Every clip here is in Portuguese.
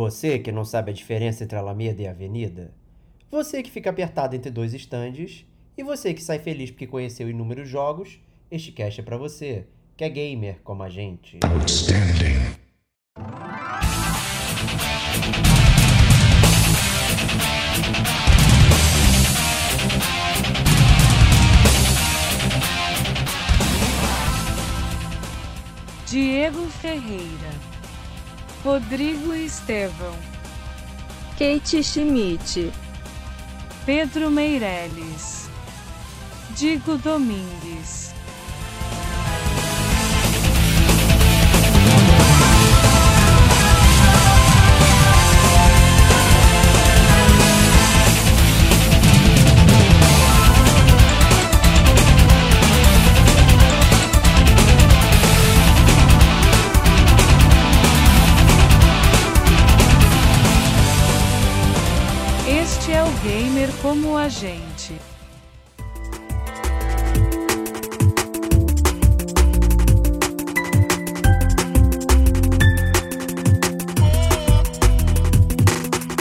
Você que não sabe a diferença entre Alameda e Avenida? Você que fica apertado entre dois estandes? E você que sai feliz porque conheceu inúmeros jogos? Este cast é pra você, que é gamer como a gente. Outstanding. Diego Ferreira Rodrigo Estevão, Kate Schmidt, Pedro Meirelles, Digo Domingues. Como a gente.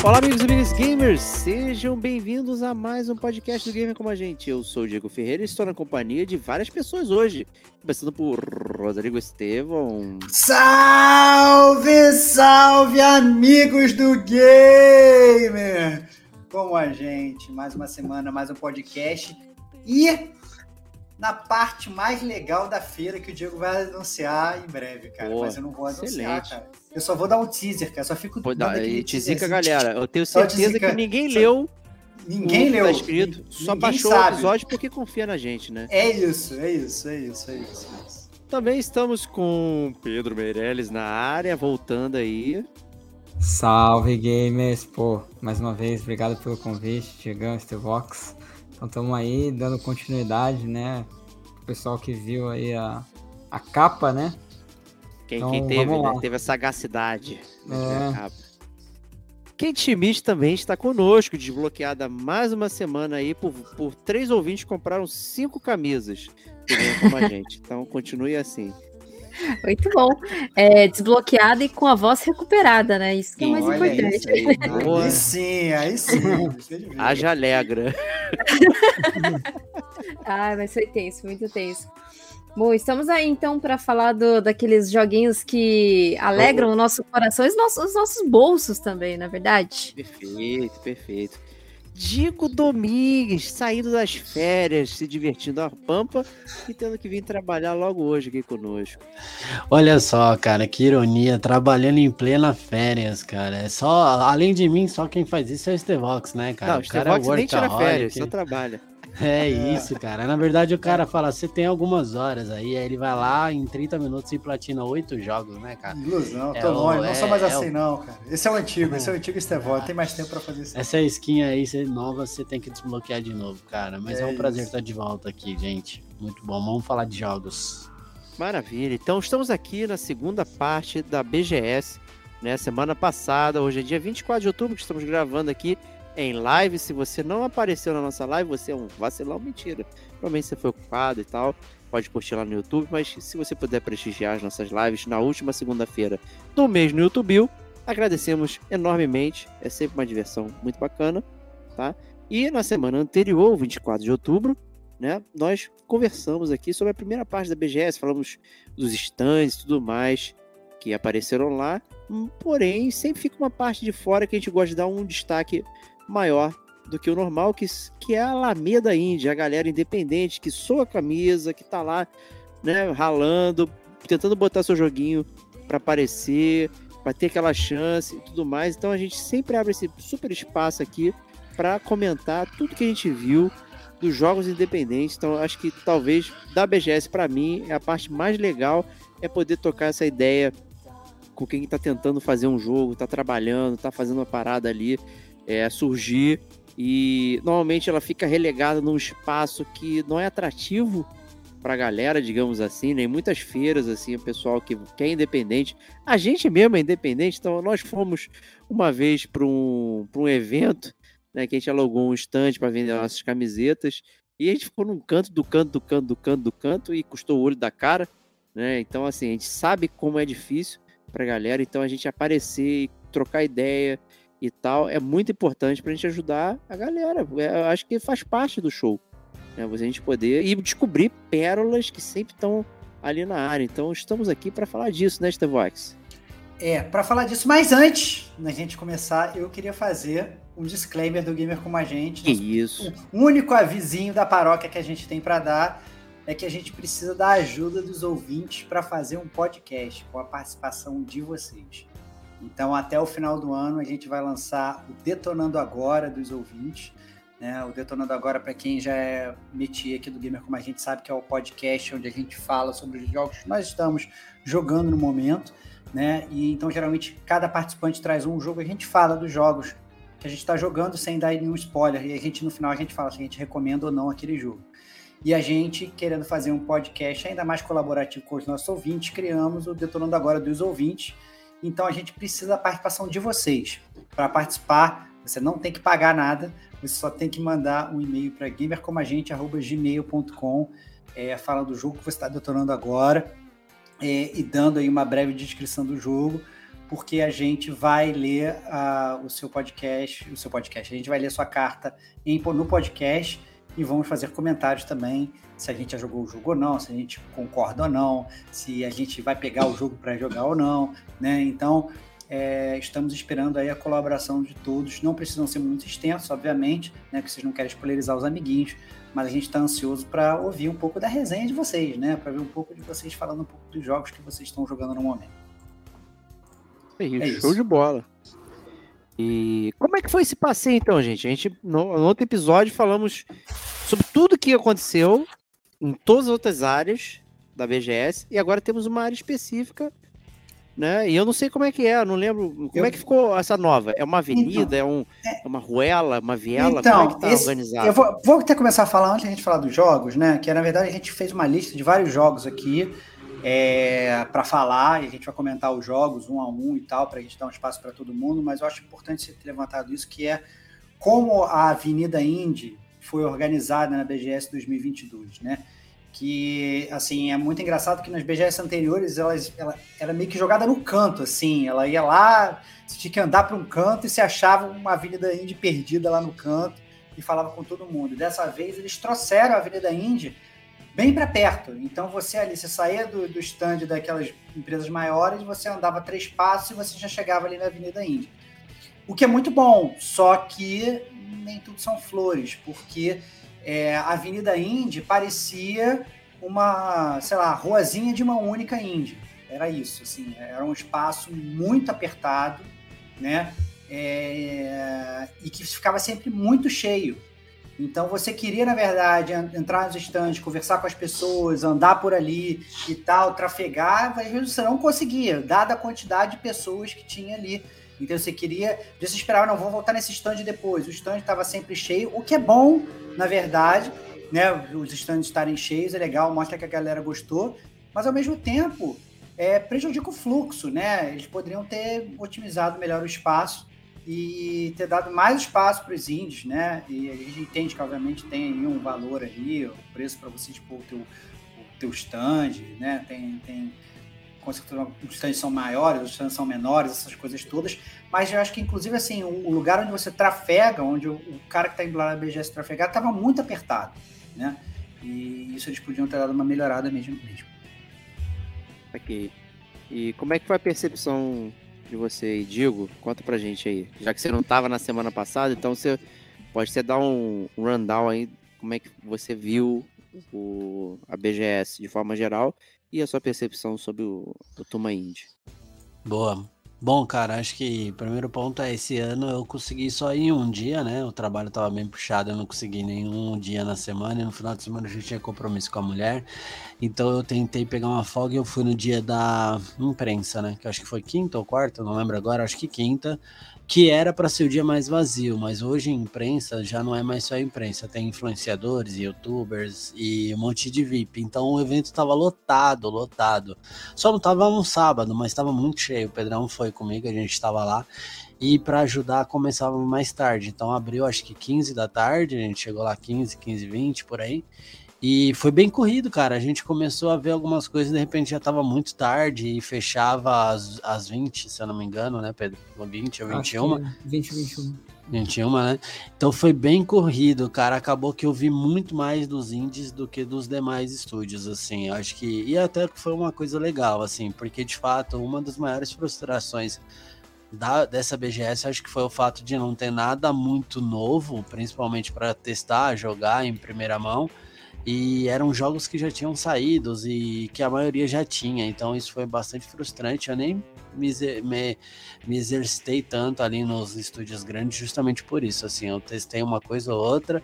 Olá, amigos e amigas gamers, sejam bem-vindos a mais um podcast do Gamer Como a Gente. Eu sou o Diego Ferreira e estou na companhia de várias pessoas hoje, começando por Rodrigo Estevão. Salve, salve, amigos do Gamer! Com a gente. Mais uma semana, mais um podcast. E na parte mais legal da feira que o Diego vai anunciar em breve, cara. Mas eu não vou anunciar, cara. Eu só vou dar um teaser, cara. Só fico Pô, dando aquele teaser. Assim, galera. Eu tenho certeza que ninguém só... leu. Ninguém leu. Tá escrito. Só baixou sabe. o episódio porque confia na gente, né? É isso, é isso, é isso, é isso. É isso. Também estamos com Pedro Meirelles na área, voltando aí. Salve gamers, pô, mais uma vez, obrigado pelo convite, Diegão, Stevox. Então estamos aí dando continuidade, né? O pessoal que viu aí a, a capa, né? Quem, então, quem teve, né? Teve a sagacidade. É. Kate Schmidt também está conosco, desbloqueada mais uma semana aí por, por três ouvintes compraram cinco camisas como a gente. Então continue assim. Muito bom. É, desbloqueada e com a voz recuperada, né? Isso que é mais Olha importante. Aí, aí sim, aí sim. Haja alegra. ah, mas foi tenso, muito tenso. Bom, estamos aí então para falar do, daqueles joguinhos que alegram o nosso coração e os nossos, os nossos bolsos também, na é verdade? Perfeito, perfeito. Dico Domingues, saindo das férias, se divertindo a pampa e tendo que vir trabalhar logo hoje aqui conosco. Olha só, cara, que ironia, trabalhando em plena férias, cara. É só, além de mim, só quem faz isso é o Stevox, né, cara? Não, o Stevox é nem tira férias, só trabalha. É isso, cara. Na verdade, o cara fala, você tem algumas horas aí, aí ele vai lá em 30 minutos e platina oito jogos, né, cara? Ilusão, é tô longe, não sou mais é, assim é não, cara. Esse é o antigo, esse é o antigo Estevó, tem mais tempo pra fazer isso. Essa skin aí, você nova, você tem que desbloquear de novo, cara. Mas é, é um prazer estar de volta aqui, gente. Muito bom, vamos falar de jogos. Maravilha, então estamos aqui na segunda parte da BGS, né, semana passada, hoje é dia 24 de outubro que estamos gravando aqui, em live. Se você não apareceu na nossa live, você é um vacilão, mentira. Provavelmente você foi ocupado e tal. Pode curtir lá no YouTube, mas se você puder prestigiar as nossas lives na última segunda-feira do mês no YouTube, agradecemos enormemente. É sempre uma diversão muito bacana, tá? E na semana anterior, 24 de outubro, né, nós conversamos aqui sobre a primeira parte da BGS, falamos dos stands e tudo mais que apareceram lá, porém sempre fica uma parte de fora que a gente gosta de dar um destaque maior do que o normal, que, que é a Alameda Índia, a galera independente que soa a camisa, que tá lá, né, ralando, tentando botar seu joguinho para aparecer, para ter aquela chance e tudo mais. Então a gente sempre abre esse super espaço aqui para comentar tudo que a gente viu dos jogos independentes. Então acho que talvez da BGS para mim é a parte mais legal é poder tocar essa ideia com quem está tentando fazer um jogo, está trabalhando, está fazendo uma parada ali é, surgir e normalmente ela fica relegada num espaço que não é atrativo para a galera, digamos assim, nem né? muitas feiras assim, o pessoal que, que é independente. A gente mesmo é independente, então nós fomos uma vez para um, um evento, né, que a gente alugou um estande para vender nossas camisetas e a gente ficou num canto do canto do canto do canto do canto e custou o olho da cara, né? Então assim, a gente sabe como é difícil para a galera, então a gente aparecer trocar ideia e tal, é muito importante pra gente ajudar a galera. É, eu acho que faz parte do show. Né? Você a gente poder e descobrir pérolas que sempre estão ali na área. Então estamos aqui para falar disso, né, Stevox? É, para falar disso, mas antes da gente começar, eu queria fazer um disclaimer do Gamer Como a Gente. Que isso. O único avisinho da paróquia que a gente tem para dar é que a gente precisa da ajuda dos ouvintes para fazer um podcast com a participação de vocês. Então, até o final do ano, a gente vai lançar o Detonando Agora dos ouvintes. Né? O Detonando Agora, para quem já é metido aqui do Gamer Como a gente sabe, que é o podcast onde a gente fala sobre os jogos que nós estamos jogando no momento né? E então geralmente cada participante traz um jogo, a gente fala dos jogos que a gente está jogando sem dar nenhum spoiler e a gente no final a gente fala se a gente recomenda ou não aquele jogo. E a gente, querendo fazer um podcast ainda mais colaborativo com os nossos ouvintes, criamos o Detonando Agora dos Ouvintes. Então a gente precisa da participação de vocês. Para participar, você não tem que pagar nada, você só tem que mandar um e-mail para gamercomagente.gmail.com é, fala do jogo que você está detonando agora é, e dando aí uma breve descrição do jogo, porque a gente vai ler uh, o seu podcast, o seu podcast, a gente vai ler sua carta em, no podcast e vamos fazer comentários também se a gente já jogou o jogo ou não, se a gente concorda ou não, se a gente vai pegar o jogo para jogar ou não, né? Então é, estamos esperando aí a colaboração de todos. Não precisam ser muito extensos, obviamente, né? Que vocês não querem spoilerizar os amiguinhos, mas a gente está ansioso para ouvir um pouco da resenha de vocês, né? Para ver um pouco de vocês falando um pouco dos jogos que vocês estão jogando no momento. É isso, é isso. show de bola. E como é que foi esse passeio então, gente? A gente no, no outro episódio falamos sobre tudo que aconteceu em todas as outras áreas da BGS e agora temos uma área específica né? E eu não sei como é que é, não lembro. Como eu... é que ficou essa nova? É uma avenida, então, é, um, é uma ruela, uma viela? Então, como é que tá esse, organizado? Eu vou, vou, até começar a falar antes da gente falar dos jogos, né? Que na verdade a gente fez uma lista de vários jogos aqui é, para falar, e a gente vai comentar os jogos um a um e tal, para a gente dar um espaço para todo mundo, mas eu acho importante ter levantado isso, que é como a Avenida Indy foi organizada na BGS 2022, né? que assim é muito engraçado que nas BGS anteriores ela, ela era meio que jogada no canto, assim, ela ia lá, tinha que andar para um canto e se achava uma Avenida Indy perdida lá no canto e falava com todo mundo. Dessa vez eles trouxeram a Avenida Indy bem para perto, então você ali, você saía do, do stand daquelas empresas maiores, você andava três passos e você já chegava ali na Avenida Indy. O que é muito bom, só que nem tudo são flores, porque é, a Avenida Indy parecia uma, sei lá, ruazinha de uma única Indy. Era isso, assim, era um espaço muito apertado, né? É, e que ficava sempre muito cheio. Então você queria, na verdade, entrar nos estandes, conversar com as pessoas, andar por ali e tal, trafegar, vezes você não conseguia, dada a quantidade de pessoas que tinha ali. Então você queria, você esperava, não, vou voltar nesse stand depois. O stand estava sempre cheio, o que é bom, na verdade, né? Os stands estarem cheios é legal, mostra que a galera gostou, mas ao mesmo tempo é, prejudica o fluxo, né? Eles poderiam ter otimizado melhor o espaço e ter dado mais espaço para os indies, né? E a gente entende que obviamente tem um valor ali, o preço para você expor o teu, o teu stand, né? Tem, tem os stands são maiores, os stands são menores, essas coisas todas, mas eu acho que inclusive assim, o, lugar onde você trafega, onde o, o cara que está indo lá na BGS trafegar, estava muito apertado, né? E isso eles podiam ter dado uma melhorada mesmo. mesmo. Ok. E como é que foi a percepção de você, Digo? Conta pra gente aí. Já que você não estava na semana passada, então você pode até dar um rundown aí, como é que você viu o, a BGS de forma geral e a sua percepção sobre o, o Tuma Indy. Boa. Bom, cara, acho que o primeiro ponto é esse ano eu consegui só ir um dia, né? O trabalho tava bem puxado, eu não consegui nenhum dia na semana, e no final de semana eu já tinha compromisso com a mulher. Então eu tentei pegar uma folga e eu fui no dia da imprensa, né? Que acho que foi quinta ou quarta, não lembro agora, acho que quinta que era para ser o dia mais vazio, mas hoje imprensa já não é mais só imprensa, tem influenciadores, youtubers e um monte de VIP. Então o evento estava lotado, lotado. Só não estava no sábado, mas estava muito cheio. O Pedrão foi comigo, a gente estava lá. E para ajudar começava mais tarde. Então abriu acho que 15 da tarde, a gente chegou lá 15, 15, 20 por aí. E foi bem corrido, cara. A gente começou a ver algumas coisas, de repente já tava muito tarde e fechava às, às 20, se eu não me engano, né, Pedro? 20 ou 21. Acho que 20 21. 21, né? Então foi bem corrido, cara. Acabou que eu vi muito mais dos indies do que dos demais estúdios, assim. Eu acho que. E até que foi uma coisa legal, assim, porque de fato, uma das maiores frustrações da, dessa BGS acho que foi o fato de não ter nada muito novo, principalmente para testar, jogar em primeira mão. E eram jogos que já tinham saído e que a maioria já tinha, então isso foi bastante frustrante. Eu nem me, me, me exercitei tanto ali nos estúdios grandes, justamente por isso. Assim, eu testei uma coisa ou outra,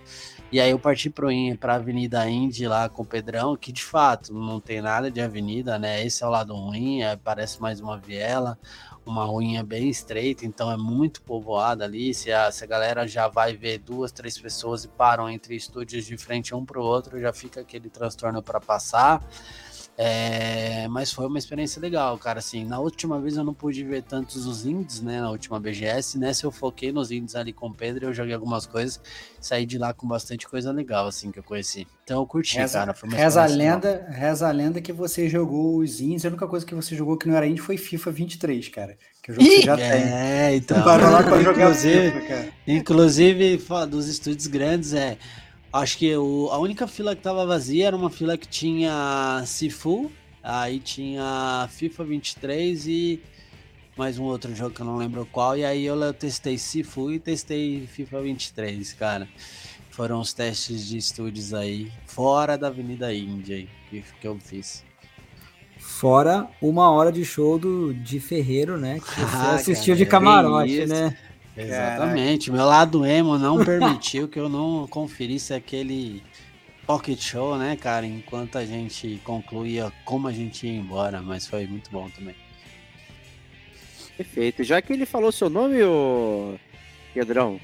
e aí eu parti para a Avenida Indy lá com o Pedrão, que de fato não tem nada de avenida, né? Esse é o lado ruim, é, parece mais uma viela uma ruinha bem estreita, então é muito povoada ali. Se a, se a galera já vai ver duas, três pessoas e param entre estúdios de frente um para o outro, já fica aquele transtorno para passar. É, mas foi uma experiência legal, cara. Assim, na última vez eu não pude ver tantos os indies, né? Na última BGS, nessa eu foquei nos indies ali com o Pedro, eu joguei algumas coisas, saí de lá com bastante coisa legal, assim, que eu conheci. Então eu curti, reza, cara. Reza a lenda, reza a lenda que você jogou os indies. A única coisa que você jogou que não era indie foi FIFA 23, cara. Que o jogo você já é, tem. É, então. Parou lá pra jogar inclusive, FIFA, cara. inclusive, dos estúdios grandes, é. Acho que o, a única fila que tava vazia era uma fila que tinha Sifu, aí tinha FIFA 23 e mais um outro jogo que eu não lembro qual. E aí eu, testei Sifu e testei FIFA 23, cara. Foram os testes de estúdios aí, fora da Avenida Índia que, que eu fiz. Fora uma hora de show do, de Ferreiro, né? Que você Ah, assistiu cara, de é camarote, né? Exatamente. Meu lado emo não permitiu que eu não conferisse aquele pocket show, né, cara? Enquanto a gente concluía como a gente ia embora, mas foi muito bom também. Perfeito. Já que ele falou seu nome, ô Pedrão,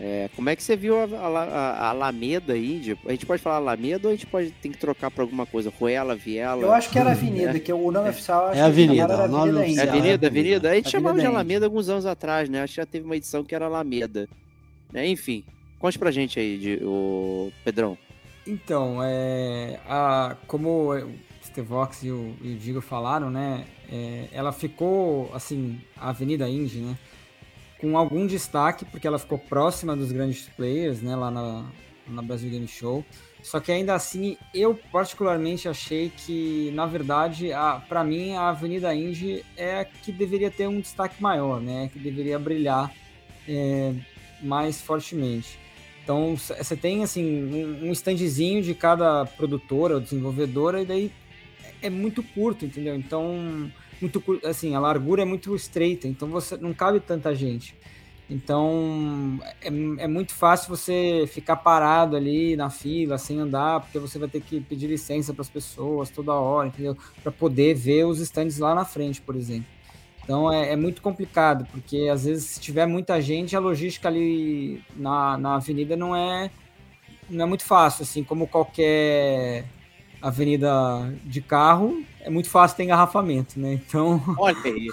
é, como é que você viu a, a- a Alameda Índia? A gente pode falar Alameda ou a gente pode tem que trocar pra alguma coisa? Ruela, Viela? Eu acho que era Avenida, que o nome oficial acho É Avenida, que era o nome Avenida É. Avenida, Avenida. Avenida? A gente Avenida chamava de Índia. Alameda alguns anos atrás, né? Acho que já teve uma edição que era Alameda. Né? Enfim, conte pra gente aí, de, o Pedrão. Então, é, a, como o Stevox e o, e o Digo falaram, né? é, ela ficou, assim, a Avenida Indy, né? Com algum destaque, porque ela ficou próxima dos grandes players, né? Lá na, na Brasil Game Show. Só que ainda assim, eu particularmente achei que, na verdade, para mim, a Avenida Indy é a que deveria ter um destaque maior, né? Que deveria brilhar é, mais fortemente. Então, você tem, assim, um, um standzinho de cada produtora ou desenvolvedora, e daí é é muito curto, entendeu? Então, muito assim, a largura é muito estreita, então você não cabe tanta gente. Então, é, é muito fácil você ficar parado ali na fila, sem andar, porque você vai ter que pedir licença para as pessoas toda hora, entendeu? Para poder ver os stands lá na frente, por exemplo. Então é, é muito complicado, porque às vezes se tiver muita gente, a logística ali na, na avenida não é, não é muito fácil, assim, como qualquer avenida de carro, é muito fácil ter engarrafamento, né? Então, Olha aí.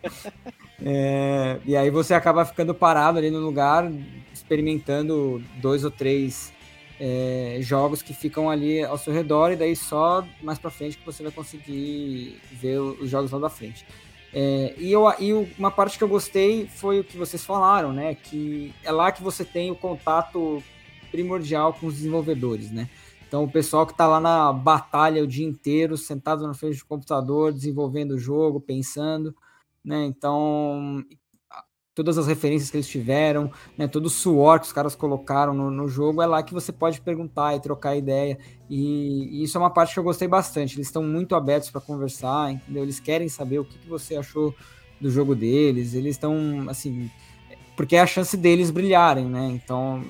é, e aí você acaba ficando parado ali no lugar, experimentando dois ou três é, jogos que ficam ali ao seu redor, e daí só mais pra frente que você vai conseguir ver os jogos lá da frente. É, e, eu, e uma parte que eu gostei foi o que vocês falaram, né? Que é lá que você tem o contato primordial com os desenvolvedores, né? Então o pessoal que está lá na batalha o dia inteiro, sentado na frente do computador, desenvolvendo o jogo, pensando, né? Então todas as referências que eles tiveram, né? Todo o suor que os caras colocaram no, no jogo é lá que você pode perguntar e trocar ideia. E, e isso é uma parte que eu gostei bastante. Eles estão muito abertos para conversar, entendeu? Eles querem saber o que, que você achou do jogo deles. Eles estão assim, porque é a chance deles brilharem, né? Então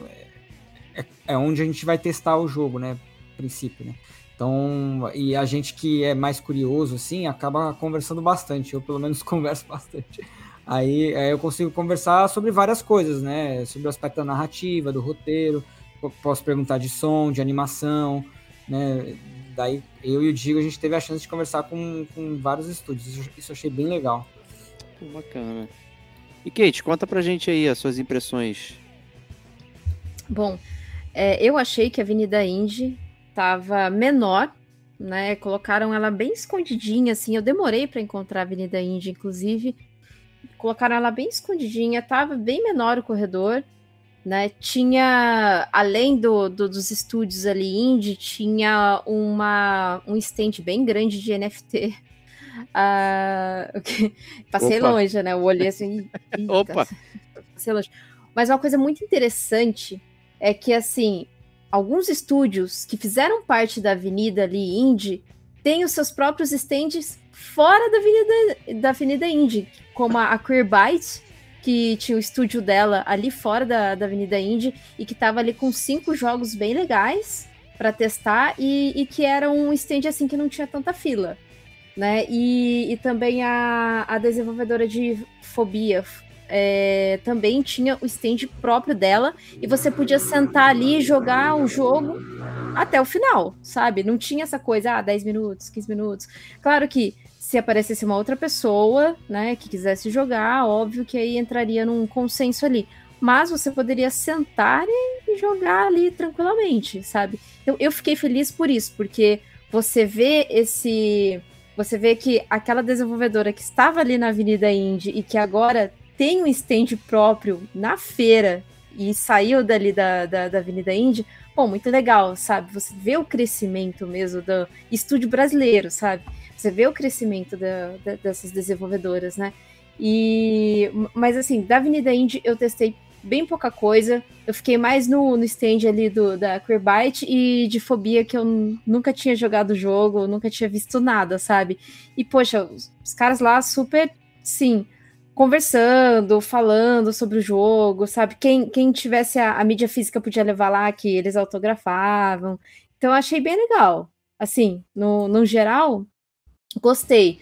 é, é onde a gente vai testar o jogo, né? A princípio, né? Então, e a gente que é mais curioso, assim, acaba conversando bastante. Eu, pelo menos, converso bastante. Aí, aí eu consigo conversar sobre várias coisas, né? Sobre o aspecto da narrativa, do roteiro. Eu Posso perguntar de som, de animação, né? Daí eu e o Digo, a gente teve a chance de conversar com, com vários estúdios. Isso, isso eu achei bem legal. Pô, Bacana. E Kate, conta pra gente aí as suas impressões. Bom, é, eu achei que a Avenida Indy tava menor, né? Colocaram ela bem escondidinha, assim. Eu demorei para encontrar a Avenida Índia, inclusive. Colocaram ela bem escondidinha, tava bem menor o corredor, né? Tinha, além do, do dos estúdios ali indie, tinha uma, um stand bem grande de NFT. Uh, passei Opa. longe, né? Eu olhei assim. Opa! Passei longe. Mas uma coisa muito interessante é que, assim, alguns estúdios que fizeram parte da avenida ali têm os seus próprios stands fora da avenida, da avenida como a, Queer Byte, que tinha o estúdio dela ali fora da, da avenida indie e que estava ali com cinco jogos bem legais para testar e, e, que era um stand assim que não tinha tanta fila. Né? E, e também a, a desenvolvedora de Fobia, é, também tinha o stand próprio dela e você podia sentar ali e jogar o jogo até o final, sabe? Não tinha essa coisa, ah, 10 minutos, 15 minutos. Claro que se aparecesse uma outra pessoa, né, que quisesse jogar, óbvio que aí entraria num consenso ali. Mas você poderia sentar e jogar ali tranquilamente, sabe? Então eu fiquei feliz por isso, porque você vê esse. Você vê que aquela desenvolvedora que estava ali na Avenida Indy e que agora tem um stand próprio na feira e saiu dali da, da, da Avenida Indy, pô, muito legal, sabe? Você vê o crescimento mesmo do estúdio brasileiro, sabe? Você vê o crescimento da, da, dessas desenvolvedoras, né? E, mas assim, da Avenida Indy eu testei bem pouca coisa. Eu fiquei mais no, no stand ali do, da Queerbyte e de Fobia, que eu nunca tinha jogado o jogo, nunca tinha visto nada, sabe? E, poxa, os, os caras lá super, sim, conversando, falando sobre o jogo, sabe? Quem, quem tivesse a, a, mídia física podia levar lá que eles autografavam. Então achei bem legal. Assim, no, no geral, gostei.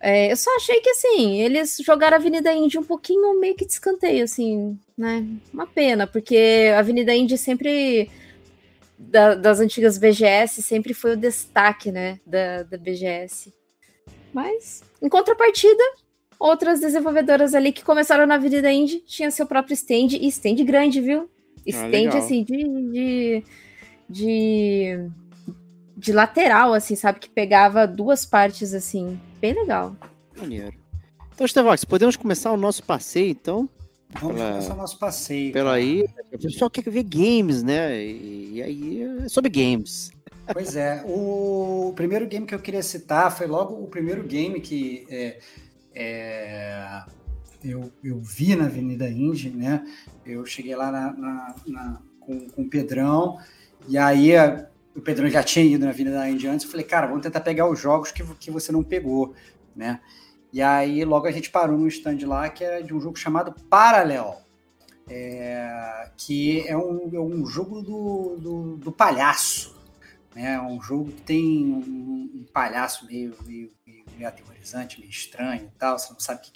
É, eu só achei que assim, eles jogaram a Avenida Indy um pouquinho meio que de escanteio, assim, né? Uma pena, porque a Avenida Indy sempre. Da, das antigas BGS sempre foi o destaque, né? Da, da BGS. Mas, em contrapartida, outras desenvolvedoras ali que começaram na Avenida Indie tinha seu próprio stand, e stand grande, viu? Ah, stand, ah, assim, de, de, de, de, lateral, assim, sabe? Que pegava duas partes, assim, bem legal. Maneiro. Então, Estevox, podemos começar o nosso passeio, então? Vamos pela, começar o nosso passeio. Pelo aí, o pessoal quer ver games, né? E, e aí é sobre games. Pois é, o primeiro game que eu queria citar foi logo o primeiro game que é, é, eu, eu vi na Avenida Indy, né? Eu cheguei lá na, na, na, com, com o Pedrão, e aí o Pedrão já tinha ido na Avenida Indy antes. Eu falei, cara, vamos tentar pegar os jogos que, que você não pegou, né? E aí logo a gente parou no stand lá que é de um jogo chamado Parallel. É, que é um, é um jogo do, do, do palhaço. Né? É um jogo que tem um, um palhaço meio, meio, meio, aterrorizante, meio estranho e tal. Você não sabe o que,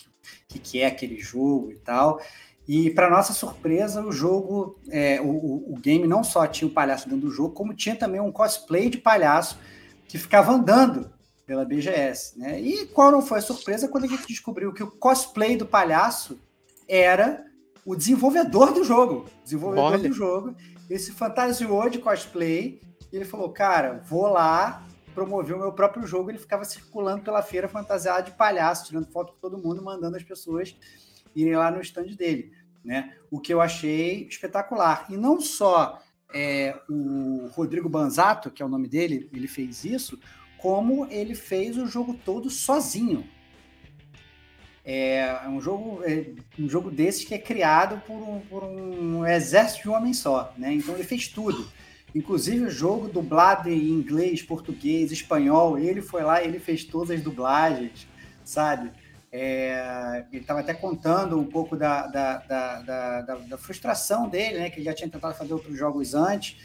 que, que é aquele jogo e tal. E para nossa surpresa, o jogo, é, o, o, game não só tinha o palhaço dentro do jogo, como tinha também um cosplay de palhaço que ficava andando pela BGS. Né? E qual não foi a surpresa quando a gente descobriu que o cosplay do palhaço era o desenvolvedor do jogo. Desenvolvedor Olha. do jogo. Ele se fantasiou de cosplay e ele falou: Cara, vou lá promover o meu próprio jogo. Ele ficava circulando pela feira fantasiado de palhaço, tirando foto com todo mundo, mandando as pessoas irem lá no stand dele. Né? O que eu achei espetacular. E não só é, o Rodrigo Banzato, que é o nome dele, ele fez isso, como ele fez o jogo todo sozinho. É um jogo, é um jogo desses que é criado por um, por um exército de um homem só, né? Então ele fez tudo. Inclusive o jogo dublado em inglês, português, espanhol, ele foi lá ele fez todas as dublagens, sabe? É, ele estava até contando um pouco da, da, da, da, frustração dele, né? Que ele já tinha tentado fazer outros jogos antes,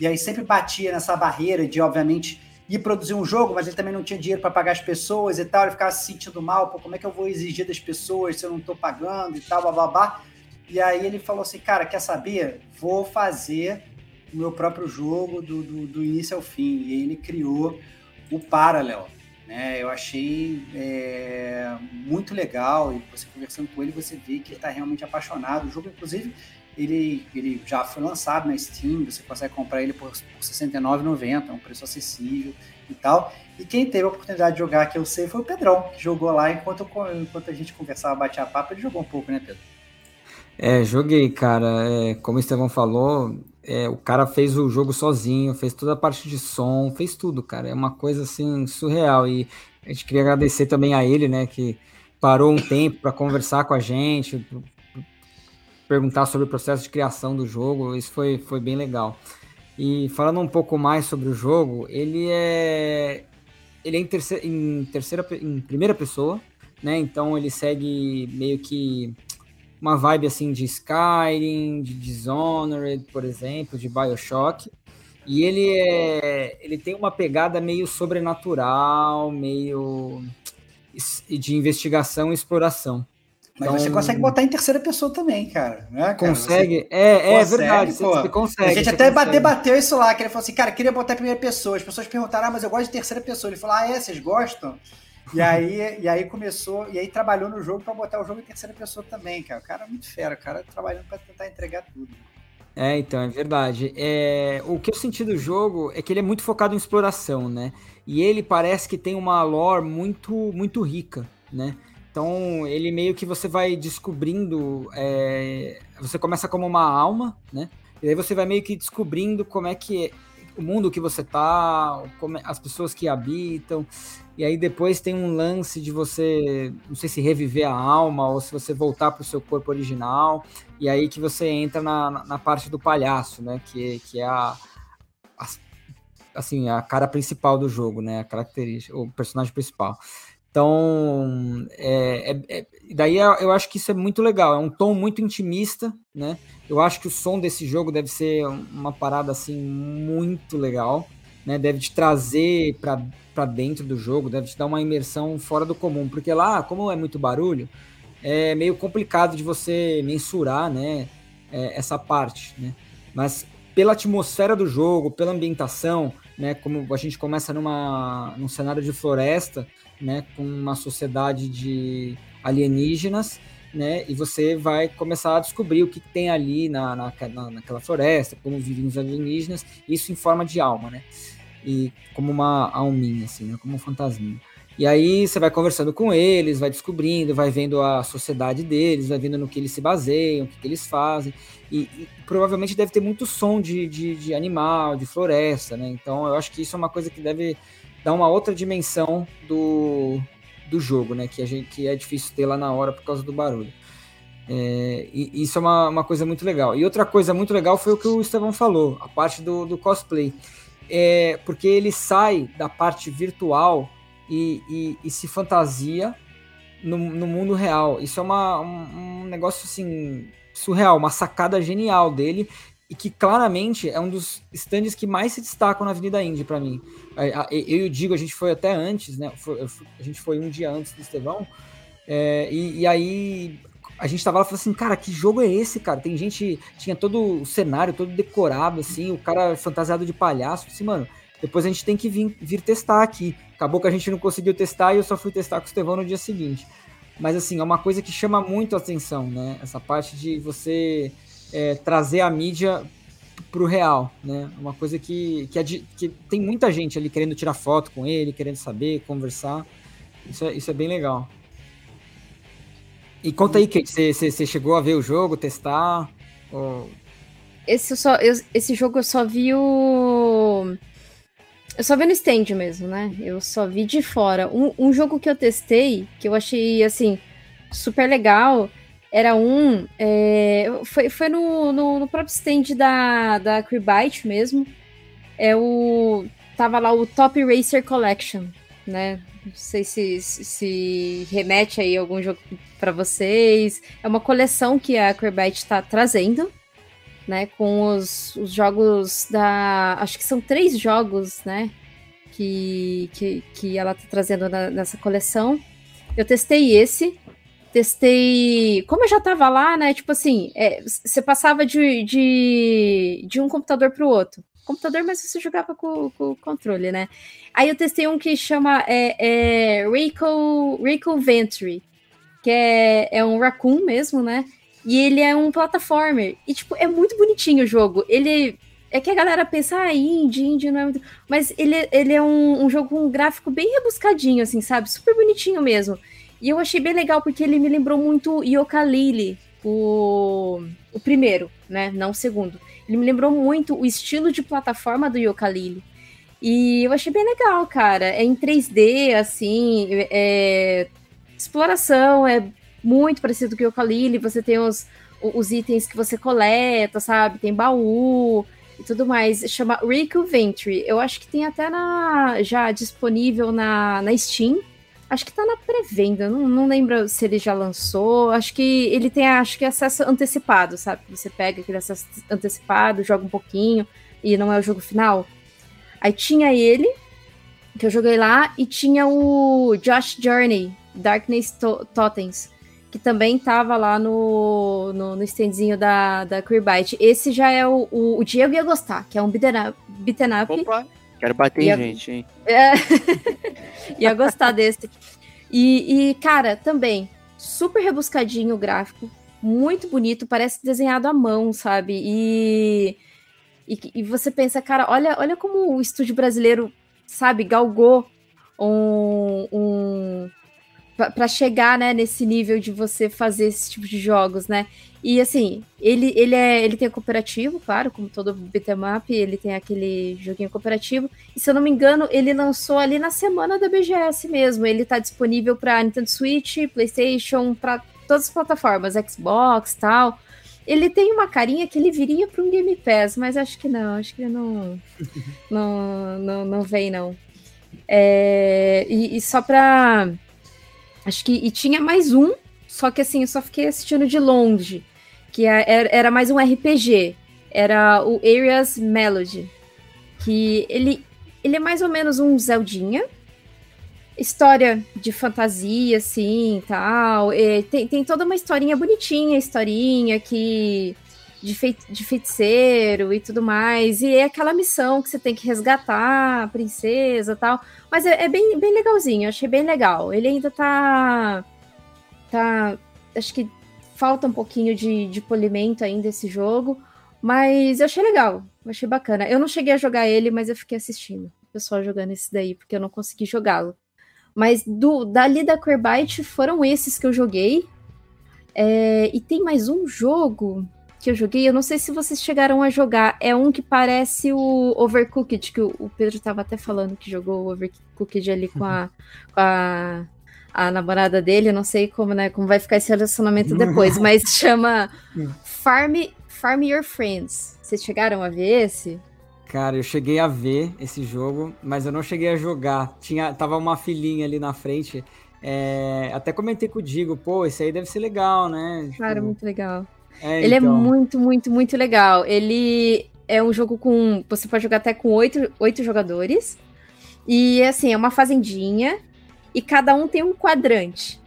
e aí sempre batia nessa barreira de, obviamente, ir produzir um jogo, mas ele também não tinha dinheiro para pagar as pessoas e tal, ele ficava se sentindo mal, pô, como é que eu vou exigir das pessoas se eu não estou pagando e tal, babá. E aí ele falou assim, cara, quer saber? Vou fazer meu próprio jogo do, do, do início ao fim. E ele criou o Parallel. Né? Eu achei é, muito legal e você conversando com ele, você vê que ele está realmente apaixonado. O jogo, inclusive, ele, ele já foi lançado na Steam, você consegue comprar ele por, por R$ 69,90, é um preço acessível e tal. E quem teve a oportunidade de jogar que eu sei foi o Pedrão, que jogou lá enquanto, enquanto a gente conversava, batia papo, ele jogou um pouco, né, Pedro? É, joguei, cara. É, como o Estevão falou, é, o cara fez o jogo sozinho, fez toda a parte de som, fez tudo, cara. É uma coisa assim surreal. E a gente queria agradecer também a ele, né, que parou um tempo para conversar com a gente, perguntar sobre o processo de criação do jogo. Isso foi, foi bem legal. E falando um pouco mais sobre o jogo, ele é ele é em terceira, em, terceira, em primeira pessoa, né? Então ele segue meio que uma vibe assim de Skyrim, de Dishonored, por exemplo, de BioShock. E ele é, ele tem uma pegada meio sobrenatural, meio de investigação e exploração. Mas então, você consegue botar em terceira pessoa também, cara. Né, cara? Consegue? Você é, é consegue, verdade. Você, você, consegue. A gente até consegue. debateu isso lá, que ele falou assim, cara, queria botar em primeira pessoa. As pessoas perguntaram, ah, mas eu gosto de terceira pessoa. Ele falou, ah, é, vocês gostam? E aí, e aí começou, e aí trabalhou no jogo para botar o jogo em terceira pessoa também, cara. O cara é muito fera, o cara trabalhando para tentar entregar tudo. É, então, é verdade. É, o que eu senti do jogo é que ele é muito focado em exploração, né? E ele parece que tem uma lore muito, muito rica, né? Então, ele meio que você vai descobrindo. É, você começa como uma alma, né? E aí você vai meio que descobrindo como é que é o mundo que você tá, como, é, as pessoas que habitam. E aí depois tem um lance de você, não sei se reviver a alma ou se você voltar para o seu corpo original. E aí que você entra na, na parte do palhaço, né? Que, que é a, a assim, a cara principal do jogo, né? A característica, o personagem principal. Então, é, é, é, daí eu acho que isso é muito legal. É um tom muito intimista, né? Eu acho que o som desse jogo deve ser uma parada assim muito legal, né? Deve te trazer para dentro do jogo, deve te dar uma imersão fora do comum, porque lá, como é muito barulho, é meio complicado de você mensurar, né? É, essa parte, né? Mas pela atmosfera do jogo, pela ambientação, né? Como a gente começa numa num cenário de floresta né, com uma sociedade de alienígenas, né, e você vai começar a descobrir o que tem ali na, na, naquela floresta, como vivem os alienígenas, isso em forma de alma, né, e como uma alminha, assim, né, como um fantasminha. E aí você vai conversando com eles, vai descobrindo, vai vendo a sociedade deles, vai vendo no que eles se baseiam, o que, que eles fazem. E, e, provavelmente deve ter muito som de, de, de, animal, de floresta, né? Então eu acho que isso é uma coisa que deve dá uma outra dimensão do, do jogo, né? Que, a gente, que é difícil ter lá na hora por causa do barulho. É, e isso é uma, uma coisa muito legal. E outra coisa muito legal foi o que o Estevão falou, a parte do, do cosplay. É, porque ele sai da parte virtual e, e, e se fantasia no, no, mundo real. Isso é uma, um, um negócio assim surreal, uma sacada genial dele e que claramente é um dos stands que mais se destacam na Avenida Indy para mim. Eu e o Digo, a gente foi até antes, né? a gente foi um dia antes do Estevão, é, e, e, aí a gente tava lá falou assim, cara, que jogo é esse, cara? Tem gente, tinha todo o cenário todo decorado, assim, o cara fantasiado de palhaço, assim, mano, depois a gente tem que vir, vir testar aqui. Acabou que a gente não conseguiu testar e eu só fui testar com o Estevão no dia seguinte. Mas assim, é uma coisa que chama muito a atenção, né? Essa parte de você é, trazer a mídia para o real, né? Uma coisa que, que, é de, que, tem muita gente ali querendo tirar foto com ele, querendo saber, conversar. Isso é, isso é bem legal. E conta aí, Kate, você, chegou a ver o jogo, testar? Ou... Esse, só, eu, esse jogo eu só vi o. Eu só vi no stand mesmo, né? Eu só vi de fora. Um, um jogo que eu testei, que eu achei, assim, super legal, era um. É, foi foi no, no, no, próprio stand da, da Crebyte mesmo. É o. Tava lá o Top Racer Collection, né? Não sei se, se remete aí algum jogo para vocês. É uma coleção que a Crebyte está trazendo, né? Com os, os jogos da. Acho que são três jogos, né? Que, que, que ela está trazendo na, nessa coleção. Eu testei esse, testei. Como eu já tava lá, né? Tipo assim, é, você passava de, de, de um computador para o outro. Computador, mas você jogava com, o controle, né? Aí eu testei um que chama é, é, Rico, Rico Ventry, que é, é um raccoon mesmo, né? E ele é um plataformer. E, tipo, é muito bonitinho o jogo. Ele. É que a galera pensa, ah, indie, indie não é muito. Mas ele, ele é um, um jogo com um gráfico bem rebuscadinho, assim, sabe? Super bonitinho mesmo. E eu achei bem legal porque ele me lembrou muito Yooka-Laylee, o, o primeiro, né? Não o segundo. Ele me lembrou muito o estilo de plataforma do Yooka-Laylee. E eu achei bem legal, cara. É em 3D, assim, é... exploração, é muito parecido com o Yooka-Laylee. Você tem os, os itens que você coleta, sabe? Tem baú e tudo mais. Chama Rico Venture. Eu acho que tem até na já disponível na, na Steam. Acho que tá na pré-venda, não, não lembro se ele já lançou. Acho que ele tem acho que acesso antecipado, sabe? Você pega aquele acesso antecipado, joga um pouquinho e não é o jogo final. Aí tinha ele, que eu joguei lá, e tinha o Josh Journey, Darkness Totems, que também tava lá no, no, no standzinho da, da Queerbyte. Esse já é o, o, o Diego ia gostar, que é um beaten up. Up. Opa, quero bater em gente, hein? É... ia gostar desse. E, e, cara, também, super rebuscadinho o gráfico, muito bonito, parece desenhado à mão, sabe? E, e, e você pensa, cara, olha, olha como o estúdio brasileiro, sabe, galgou um, um para chegar, né, nesse nível de você fazer esse tipo de jogos, né? E assim, ele, ele, é, ele tem cooperativo, claro, como todo beat'em up, ele tem aquele joguinho cooperativo. E se eu não me engano, ele lançou ali na semana da BGS mesmo. Ele tá disponível para Nintendo Switch, PlayStation, para todas as plataformas, Xbox, tal. Ele tem uma carinha que ele viria para um Game Pass, mas acho que não, acho que ele não não, não, não vem não. É, e, e só para Acho que. E tinha mais um, só que assim, eu só fiquei assistindo de longe. Que é, era, era mais um RPG. Era o Areas Melody. Que ele, ele é mais ou menos um Zeldinha. História de fantasia, assim, tal. E tem, tem toda uma historinha bonitinha, historinha que de, fei de feiticeiro e tudo mais. E é aquela missão que você tem que resgatar a princesa tal. Mas é, é bem, bem legalzinho, achei bem legal. Ele ainda tá. Tá. Acho que falta um pouquinho de, de polimento ainda esse jogo. Mas eu achei legal, achei bacana. Eu não cheguei a jogar ele, mas eu fiquei assistindo o pessoal jogando esse daí, porque eu não consegui jogá-lo. Mas do dali da Queerbyte foram esses que eu joguei. É, e tem mais um jogo que eu joguei, eu não sei se vocês chegaram a jogar, é um que parece o Overcooked, que o Pedro estava até falando que jogou o Overcooked ali com a, com a, a namorada dele, eu não sei como, né, como vai ficar esse relacionamento depois, mas chama Farm, Farm Your Friends. Vocês chegaram a ver esse? Cara, eu cheguei a ver esse jogo, mas eu não cheguei a jogar. Tinha, tava uma filhinha ali na frente. É, até comentei com o Digo, pô, esse aí deve ser legal, né? Cara, tipo, muito legal. É, ele é então. é muito, muito, muito legal. Ele é um jogo com. Você pode jogar até com oito, oito jogadores. E assim, é uma fazendinha. E cada um tem um quadrante.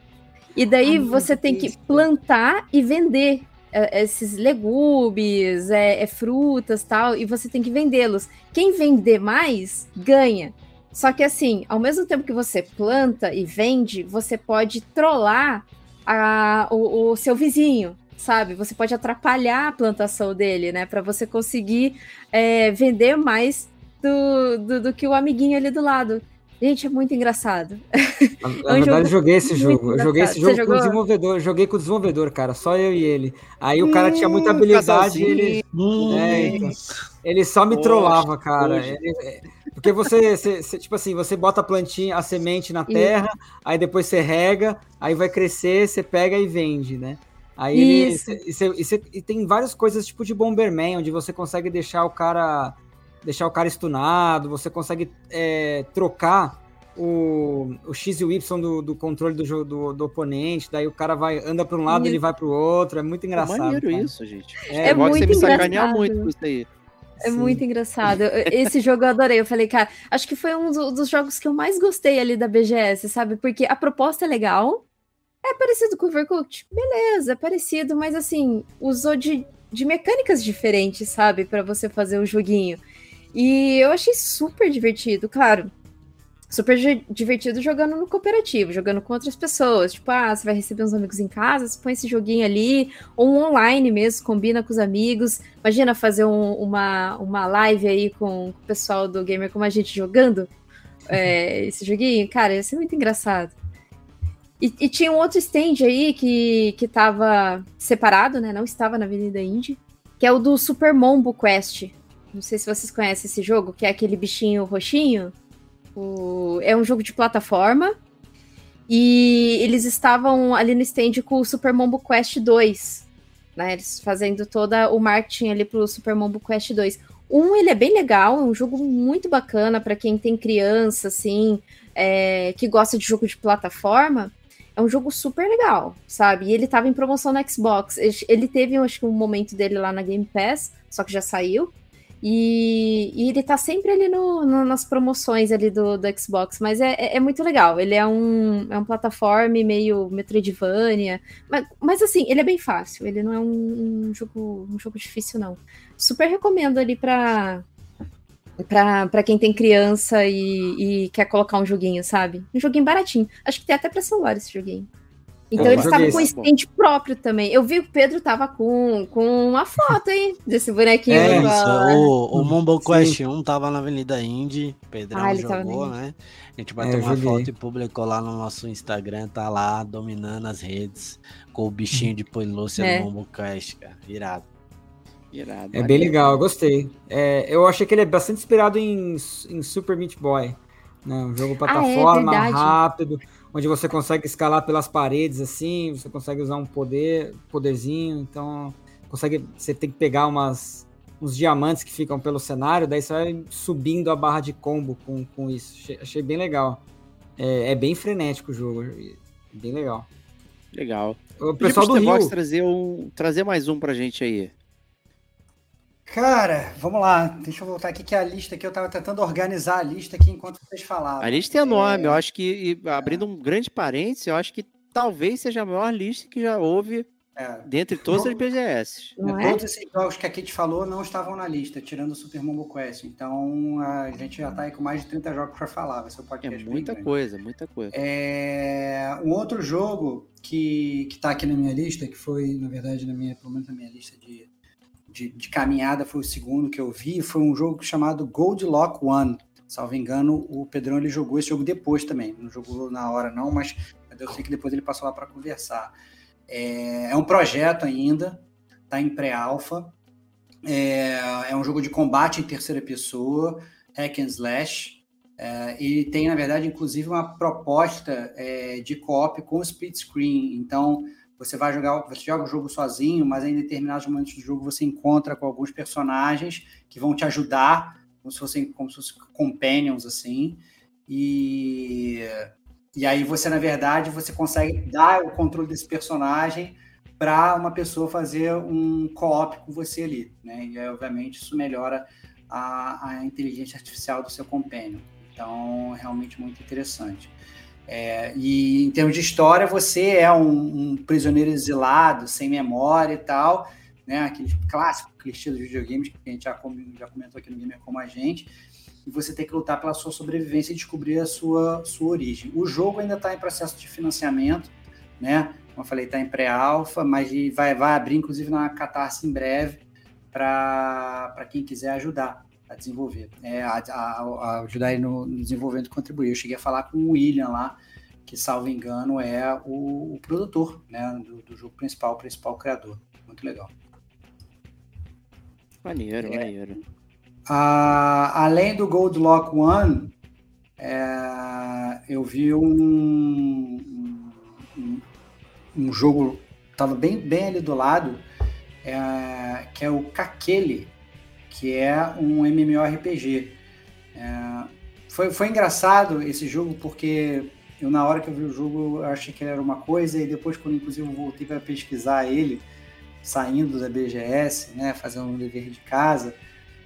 E daí Ai, você tem que plantar e vender é, esses legumes, é, é, frutas tal, e você tem que vendê-los. Quem vender mais, ganha. Só que assim, ao mesmo tempo que você planta e vende, você pode trollar a, o, o seu vizinho sabe? Você pode atrapalhar a plantação dele, né? Para você conseguir é, vender mais do, do, do, que o amiguinho ali do lado. Gente, é muito engraçado. Na, na é um verdade, eu joguei esse jogo. Eu joguei esse jogo Você com o desenvolvedor. Joguei com o desenvolvedor, cara. Só eu e ele. Aí o cara tinha muita hum, habilidade. Ele, hum, é, então, ele só me Poxa, trollava, cara. Ele, é, porque você, você, você, tipo assim, você bota a plantinha, a semente na terra, aí depois você rega, aí vai crescer, você pega e vende, né? Aí Isso. Ele, e, e, e, tem várias coisas tipo de Bomberman, onde você consegue deixar o cara deixar o cara stunado, você consegue é, trocar o, o X e o Y do, do controle do, do, do, oponente, daí o cara vai anda para um lado, e ele vai para o outro, é muito engraçado. É maneiro cara. isso, gente. É, é muito você me sacanear muito com isso aí. É Sim. muito engraçado. Esse jogo eu adorei. Eu falei, cara, acho que foi um dos jogos que eu mais gostei ali da BGS, sabe? Porque a proposta é legal, é parecido com o Overcooked? Beleza, é parecido, mas assim, usou de, de mecânicas diferentes, sabe? para você fazer o joguinho. E eu achei super divertido, claro. super di- divertido jogando no cooperativo, jogando com outras pessoas. Tipo, ah, você vai receber uns amigos em casa, você põe esse joguinho ali, ou um online mesmo, combina com os amigos. Imagina fazer um- uma, uma live aí com o pessoal do Gamer como a gente jogando é, esse joguinho. Cara, ia ser muito engraçado. E, e tinha um outro stand aí que, que tava separado, né? Não estava na Avenida Indy, que é o do Super Mombo Quest. Não sei se vocês conhecem esse jogo, que é aquele bichinho roxinho. O- É um jogo de plataforma. E eles estavam ali no stand com o Super Mombo Quest 2. Né? Eles fazendo todo o marketing ali pro Super Mombo Quest 2. Um, ele é bem legal, é um jogo muito bacana para quem tem criança, assim, é, que gosta de jogo de plataforma. É um jogo super legal, sabe? E ele tava em promoção no Xbox. Ele- teve, acho que, um momento dele lá na Game Pass, só que já saiu. E, e ele tá sempre ali no, no- nas promoções ali do, do Xbox, mas é, é- é muito legal. Ele é um, é um plataforma meio Metroidvania, mas, mas assim, ele é bem fácil. Ele não é um, um jogo, um jogo difícil, não. Super recomendo ali pra, pra quem tem criança e, e quer colocar um joguinho, sabe? Um joguinho baratinho. Acho que tem até pra celular esse joguinho. Então Eu eles estavam com esse. stand próprio também. Eu vi que o Pedro tava com, com uma foto, hein? Desse bonequinho. É, Isso, o, o Mumble Sim. Quest 1 tava na Avenida Indy, Pedrão Ah, ele jogou, né? A gente É, bateu eu uma joguei. foto e publicou lá no nosso Instagram, tá lá dominando as redes com o bichinho de pelúcia É. do Mumble Quest, cara. Irado. Irado. É bem legal, eu gostei. É, eu achei que ele é bastante inspirado em, em Super Meat Boy. Né? Um jogo plataforma, verdade. rápido, onde você consegue escalar pelas paredes assim, você consegue usar um poder, poderzinho, então consegue. Você tem que pegar umas, uns diamantes que ficam pelo cenário, daí você vai subindo a barra de combo com, com isso. Achei, achei bem legal. É, é bem frenético o jogo, bem legal. Legal. O pessoal do Rio. trazer, um, trazer mais um pra gente aí. Cara, vamos lá. Deixa eu voltar aqui que a lista aqui eu tava tentando organizar a lista aqui enquanto vocês falavam. A lista é enorme. Eu acho que, e abrindo um grande parênteses, eu acho que talvez seja a maior lista que já houve É, dentre todas as BGS. Não é? Todos esses jogos que a Kate falou não estavam na lista, tirando o Super Mombo Quest. Então a gente já tá aí com mais de 30 jogos para falar. Vai ser É muita grande. coisa, muita coisa. É, um outro jogo que, que tá aqui na minha lista, que foi, na verdade, na minha, pelo menos na minha lista de, de, de caminhada, foi o segundo que eu vi, foi um jogo chamado Gold Lock One. Salvo engano, o Pedrão ele jogou esse jogo depois também. Não jogou na hora, não, mas eu sei que depois ele passou lá para conversar. É, é um projeto ainda, tá em pré-alpha. É, é um jogo de combate em terceira pessoa, hack and slash. É, ele tem, na verdade, inclusive uma proposta é, de co-op com split screen. Então, você vai jogar, você joga o jogo sozinho, mas em determinados momentos do jogo você encontra com alguns personagens que vão te ajudar, como se fossem, como se companions assim. E, e aí você, na verdade, você consegue dar o controle desse personagem para uma pessoa fazer um co-op com você ali, né? E aí, obviamente, isso melhora a, a inteligência artificial do seu companion. Então, realmente muito interessante. É, e em termos de história, você é um, um, prisioneiro exilado, sem memória e tal, né? Aquele clássico clichê dos videogames que a gente já, já comentou aqui no Gamer Como a Gente. E você tem que lutar pela sua sobrevivência e descobrir a sua, sua origem. O jogo ainda está em processo de financiamento, né? Como eu falei, está em pré-alpha, mas vai, vai abrir, inclusive, na Catarse em breve para quem quiser ajudar a desenvolver, é, a, a, a ajudar aí no, no, desenvolvimento e contribuir. Eu cheguei a falar com o William lá, que, salvo engano, é o, o produtor né, do, do, jogo principal, o principal criador. Muito legal. Maneiro, é. maneiro. Além do Gold Lock One, é, eu vi um, um, um jogo, estava bem, bem ali do lado, é, que é o Kakele, que é um MMORPG. É, foi, foi engraçado esse jogo porque eu na hora que eu vi o jogo eu achei que ele era uma coisa e depois quando inclusive eu voltei para pesquisar ele saindo da BGS, né, fazendo um dever de casa,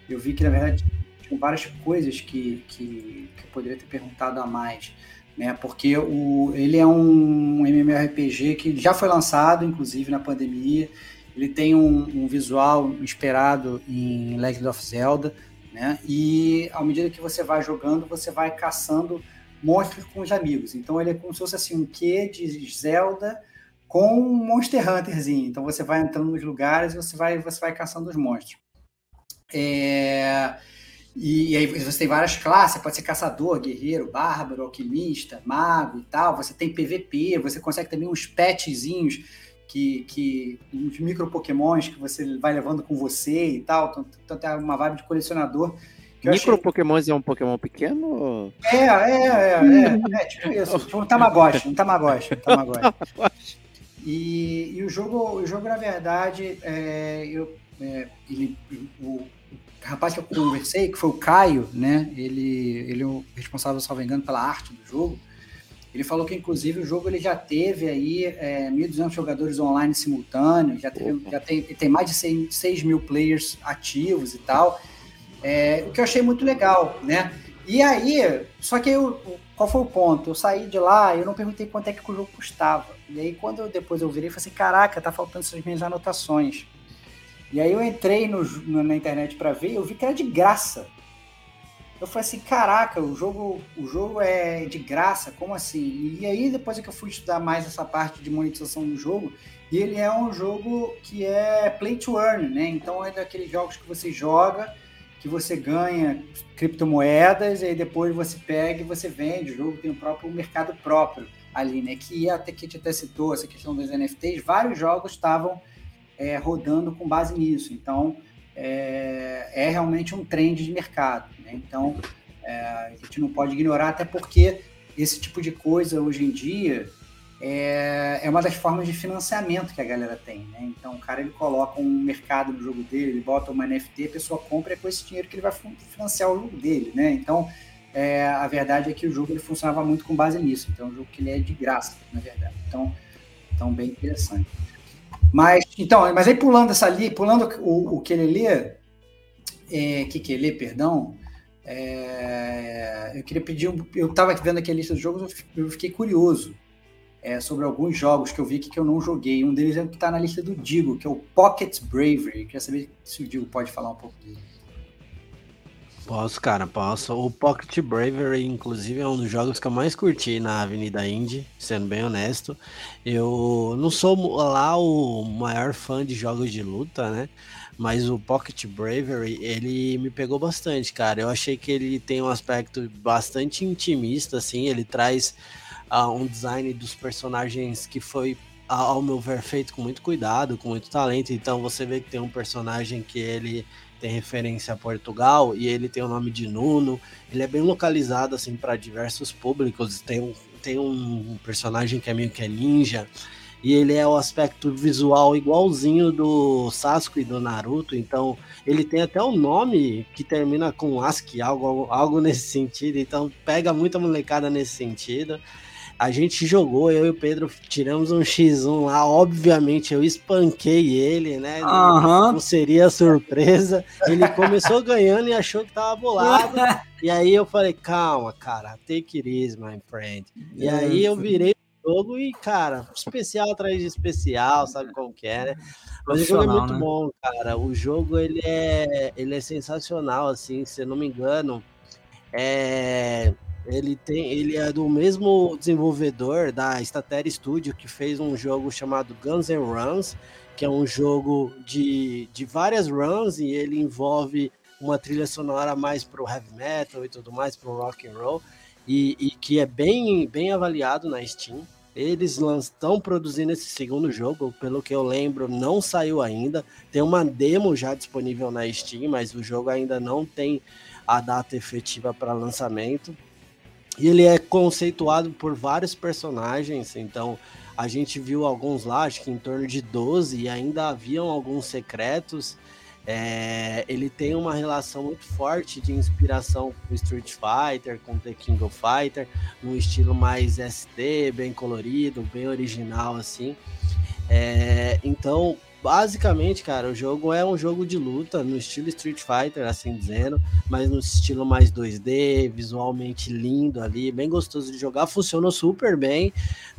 eu vi que na verdade tinha várias coisas que, que, que eu poderia ter perguntado a mais, né, porque o, ele é um MMORPG que já foi lançado inclusive na pandemia, ele tem um, um, visual inspirado em Legend of Zelda, né? E à medida que você vai jogando, você vai caçando monstros com os amigos. Então ele é como se fosse assim um quê de Zelda com um Monster Hunterzinho. Então você vai entrando nos lugares e você vai, você vai caçando os monstros. É... E, e, aí você tem várias classes, pode ser caçador, guerreiro, bárbaro, alquimista, mago e tal. Você tem PVP, você consegue também uns petzinhos que, que uns micro pokémons que você vai levando com você e tal. Então, então tem uma vibe de colecionador. Micro achei... pokémons é um pokémon pequeno? É, é, é, é, é, tipo isso, tipo um Tamagotchi, um Tamagotchi, um Tamagotchi. E, e o jogo, o jogo na verdade, é, eu, é, ele, o, rapaz que eu conversei, que foi o Caio, né? Ele, ele é o responsável, se não me engano, pela arte do jogo. Ele falou que, inclusive, o jogo ele já teve aí é, 1.200 jogadores online simultâneos, já, teve, já tem, tem mais de 6, 6 mil players ativos e tal. É, o que eu achei muito legal, né? E aí, só que eu, qual foi o ponto? Eu saí de lá, eu não perguntei quanto é que o jogo custava. E aí, quando eu, depois eu virei, eu falei assim: caraca, tá faltando essas minhas anotações. E aí eu entrei no, na internet para ver e eu vi que era de graça. Eu falei assim, caraca, o jogo, o jogo é de graça, como assim? E aí depois é que eu fui estudar mais essa parte de monetização do jogo, e ele é um jogo que é play to earn, né? Então é daqueles jogos que você joga, que você ganha criptomoedas, e aí depois você pega e você vende. O jogo tem o próprio mercado próprio ali, né? Que até que a gente até citou essa questão dos NFTs, vários jogos estavam é, rodando com base nisso. Então, é, é realmente um trend de mercado. Né? Então, é, a gente não pode ignorar, até porque esse tipo de coisa hoje em dia é, é uma das formas de financiamento que a galera tem. Né? Então, o cara ele coloca um mercado no jogo dele, ele bota uma NFT, a pessoa compra e é com esse dinheiro que ele vai financiar o jogo dele. Né? Então, é, a verdade é que o jogo ele funcionava muito com base nisso. Então, é um jogo que ele é de graça, na verdade. Então, então bem interessante. Mas, então, mas aí pulando essa ali, pulando o, o que ele lê, é, que que lê, perdão, é, eu queria pedir, eu estava vendo aqui a lista dos jogos, eu fiquei curioso é, sobre alguns jogos que eu vi que eu não joguei. Um deles é o que está na lista do Digo, que é o Pocket Bravery. Eu queria saber se o Digo pode falar um pouco dele. Posso, cara, posso. O Pocket Bravery, inclusive, é um dos jogos que eu mais curti na Avenida Indy, sendo bem honesto. Eu não sou lá o maior fã de jogos de luta, né? Mas o Pocket Bravery, ele me pegou bastante, cara. Eu achei que ele tem um aspecto bastante intimista, assim. Ele traz uh, um design dos personagens que foi ao meu ver, feito com muito cuidado, com muito talento. Então você vê que tem um personagem que ele tem referência a Portugal e ele tem o nome de Nuno. Ele é bem localizado assim para diversos públicos. Tem um, tem um personagem que é meio que é ninja e ele é o aspecto visual igualzinho do Sasuke e do Naruto, então ele tem até um nome que termina com ASCII, algo, algo nesse sentido, então pega muita molecada nesse sentido. A gente jogou, eu e o Pedro tiramos um X1 lá. Obviamente eu espanquei ele, né? Uhum. Não seria surpresa. Ele começou ganhando e achou que tava bolado. e aí eu falei, calma, cara, take it easy, my friend. E aí eu virei jogo e, cara, especial atrás de especial, sabe como que é, né? Mas o jogo é muito né? bom, cara. O jogo ele é, ele é sensacional, assim, se eu não me engano. É, ele tem, ele é do mesmo desenvolvedor da Statera Studio que fez um jogo chamado Guns N' Runs, que é um jogo de, de várias runs e ele envolve uma trilha sonora mais pro heavy metal e tudo mais pro rock and roll e, e que é bem bem avaliado na Steam. Eles estão produzindo esse segundo jogo, pelo que eu lembro, não saiu ainda. Tem uma demo já disponível na Steam, mas o jogo ainda não tem a data efetiva para lançamento. E ele é conceituado por vários personagens, então a gente viu alguns lá, acho que em torno de 12, e ainda haviam alguns secretos. É, ele tem uma relação muito forte de inspiração com Street Fighter, com The King of Fighter, num estilo mais SD, bem colorido, bem original assim. É, então basicamente, cara, o jogo é um jogo de luta no estilo Street Fighter, assim dizendo, mas no estilo mais 2D, visualmente lindo ali, bem gostoso de jogar, funcionou super bem.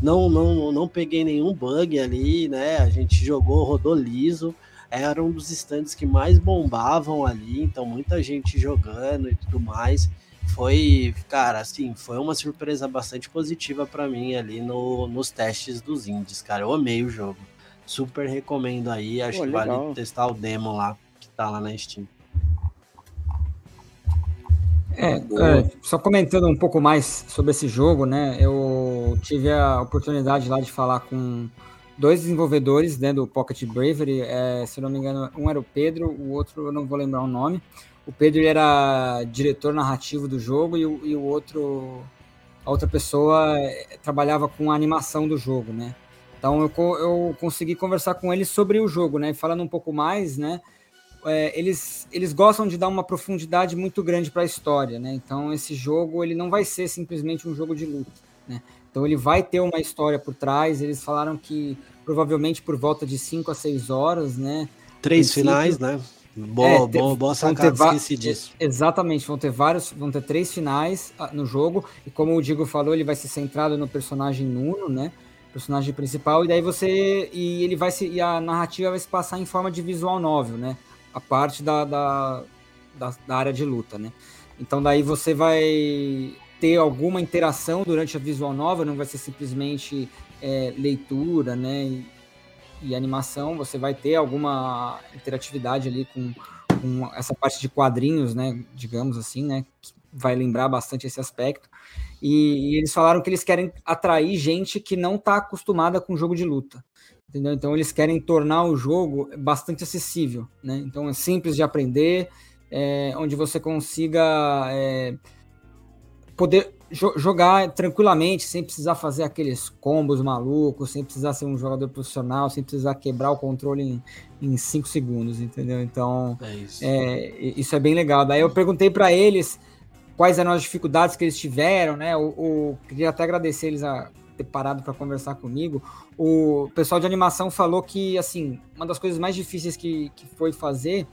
Não não não peguei nenhum bug ali, né? A gente jogou, rodou liso. Era um dos stands que mais bombavam ali, então muita gente jogando e tudo mais. foi, cara, assim, foi uma surpresa bastante positiva para mim ali no, nos testes dos indies, cara. Eu amei o jogo. Super recomendo aí, acho Pô, que vale testar o demo lá, que tá lá na Steam. É, é, só comentando um pouco mais sobre esse jogo, né? Eu tive a oportunidade lá de falar com dois desenvolvedores né, do Pocket Bravery. É, se não me engano, um era o Pedro, o outro eu não vou lembrar o nome. O Pedro era diretor narrativo do jogo e o, e o outro, a outra pessoa é, trabalhava com a animação do jogo, né? Então eu, eu consegui conversar com eles sobre o jogo, né? Falando um pouco mais, né? é, eles, eles gostam de dar uma profundidade muito grande para a história, né? Então esse jogo ele não vai ser simplesmente um jogo de luta, né? Então ele vai ter uma história por trás. Eles falaram que provavelmente por volta de 5 a 6 horas, né? Três finais, né? Boa, é, boa, boa sacada, esqueci disso. Exatamente, vão ter vários, vão ter três finais ah, no jogo, e como o Diego falou, ele vai ser centrado no personagem Nuno, né? Personagem principal, e daí você. E ele vai se. E a narrativa vai se passar em forma de visual novel, né? a parte da, da, da, da área de luta, né? Então daí você vai ter alguma interação durante a visual nova, não vai ser simplesmente é, leitura, né? E, e, animação, você vai ter alguma interatividade ali com, com, essa parte de quadrinhos, né? Digamos assim, né? Que vai lembrar bastante esse aspecto. E, e eles falaram que eles querem atrair gente que não está acostumada com jogo de luta. Entendeu? Então eles querem tornar o jogo bastante acessível, né? Então é simples de aprender, é, onde você consiga é, poder jo jogar tranquilamente, sem precisar fazer aqueles combos malucos, sem precisar ser um jogador profissional, sem precisar quebrar o controle em 5 segundos, entendeu? Então é isso. É, isso. é bem legal. Daí eu perguntei para eles quais eram as dificuldades que eles tiveram, né? O, o queria até agradecer eles a ter parado para conversar comigo, o pessoal de animação falou que, assim, uma das coisas mais difíceis que, que foi fazer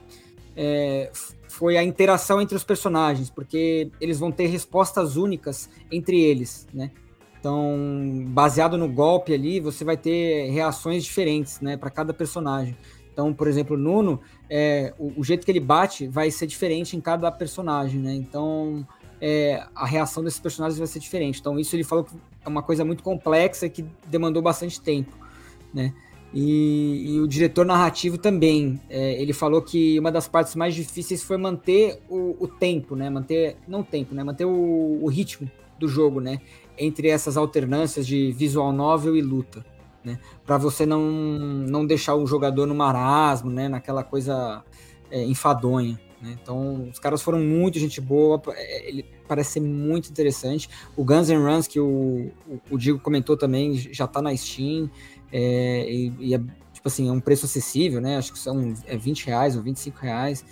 é, foi a interação entre os personagens, porque eles vão ter respostas únicas entre eles, né? Então, baseado no golpe ali, você vai ter reações diferentes, né, para cada personagem. Então, por exemplo, o Nuno, é, o, o, jeito que ele bate vai ser diferente em cada personagem, né? Então, é, a reação desses personagens vai ser diferente. Então, isso ele falou que é uma coisa muito complexa que demandou bastante tempo, né? E, e o diretor narrativo também, é, ele falou que uma das partes mais difíceis foi manter o, o tempo, né? Manter, não o tempo, né? Manter o, o, ritmo do jogo, né? Entre essas alternâncias de visual novel e luta, né? Para você não, não deixar o jogador no marasmo, né? Naquela coisa é, enfadonha. Né? Então, os caras foram muito gente boa, é, ele parece ser muito interessante. O Guns N' Runs, que o, o, o Diego comentou também, já está na Steam, é, e, e, é, tipo assim, é um preço acessível, né? Acho que são é 20 reais ou 25 reais.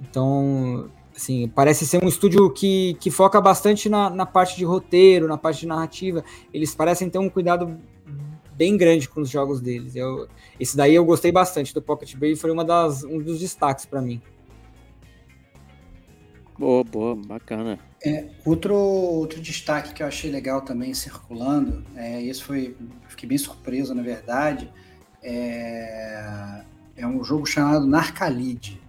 Então, assim, parece ser um estúdio que, que foca bastante na, na parte de roteiro, na parte de narrativa. Eles parecem ter um cuidado bem grande com os jogos deles. Eu, esse daí eu gostei bastante do Pocket Bay, foi uma das, um dos destaques para mim. Boa, boa, bacana. É, outro, outro destaque que eu achei legal também circulando, é, isso foi, fiquei bem surpreso na verdade, é, é um jogo chamado Narcalid.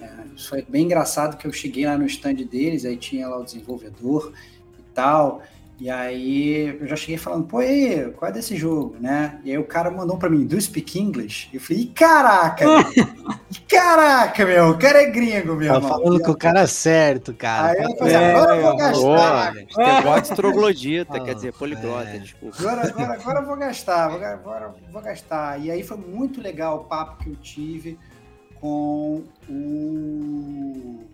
É, isso foi bem engraçado que eu cheguei lá no stand deles, aí tinha lá o desenvolvedor e tal, e aí eu já cheguei falando, pô, aí, qual é desse jogo, né? E aí o cara mandou para mim, do you speak English? E eu falei, caraca! caraca, meu, o cara é gringo, meu. Tá falando com o cara certo, cara. Aí eu falei, é, agora eu vou gastar. Tem troglodita, quer dizer, poliglota, é. desculpa. Agora, agora, agora eu vou gastar, agora, agora vou gastar. E aí foi muito legal o papo que eu tive com o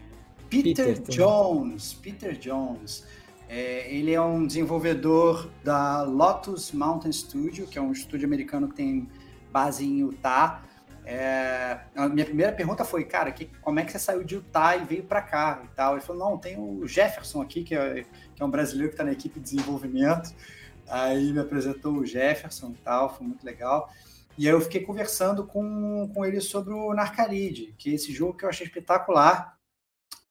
Peter, Peter Jones. Peter Jones. É, ele é um desenvolvedor da Lotus Mountain Studio, que é um estúdio americano que tem base em Utah. É, a minha primeira pergunta foi, cara, que, como é que você saiu de Utah e veio para cá e tal? Ele falou, não, tem o Jefferson aqui, que é, que é um brasileiro que está na equipe de desenvolvimento. Aí me apresentou o Jefferson e tal, foi muito legal. E aí eu fiquei conversando com, com ele sobre o Narcaride, que é esse jogo que eu achei espetacular,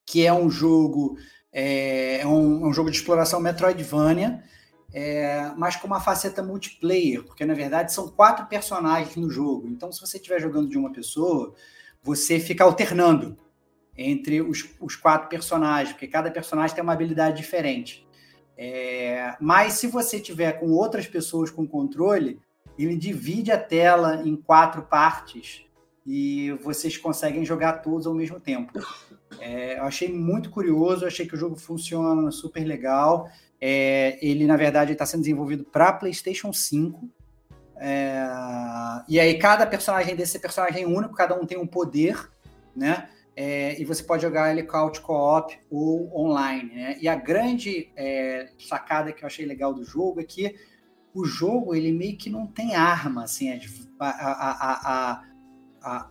que é um jogo é, é, um, é um jogo de exploração Metroidvania, é, mas com uma faceta multiplayer, porque na verdade são quatro personagens no jogo. Então, se você estiver jogando de uma pessoa, você fica alternando. entre os, os quatro personagens, porque cada personagem tem uma habilidade diferente. É, mas se você tiver com outras pessoas com controle, ele divide a tela em quatro partes e vocês conseguem jogar todos ao mesmo tempo. É, eu achei muito curioso, achei que o jogo funciona super legal. É, ele, na verdade, está sendo desenvolvido para PlayStation 5. É, e aí, cada personagem desse personagem é único, cada um tem um poder, né? É, e você pode jogar ele couch co-op ou online, né? E a grande é, sacada que eu achei legal do jogo é que o jogo ele meio que não tem arma, assim, a, a, a, a,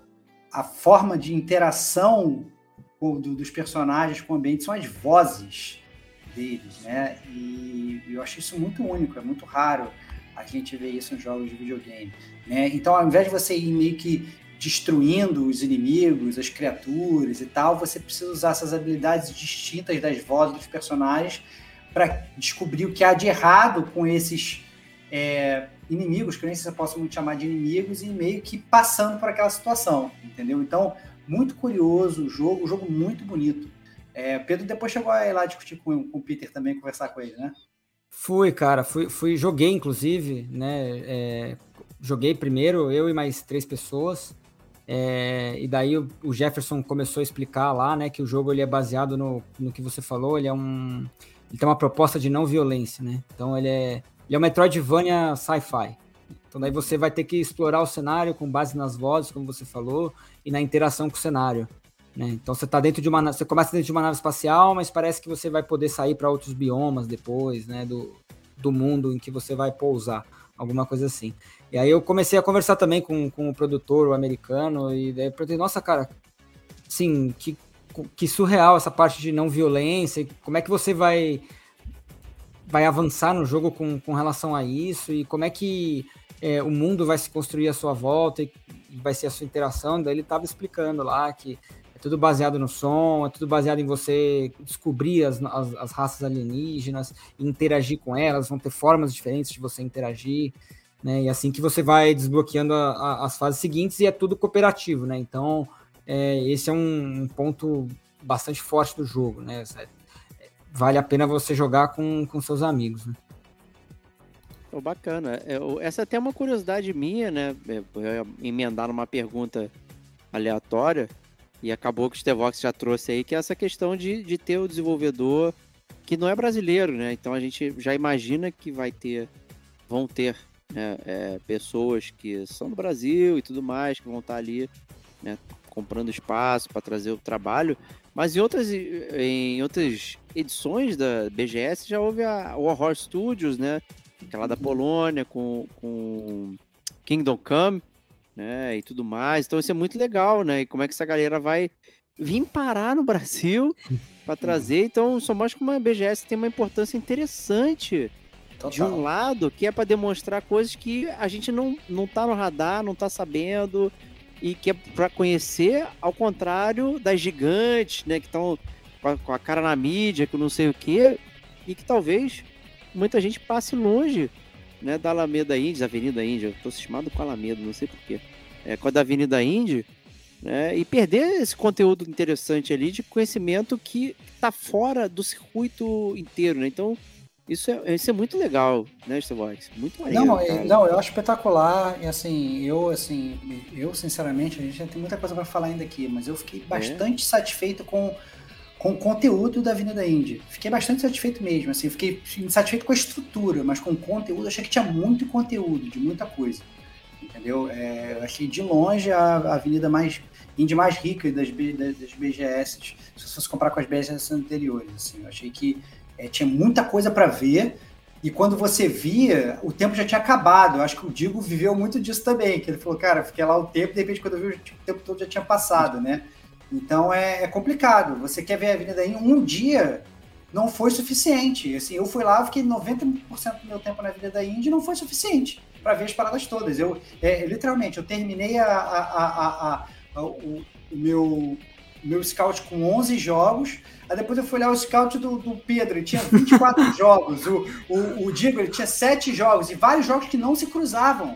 a forma de interação do, dos personagens com o ambiente são as vozes deles, né? E eu acho isso muito único, é muito raro a gente ver isso em jogos de videogame, né? Então, ao invés de você ir meio que destruindo os inimigos, as criaturas e tal, você precisa usar essas habilidades distintas das vozes dos personagens para descobrir o que há de errado com esses é, inimigos, que eu nem sei se eu posso muito chamar de inimigos, e meio que passando por aquela situação, entendeu? Então, muito curioso o jogo, um jogo muito bonito. É, Pedro depois chegou a ir lá discutir com, com o Peter também, conversar com ele, né? Fui, cara, fui, fui joguei inclusive, né? É, joguei primeiro, eu e mais três pessoas. É, e daí o, o, Jefferson começou a explicar lá, né, que o jogo ele é baseado no, no que você falou, ele é um. Ele tem uma proposta de não violência, né? Então ele é. Ele é um Metroidvania sci-fi. Então daí você vai ter que explorar o cenário com base nas vozes, como você falou, e na interação com o cenário. Né? Então você tá dentro de uma você começa dentro de uma nave espacial, mas parece que você vai poder sair para outros biomas depois, né, do, do mundo em que você vai pousar, alguma coisa assim. E aí eu comecei a conversar também com, com o produtor o americano e daí eu perguntei, nossa, cara, sim, que que surreal essa parte de não violência, como é que você vai vai avançar no jogo com, com relação a isso e como é que é, o mundo vai se construir à sua volta e, e vai ser a sua interação. Daí ele estava explicando lá que é tudo baseado no som, é tudo baseado em você descobrir as, as, as raças alienígenas, interagir com elas, vão ter formas diferentes de você interagir, né? E assim que você vai desbloqueando a, a, as fases seguintes e é tudo cooperativo, né? Então, é, esse é um, um, ponto bastante forte do jogo, né? Vale a pena você jogar com, com seus amigos, né? Oh, bacana. Eu, essa é até uma curiosidade minha, né? Ia emendar numa pergunta aleatória. E acabou que o Stevox já trouxe aí, que é essa questão de, de ter o desenvolvedor que não é brasileiro, né? Então a gente já imagina que vai ter, vão ter né, é, pessoas que são do Brasil e tudo mais, que vão estar ali né, comprando espaço para trazer o trabalho. Mas em outras, em outras edições da BGS já houve a Horror Studios, né? Aquela da Polônia com, com Kingdom Come né? E tudo mais. Então isso é muito legal, né? E como é que essa galera vai vir parar no Brasil para trazer. Então, só mostra como a BGS tem uma importância interessante. Total. De um lado, que é para demonstrar coisas que a gente não, não tá no radar, não tá sabendo, e que é para conhecer, ao contrário das gigantes, né? Que estão com, com a cara na mídia, que não sei o quê, e que talvez muita gente passe longe né, da Alameda Índia, Avenida Índia, tô cismado com a Alameda, não sei porquê, é, com a da Avenida Índia, né, e perder esse conteúdo interessante ali de conhecimento que tá fora do circuito inteiro, né, então isso é, isso é muito legal, né, Starbox? Muito maneiro. Não, cara. não, eu acho espetacular. E assim, eu assim, eu sinceramente, a gente tem muita coisa para falar ainda aqui, mas eu fiquei é. bastante é. satisfeito com com o conteúdo da Avenida Indie. Fiquei bastante satisfeito mesmo, assim, fiquei satisfeito com a estrutura, mas com o conteúdo, achei que tinha muito conteúdo, de muita coisa. Entendeu? É, achei de longe a, a avenida mais indie mais rica das, das BGS, se fosse comparar com as BGS anteriores. Assim, eu achei que é, tinha muita coisa para ver. E quando você via, o tempo já tinha acabado. Eu acho que o Digo viveu muito disso também. Que ele falou, cara, fiquei lá o tempo, de repente, quando eu vi, o tempo todo já tinha passado, né? Então é, é, complicado. Você quer ver a Avenida em um dia não foi suficiente. Assim, eu fui lá, fiquei 90% do meu tempo na Avenida Índia e não foi suficiente para ver as paradas todas. Eu é, literalmente eu terminei a, a, a, o, o, meu meu scout com 11 jogos. Aí depois eu fui olhar o scout do, do Pedro, ele tinha 24 jogos. O, o, o Diego ele tinha 7 jogos e vários jogos que não se cruzavam.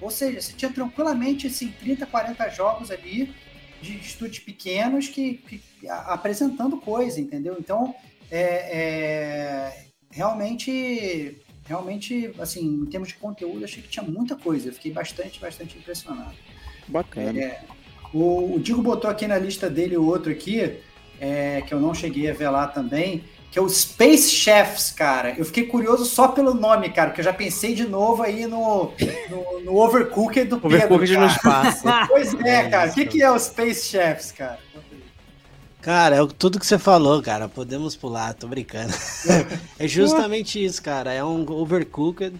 Ou seja, você tinha tranquilamente assim, 30, 40 jogos ali de estúdios pequenos que, que apresentando coisa, entendeu? Então, é, é, realmente, realmente, assim, em termos de conteúdo, achei que tinha muita coisa. Eu fiquei bastante, bastante impressionado. Bacana. É, o, o Digo botou aqui na lista dele outro aqui, é, que eu não cheguei a ver lá também, que é o Space Chefs, cara. Eu fiquei curioso só pelo nome, cara, que eu já pensei de novo aí no, no, no Overcooked do Pedro, Overcooked no cara. espaço. Pois é, É cara. O que, que é o Space Chefs, cara? Cara, é tudo que você falou, cara. Podemos pular, tô brincando. é justamente isso, cara. É um overcooked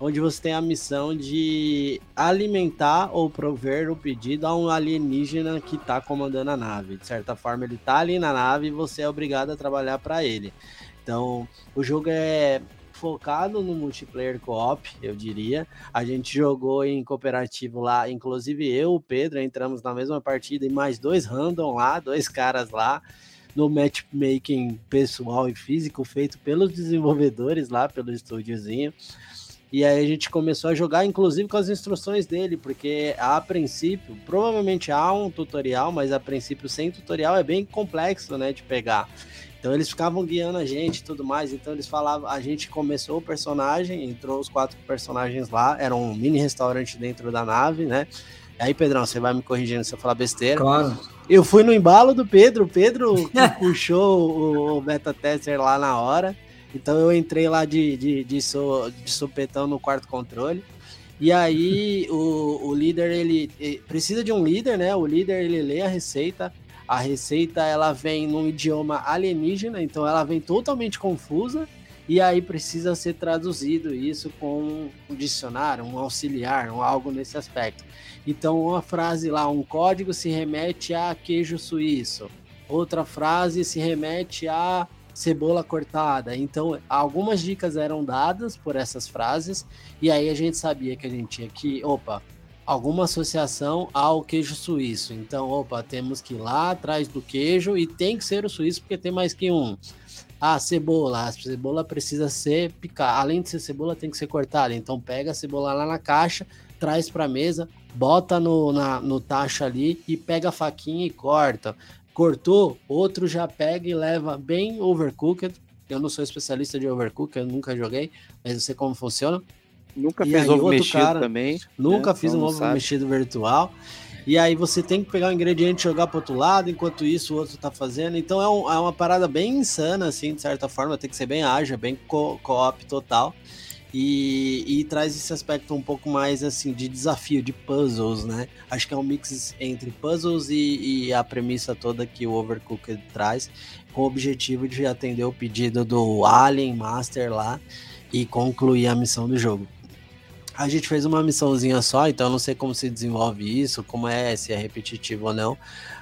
onde você tem a missão de alimentar ou prover o pedido a um alienígena que tá comandando a nave. De certa forma, ele tá ali na nave e você é obrigado a trabalhar para ele. Então, o jogo é focado no multiplayer co-op, eu diria. A gente jogou em cooperativo lá, inclusive eu, o Pedro, entramos na mesma partida e mais dois random lá, dois caras lá, no matchmaking pessoal e físico feito pelos desenvolvedores lá, pelo estúdiozinho. E aí a gente começou a jogar, inclusive com as instruções dele, porque a princípio, provavelmente há um tutorial, mas a princípio sem tutorial é bem complexo, né, de pegar. Então eles ficavam guiando a gente e tudo mais. Então eles falavam, a gente começou o personagem, entrou os quatro personagens lá, era um mini restaurante dentro da nave, né? Aí, Pedrão, você vai me corrigindo se eu falar besteira. Claro. Eu fui no embalo do Pedro, o Pedro que puxou o, o beta tester lá na hora. Então eu entrei lá de, de, de, so, de supetão no quarto controle. E aí o, o líder, ele, ele precisa de um líder, né? O líder, ele lê a receita. A receita, ela vem num idioma alienígena, então ela vem totalmente confusa. E aí precisa ser traduzido isso com um dicionário, um auxiliar, um algo nesse aspecto. Então, uma frase lá, um código se remete a queijo suíço. Outra frase se remete a cebola cortada. Então, algumas dicas eram dadas por essas frases, e aí a gente sabia que a gente tinha que, opa, alguma associação ao queijo suíço. Então, opa, temos que ir lá atrás do queijo e tem que ser o suíço porque tem mais que um. Ah, cebola. A cebola precisa ser picada. Além de ser cebola, tem que ser cortada. Então, pega a cebola lá na caixa, traz para a mesa, bota no, na, no tacho ali e pega a faquinha e corta. Cortou, outro já pega e leva bem overcooked. Eu não sou especialista de overcooked, eu nunca joguei, mas eu sei como funciona. Nunca E fez aí, ovo outro mexido cara- também. Nunca né? fiz Então um ovo sabe. mexido virtual. E aí você tem que pegar o ingrediente e jogar pro outro lado, enquanto isso o outro tá fazendo. Então é, um- é uma parada bem insana, assim, de certa forma. Tem que ser bem ágil, bem co- co-op total. E, e traz esse aspecto um pouco mais, assim, de desafio, de puzzles, né? Acho que é um mix entre puzzles e, e a premissa toda que o Overcooked traz, com o objetivo de atender o pedido do Alien Master lá e concluir a missão do jogo. A gente fez uma missãozinha só, então eu não sei como se desenvolve isso, como é, se é repetitivo ou não.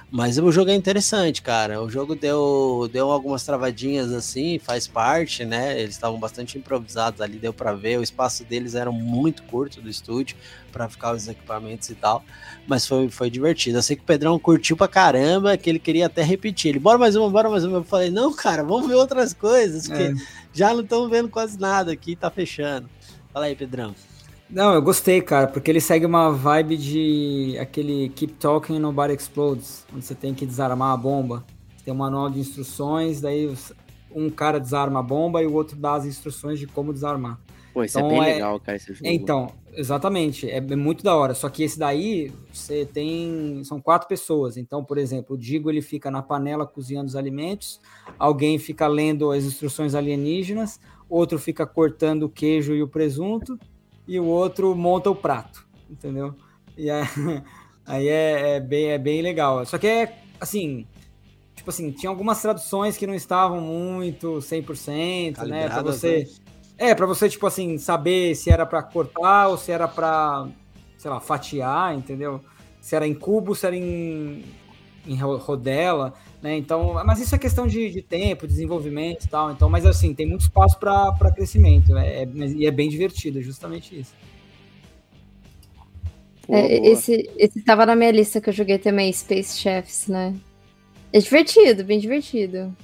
Mas o jogo é interessante, cara. O jogo deu, deu algumas travadinhas assim, faz parte, né? Eles estavam bastante improvisados ali, deu pra ver. O espaço deles era muito curto do estúdio para ficar os equipamentos e tal. Mas foi, foi divertido. Eu sei que o Pedrão curtiu pra caramba, que ele queria até repetir. Ele, bora mais uma, bora mais uma. Eu falei, não, cara, vamos ver outras coisas, porque É. já não estamos vendo quase nada aqui, tá fechando. Fala aí, Pedrão. Não, eu gostei, cara, porque ele segue uma vibe de aquele Keep Talking Nobody Explodes, onde você tem que desarmar a bomba. Tem um manual de instruções, daí um cara desarma a bomba e o outro dá as instruções de como desarmar. Pô, isso Então é bem é- legal, cara, esse jogo. Então, exatamente, é é muito da hora. Só que esse daí, você tem. São quatro pessoas. Então, por exemplo, o Digo ele fica na panela cozinhando os alimentos, alguém fica lendo as instruções alienígenas, outro fica cortando o queijo e o presunto, e o outro monta o prato, entendeu? E aí, aí é, é bem, é bem legal. Só que é assim. Tipo assim, tinha algumas traduções que não estavam muito 100%, né? Pra você. né? É, pra você, tipo assim, saber se era pra cortar ou se era pra, sei lá, fatiar, entendeu? Se era em cubo, se era em, em ro- rodela, né? Então, mas isso é questão de, de tempo, desenvolvimento e tal. Então, mas assim, tem muito espaço pra pra crescimento, né? É, mas- e é bem divertido, é justamente isso. Pô, É, boa. esse, esse tava na minha lista que eu joguei também, Space Chefs, né? É divertido, bem divertido.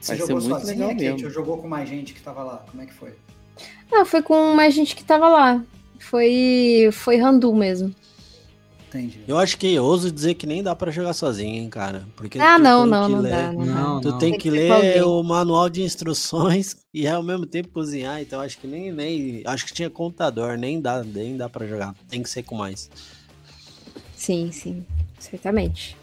Você Vai jogou legal Kate? mesmo. Ou jogou com mais gente que tava lá? Como é que foi? Ah, foi com mais gente que tava lá. Foi, foi Randu mesmo. Entendi. Eu acho que ouso dizer que nem dá pra jogar sozinho, hein, cara. Porque Ah, tu não, tem não, que não ler- dá, não. Não, Tu não. tem Tem que ler o manual de instruções e ao mesmo tempo cozinhar, então acho que nem, nem acho que tinha contador, nem dá, nem dá para jogar. Tem que ser com mais. Sim, sim, certamente.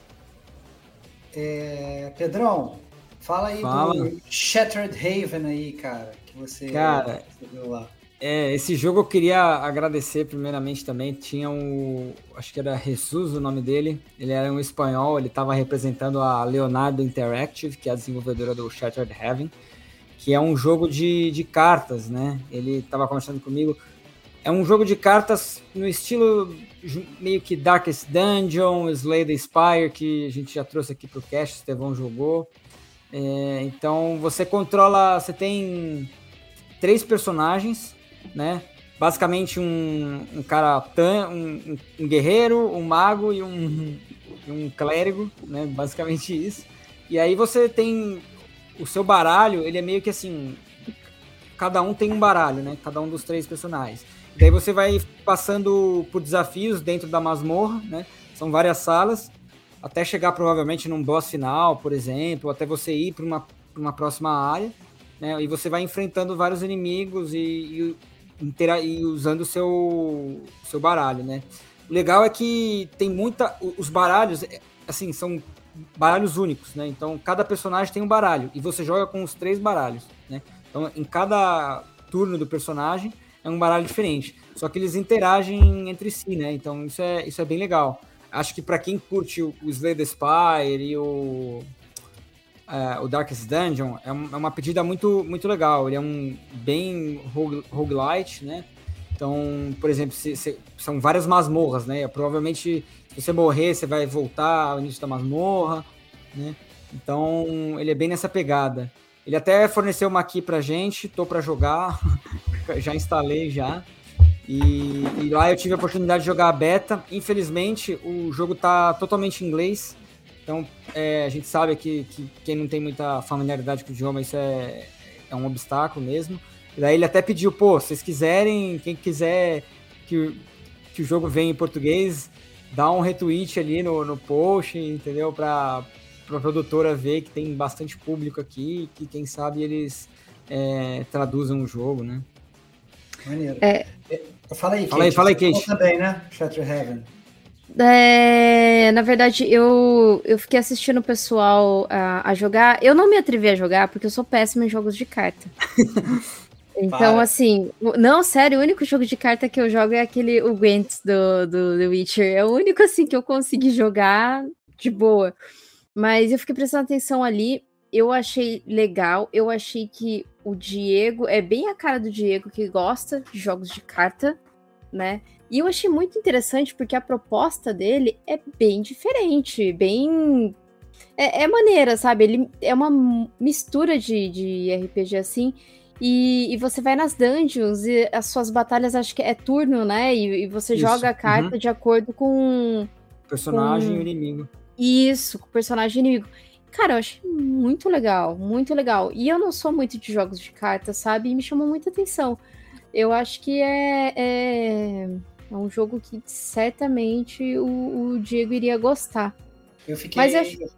É, Pedrão, fala aí Fala. do Shattered Haven aí, cara, que você, Cara, você viu lá. É, esse jogo eu queria agradecer primeiramente também. Tinha um. Acho que era Jesus o nome dele. Ele era um espanhol, ele estava representando a Leonardo Interactive, que é a desenvolvedora do Shattered Heaven, que é um jogo de, de cartas, né? Ele estava conversando comigo. É um jogo de cartas no estilo meio que Darkest Dungeon, Slay the Spire, que a gente já trouxe aqui cast, o Estevão jogou. É, então você controla. Você tem três personagens, né? Basicamente um, um cara um, um- guerreiro, um mago e um, um clérigo, né? Basicamente isso. E aí você tem o seu baralho, ele é meio que assim, cada um tem um baralho, né? Cada um dos três personagens. Daí você vai passando por desafios dentro da masmorra, né? São várias salas, até chegar provavelmente num boss final, por exemplo, até você ir para uma, uma próxima área, né? E você vai enfrentando vários inimigos e, e, intera- e usando o seu, seu baralho, né? O legal é que tem muita. Os baralhos, é, assim, são baralhos únicos, né? Então cada personagem tem um baralho e você joga com os três baralhos, né? Então em cada turno do personagem é um baralho diferente. Só que eles interagem entre si, né? Então isso é, isso é bem legal. Acho que para quem curte o, o Slay the Spire e o, é, o Darkest Dungeon, é, um- é uma pedida muito, muito legal. Ele é um bem rogue- roguelite, né? Então, por exemplo, se- se- são várias masmorras, né? Provavelmente, se você morrer, você vai voltar ao início da masmorra, né? Então, ele é bem nessa pegada. Ele até forneceu uma aqui pra gente, tô pra jogar, já instalei já. E, e lá eu tive a oportunidade de jogar a beta. Infelizmente, o jogo tá totalmente em inglês. Então, é, a gente sabe que, que quem não tem muita familiaridade com o idioma, isso é, é um obstáculo mesmo. E daí ele até pediu, pô, se vocês quiserem, quem quiser que, o- que o jogo venha em português, dá um retweet ali no, no post, entendeu? Pra, pra produtora ver que tem bastante público aqui, que quem sabe eles é, traduzam o jogo, né? Maneiro. É. Fala aí, Fala aí, fala aí, Você Kate. também, né? Shattered Heaven. É, na verdade, eu, eu fiquei assistindo o pessoal a, a jogar. Eu não me atrevi a jogar porque eu sou péssima em jogos de carta. Então, Para. assim, não, sério, o único jogo de carta que eu jogo é aquele, o Gwent do, do The Witcher. É o único, assim, que eu consegui jogar de boa. Mas eu fiquei prestando atenção ali, eu achei legal, eu achei que o Diego, é bem a cara do Diego que gosta de jogos de carta, né? E eu achei muito interessante porque a proposta dele é bem diferente, bem. É, é maneira, sabe? Ele é uma mistura de, de RPG assim. E, e você vai nas dungeons e as suas batalhas, acho que é turno, né? E, e você Isso, joga a carta uhum. de acordo com Personagem Com- e inimigo. isso, com personagem inimigo. Cara, eu achei muito legal, muito legal. E eu não sou muito de jogos de carta, sabe? E me chamou muita atenção. Eu acho que é, é, é um jogo que certamente o, o Diego iria gostar. Eu fiquei, Mas eu-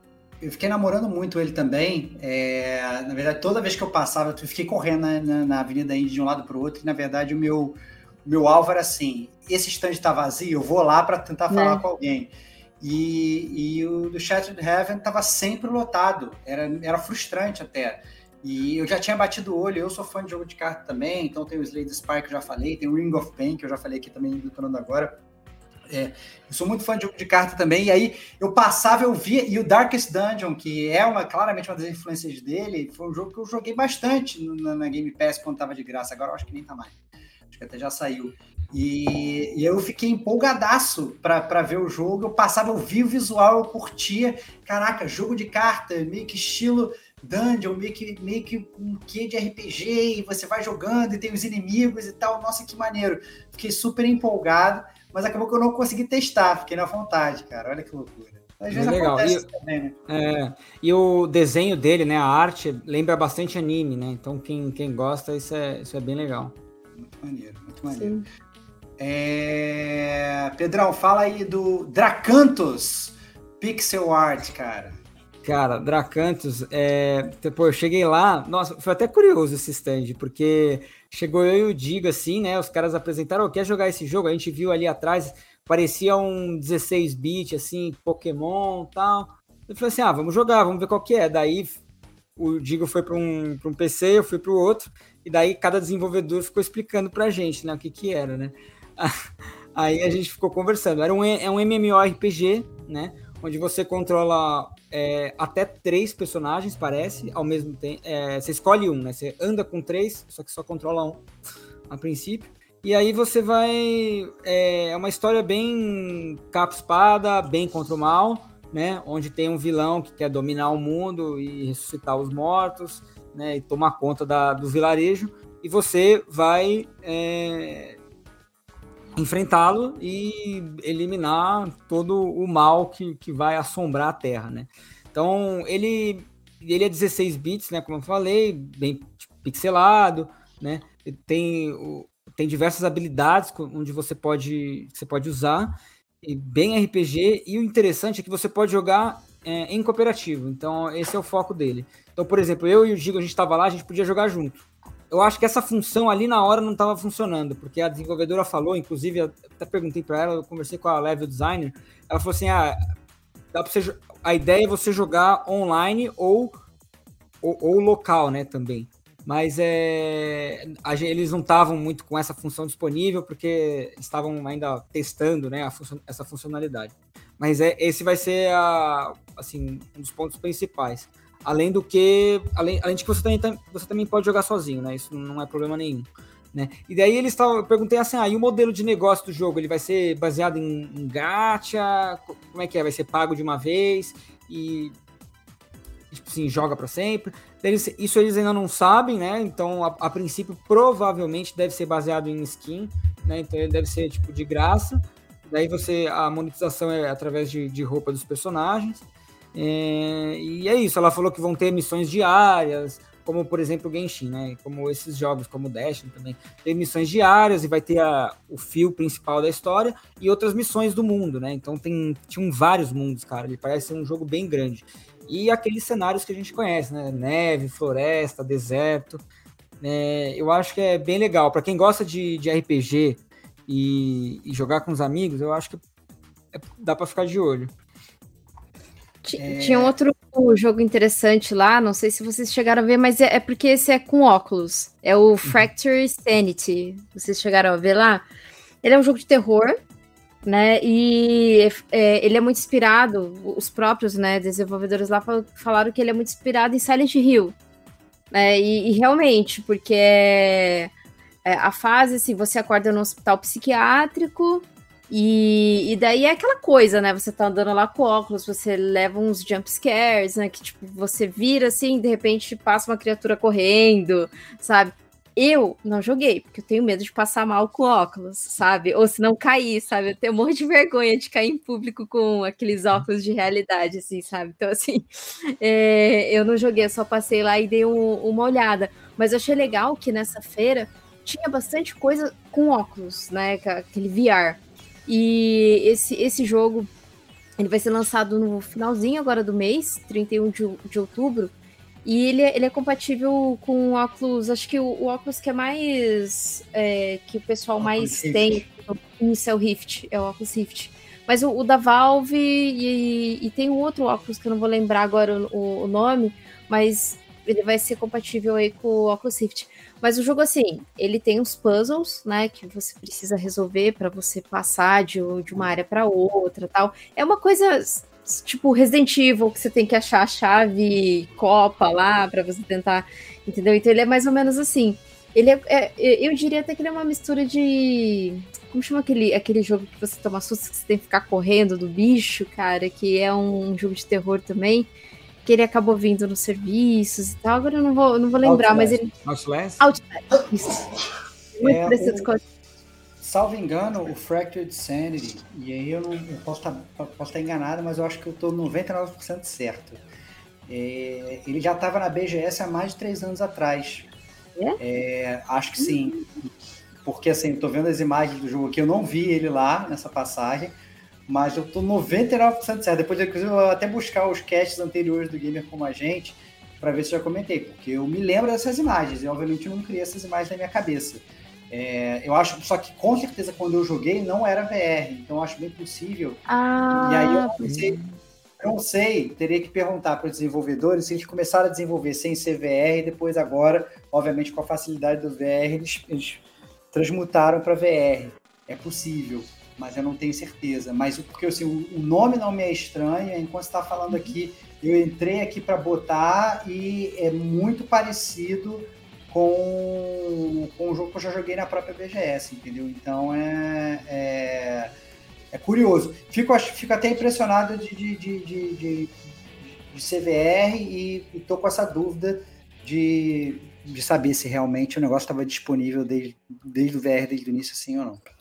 eu fiquei namorando muito ele também. É, na verdade, toda vez que eu passava, eu fiquei correndo na, na, na Avenida Indy de um lado para o outro. E, na verdade, o meu, meu alvo era assim: esse stand está vazio, eu vou lá para tentar falar Né? com alguém. E, e o do Shattered Heaven estava sempre lotado. Era, era frustrante até. E eu já tinha batido o olho, eu sou fã de jogo de carta também, então tem o Slay the Spire que eu já falei, tem o Ring of Pain que eu já falei aqui também, detonando agora. É, eu sou muito fã de jogo de carta também, e aí eu passava, eu via, e o Darkest Dungeon, que é uma claramente uma das influências dele, foi um jogo que eu joguei bastante na, na Game Pass quando tava de graça, agora eu acho que nem tá mais. Acho que até já saiu. E, e eu fiquei empolgadaço pra ver o jogo. Eu passava, eu via o visual, eu curtia. Caraca, jogo de carta, meio que estilo dungeon, meio que, meio que um quê de RPG, e você vai jogando e tem os inimigos e tal. Nossa, que maneiro. Fiquei super empolgado, mas acabou que eu não consegui testar, fiquei na vontade, cara. Olha que loucura. Às vezes legal. acontece E- isso também, né? É, e o desenho dele, né, a arte, lembra bastante anime, né? Então quem, quem gosta, isso é, isso é bem legal. Muito maneiro, muito maneiro. Sim. É... Pedrão, fala aí do Dracantos Pixel Art, cara. Cara, Dracantos, é... Pô, eu cheguei lá, nossa, foi até curioso esse stand, porque chegou eu e o Digo, assim, né? Os caras apresentaram, oh, quer jogar esse jogo? A gente viu ali atrás, parecia um 16-bit, assim, Pokémon tal. Eu falei assim, ah, vamos jogar, vamos ver qual que é. Daí o Digo foi para um, um PC, eu fui para o outro, e daí cada desenvolvedor ficou explicando para a gente né, o que, que era, né? Aí a gente ficou conversando. Era um, é um MMORPG, né? Onde você controla é, até três personagens, parece, ao mesmo tempo. É, você escolhe um, né? Você anda com três, só que só controla um a princípio. E aí você vai. É, é uma história bem capa-espada, bem contra o mal né? Onde tem um vilão que quer dominar o mundo e ressuscitar os mortos, né? E tomar conta da, do vilarejo. E você vai é, enfrentá-lo e eliminar todo o mal que, que vai assombrar a Terra, né? Então, ele, ele é 16 bits, né? Como eu falei, bem pixelado, né? Tem, tem diversas habilidades onde você pode, você pode usar bem RPG, e o interessante é que você pode jogar é, em cooperativo, então esse é o foco dele. Então, por exemplo, eu e o Gigo, a gente estava lá, a gente podia jogar junto. Eu acho que essa função ali na hora não estava funcionando, porque a desenvolvedora falou, inclusive, até perguntei para ela, eu conversei com a level designer, ela falou assim: ah, dá você, a ideia é você jogar online ou, ou, ou local, né, também mas é, a, eles não estavam muito com essa função disponível porque estavam ainda testando né, função, essa funcionalidade. Mas é, esse vai ser a, assim, um dos pontos principais. Além do que, além, além de que você também, você também pode jogar sozinho, né? Isso não é problema nenhum. Né? E daí eles estavam, eu perguntei assim, ah, e o modelo de negócio do jogo, ele vai ser baseado em, em gacha? Como é que é? Vai ser pago de uma vez? E tipo assim, joga para sempre. Eles, isso eles ainda não sabem, né? Então, a, a, princípio, provavelmente deve ser baseado em skin, né? Então, ele deve ser tipo de graça. Daí você a monetização é através de, de roupa dos personagens. É, e é isso. Ela falou que vão ter missões diárias, como por exemplo o Genshin, né? Como esses jogos, como o Destiny também, tem missões diárias e vai ter a, o fio principal da história e outras missões do mundo, né? Então tem tinham vários mundos, cara. Ele parece ser um jogo bem grande e aqueles cenários que a gente conhece, né? Neve, floresta, deserto. É, eu acho que é bem legal. Para quem gosta de, de RPG e, e, jogar com os amigos, eu acho que é, dá para ficar de olho. É... Tinha um outro jogo interessante lá, não sei se vocês chegaram a ver, mas é, é porque esse é com óculos. É o uhum. Fracture Sanity. Vocês chegaram a ver lá? Ele é um jogo de terror, né? E é, ele é muito inspirado, os próprios né, desenvolvedores lá falaram que ele é muito inspirado em Silent Hill. Né? E, e realmente, porque é, é, a fase, assim, você acorda no hospital psiquiátrico e, e daí é aquela coisa, né? Você tá andando lá com óculos, você leva uns jump scares, né? Que tipo, você vira assim, de repente passa uma criatura correndo, sabe? Eu não joguei, porque eu tenho medo de passar mal com óculos, sabe? Ou se não cair, sabe? Eu tenho um monte de vergonha de cair em público com aqueles óculos de realidade, assim, sabe? Então, assim, é, eu não joguei, eu só passei lá e dei um, uma olhada. Mas eu achei legal que nessa feira tinha bastante coisa com óculos, né? Aquele VR. E esse, esse jogo, ele vai ser lançado no finalzinho agora do mês, 31 de, de outubro. E ele, é, ele é compatível com o óculos, acho que o, o óculos que é mais. É, que o pessoal mais tem. Isso é o Rift, é o óculos Rift. Mas o, o da Valve e, e, tem um outro óculos que eu não vou lembrar agora o, o, nome, mas ele vai ser compatível aí com o óculos Rift. Mas o jogo, assim, ele tem uns puzzles, né, que você precisa resolver para você passar de, de uma área para outra tal. É uma coisa tipo Resident Evil, que você tem que achar a chave copa lá para você tentar, entendeu? Então ele é mais ou menos assim. Ele é, é, eu diria até que ele é uma mistura de como chama aquele, aquele jogo que você toma susto que você tem que ficar correndo do bicho, cara, que é um jogo de terror também, que ele acabou vindo nos serviços e tal. Agora eu não vou, não vou lembrar, Outlast. mas ele Outlast. Outlast. Isso. Muito é, parecido com salvo engano, o Fractured Sanity, e aí eu não eu posso estar tá, posso estar tá enganado, mas eu acho que eu estou 99% certo. É, ele já estava na BGS há mais de três anos atrás. É? É, acho que sim. porque assim, tô vendo as imagens do jogo aqui, eu não vi ele lá nessa passagem, mas eu tô 99% certo. Depois, inclusive, eu vou até buscar os casts anteriores do Gamer Como a Gente para ver se eu já comentei, porque eu me lembro dessas imagens e obviamente eu não criei essas imagens na minha cabeça. É, eu acho, só que com certeza quando eu joguei não era VR, então eu acho bem possível. Ah, e aí eu não sei, eu não sei, teria que perguntar para os desenvolvedores se eles começaram a desenvolver sem ser VR e depois agora, obviamente com a facilidade do VR, eles, eles transmutaram para VR. É possível, mas eu não tenho certeza. Mas porque assim, o, nome não me é estranho, enquanto está falando aqui, eu entrei aqui para botar e é muito parecido com, com o jogo que eu já joguei na própria BGS, entendeu? Então é, é, é curioso. Fico, fico até impressionado de, de, de, de, de, CVR e, e tô com essa dúvida de, de saber se realmente o negócio estava disponível desde, desde o VR, desde o início, sim ou não.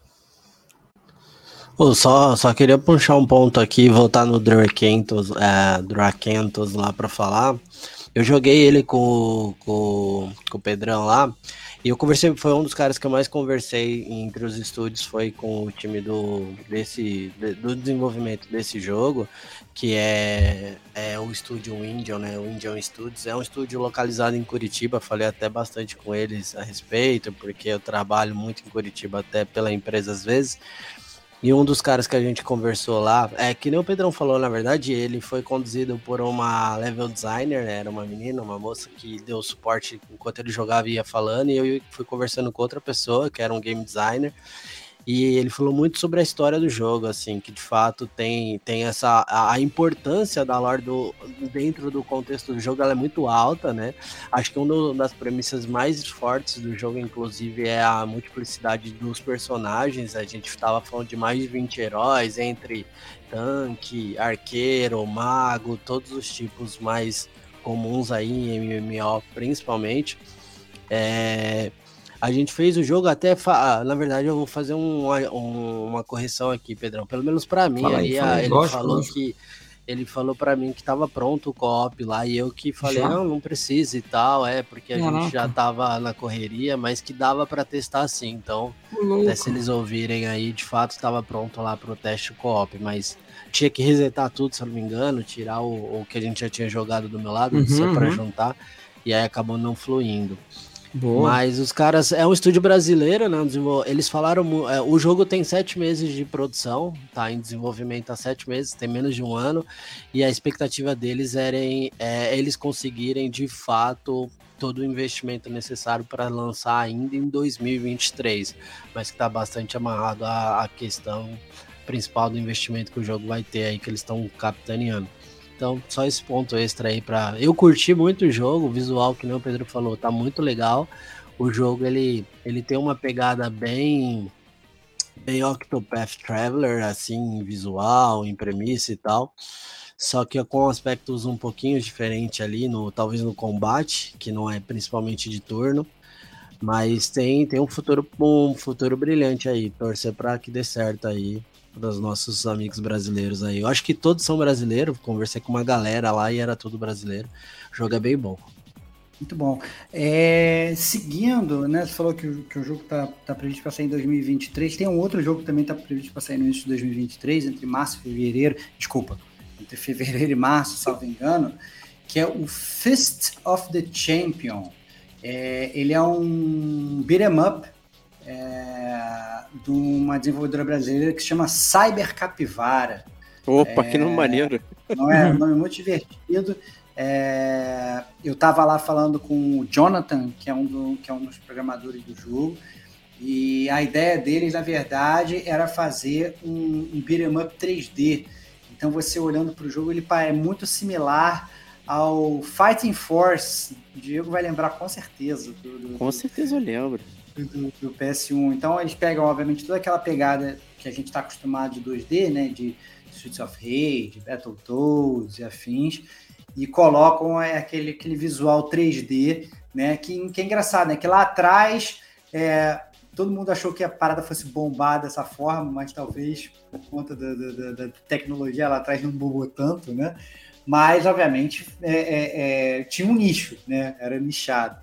Pô, só, só queria puxar um ponto aqui, voltar no Drakentos, é, Drakentos lá para falar. Eu joguei ele com, com, com o Pedrão lá. E eu conversei, foi um dos caras que eu mais conversei entre os estúdios, foi com o time do, desse, do desenvolvimento desse jogo, que é, é o estúdio Indian, né? O Indian Studios. É um estúdio localizado em Curitiba, falei até bastante com eles a respeito, porque eu trabalho muito em Curitiba até pela empresa às vezes. E um dos caras que a gente conversou lá, é que nem o Pedrão falou, na verdade, ele foi conduzido por uma level designer, né? era uma menina, uma moça que deu suporte enquanto ele jogava e ia falando, e eu fui conversando com outra pessoa, que era um game designer, e ele falou muito sobre a história do jogo, assim, que de fato tem, tem essa a, importância da lore do, dentro do contexto do jogo, ela é muito alta, né? Acho que uma das premissas mais fortes do jogo, inclusive, é a multiplicidade dos personagens. A gente estava falando de mais de 20 heróis, entre tanque, arqueiro, mago, todos os tipos mais comuns aí em MMO, principalmente. É, a gente fez o jogo até. Fa... Ah, na verdade, eu vou fazer um, um, uma correção aqui, Pedrão. Pelo menos para mim. Aí, aí, ele gosto, falou gosto. que. Ele falou para mim que tava pronto o co-op lá e eu que falei, já? não, não precisa e tal, é, porque a Caraca. gente já tava na correria, mas que dava para testar sim. Então, até se eles ouvirem aí, de fato estava pronto lá pro teste co-op, mas tinha que resetar tudo, se eu não me engano, tirar o, o que a gente já tinha jogado do meu lado, uhum, para uhum. juntar, e aí acabou não fluindo. Boa. Mas os caras. É um estúdio brasileiro, né? Eles falaram. É, o jogo tem sete meses de produção, tá em desenvolvimento há sete meses, tem menos de um ano. E a expectativa deles era em, é, eles conseguirem de fato todo o investimento necessário para lançar ainda em 2023, mas que está bastante amarrado à, à questão principal do investimento que o jogo vai ter aí, que eles estão capitaneando. Então, só esse ponto extra aí para Eu curti muito o jogo, o visual, que nem o Pedro falou, tá muito legal. O jogo, ele, ele tem uma pegada bem bem Octopath Traveler, assim, visual, em premissa e tal. Só que com aspectos um pouquinho diferentes ali, no, talvez no combate, que não é principalmente de turno. Mas tem, tem um futuro um futuro brilhante aí. Torcer para que dê certo aí dos nossos amigos brasileiros aí. Eu acho que todos são brasileiros, conversei com uma galera lá e era tudo brasileiro. O jogo é bem bom. Muito bom. É, seguindo, né? Você falou que, que o jogo está tá previsto para sair em 2023. Tem um outro jogo que também está previsto para sair no início de 2023, entre março e fevereiro. Desculpa, entre fevereiro e março, salvo engano, que é o Fist of the Champion. É, ele é um beat'em up é, de uma desenvolvedora brasileira que se chama Cyber Capivara. Opa, é, que nome maneiro. Não é um nome muito divertido. É, eu estava lá falando com o Jonathan, que é, um do, que é um dos programadores do jogo, e a ideia deles, na verdade, era fazer um, um beat'em up 3D. Então, você olhando para o jogo, ele é muito similar ao Fighting Force. O Diego vai lembrar com certeza. Do, do, com certeza eu lembro do, do, PS1. Então eles pegam, obviamente, toda aquela pegada que a gente está acostumado de 2D, né? De Streets of Rage, Battletoads e afins, e colocam é, aquele, aquele visual 3D, né? Que, que é engraçado, né? Que lá atrás é, todo mundo achou que a parada fosse bombar dessa forma, mas talvez por conta da, da, da tecnologia lá atrás não bombou tanto, né? Mas, obviamente, é, é, é, tinha um nicho, né? Era nichado.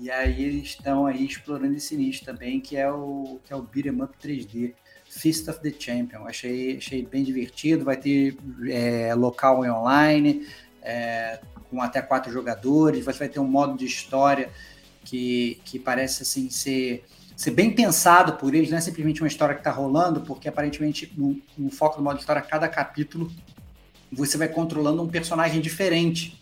E aí eles estão aí explorando esse nicho também, que é o que é o beat'em up 3D. Fist of the Champion. Achei, achei bem divertido, vai ter é, local e online, é, com até quatro jogadores, você vai ter um modo de história que, que parece assim ser, ser bem pensado por eles, não é simplesmente uma história que está rolando, porque aparentemente no, no foco do modo de história, cada capítulo você vai controlando um personagem diferente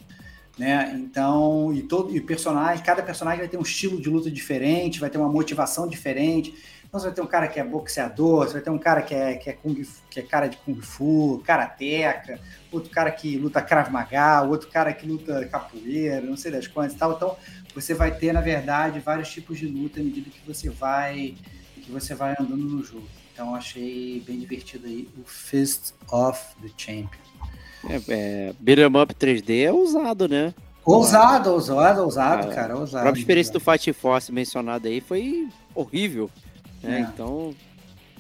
né? Então, e todo e personagem, cada personagem vai ter um estilo de luta diferente, vai ter uma motivação diferente. Então, você vai ter um cara que é boxeador, você vai ter um cara que é, que é, kung, que é cara de kung fu, karateca, outro cara que luta krav maga, outro cara que luta capoeira, não sei das quantas e tal. Então, você vai ter, na verdade, vários tipos de luta à medida que você vai que você vai andando no jogo. Então, achei bem divertido aí o Fist of the Champion. É, é, Beat'em Up 3D é ousado, né? Ousado, ousado, ousado, É, cara, A ousado. própria experiência do Fight Force mencionada aí foi horrível. Né? É. Então,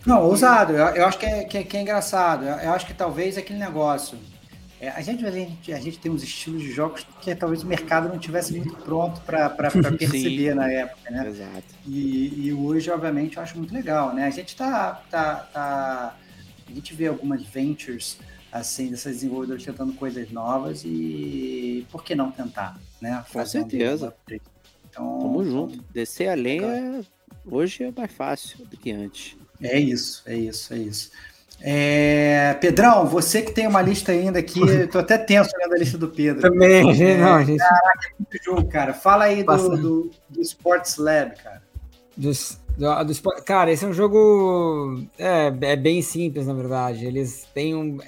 Não, ousado, eu, eu acho que é, que, é, que é engraçado. Eu, eu acho que talvez aquele negócio. é, a, gente, a, gente, a gente tem uns estilos de jogos que talvez o mercado não tivesse muito pronto para perceber Sim. na época, né? exato. E, e hoje, obviamente, eu acho muito legal, né? A gente tá, tá, tá a gente vê algumas ventures assim dessas desenvolvedoras tentando coisas novas e por que não tentar, né? Com um certeza. Então, Tamo então, junto. Descer a lenha hoje é mais fácil do que antes. É isso, é isso, é isso. É, Pedrão, você que tem uma lista ainda aqui, eu tô até tenso olhando a lista do Pedro. Também, gente, É, não, gente. Muito jogo, cara. Fala aí do, do, do Sports Lab, cara. Do, do Sport- cara, esse é um jogo. É, é bem simples, na verdade. Eles têm um.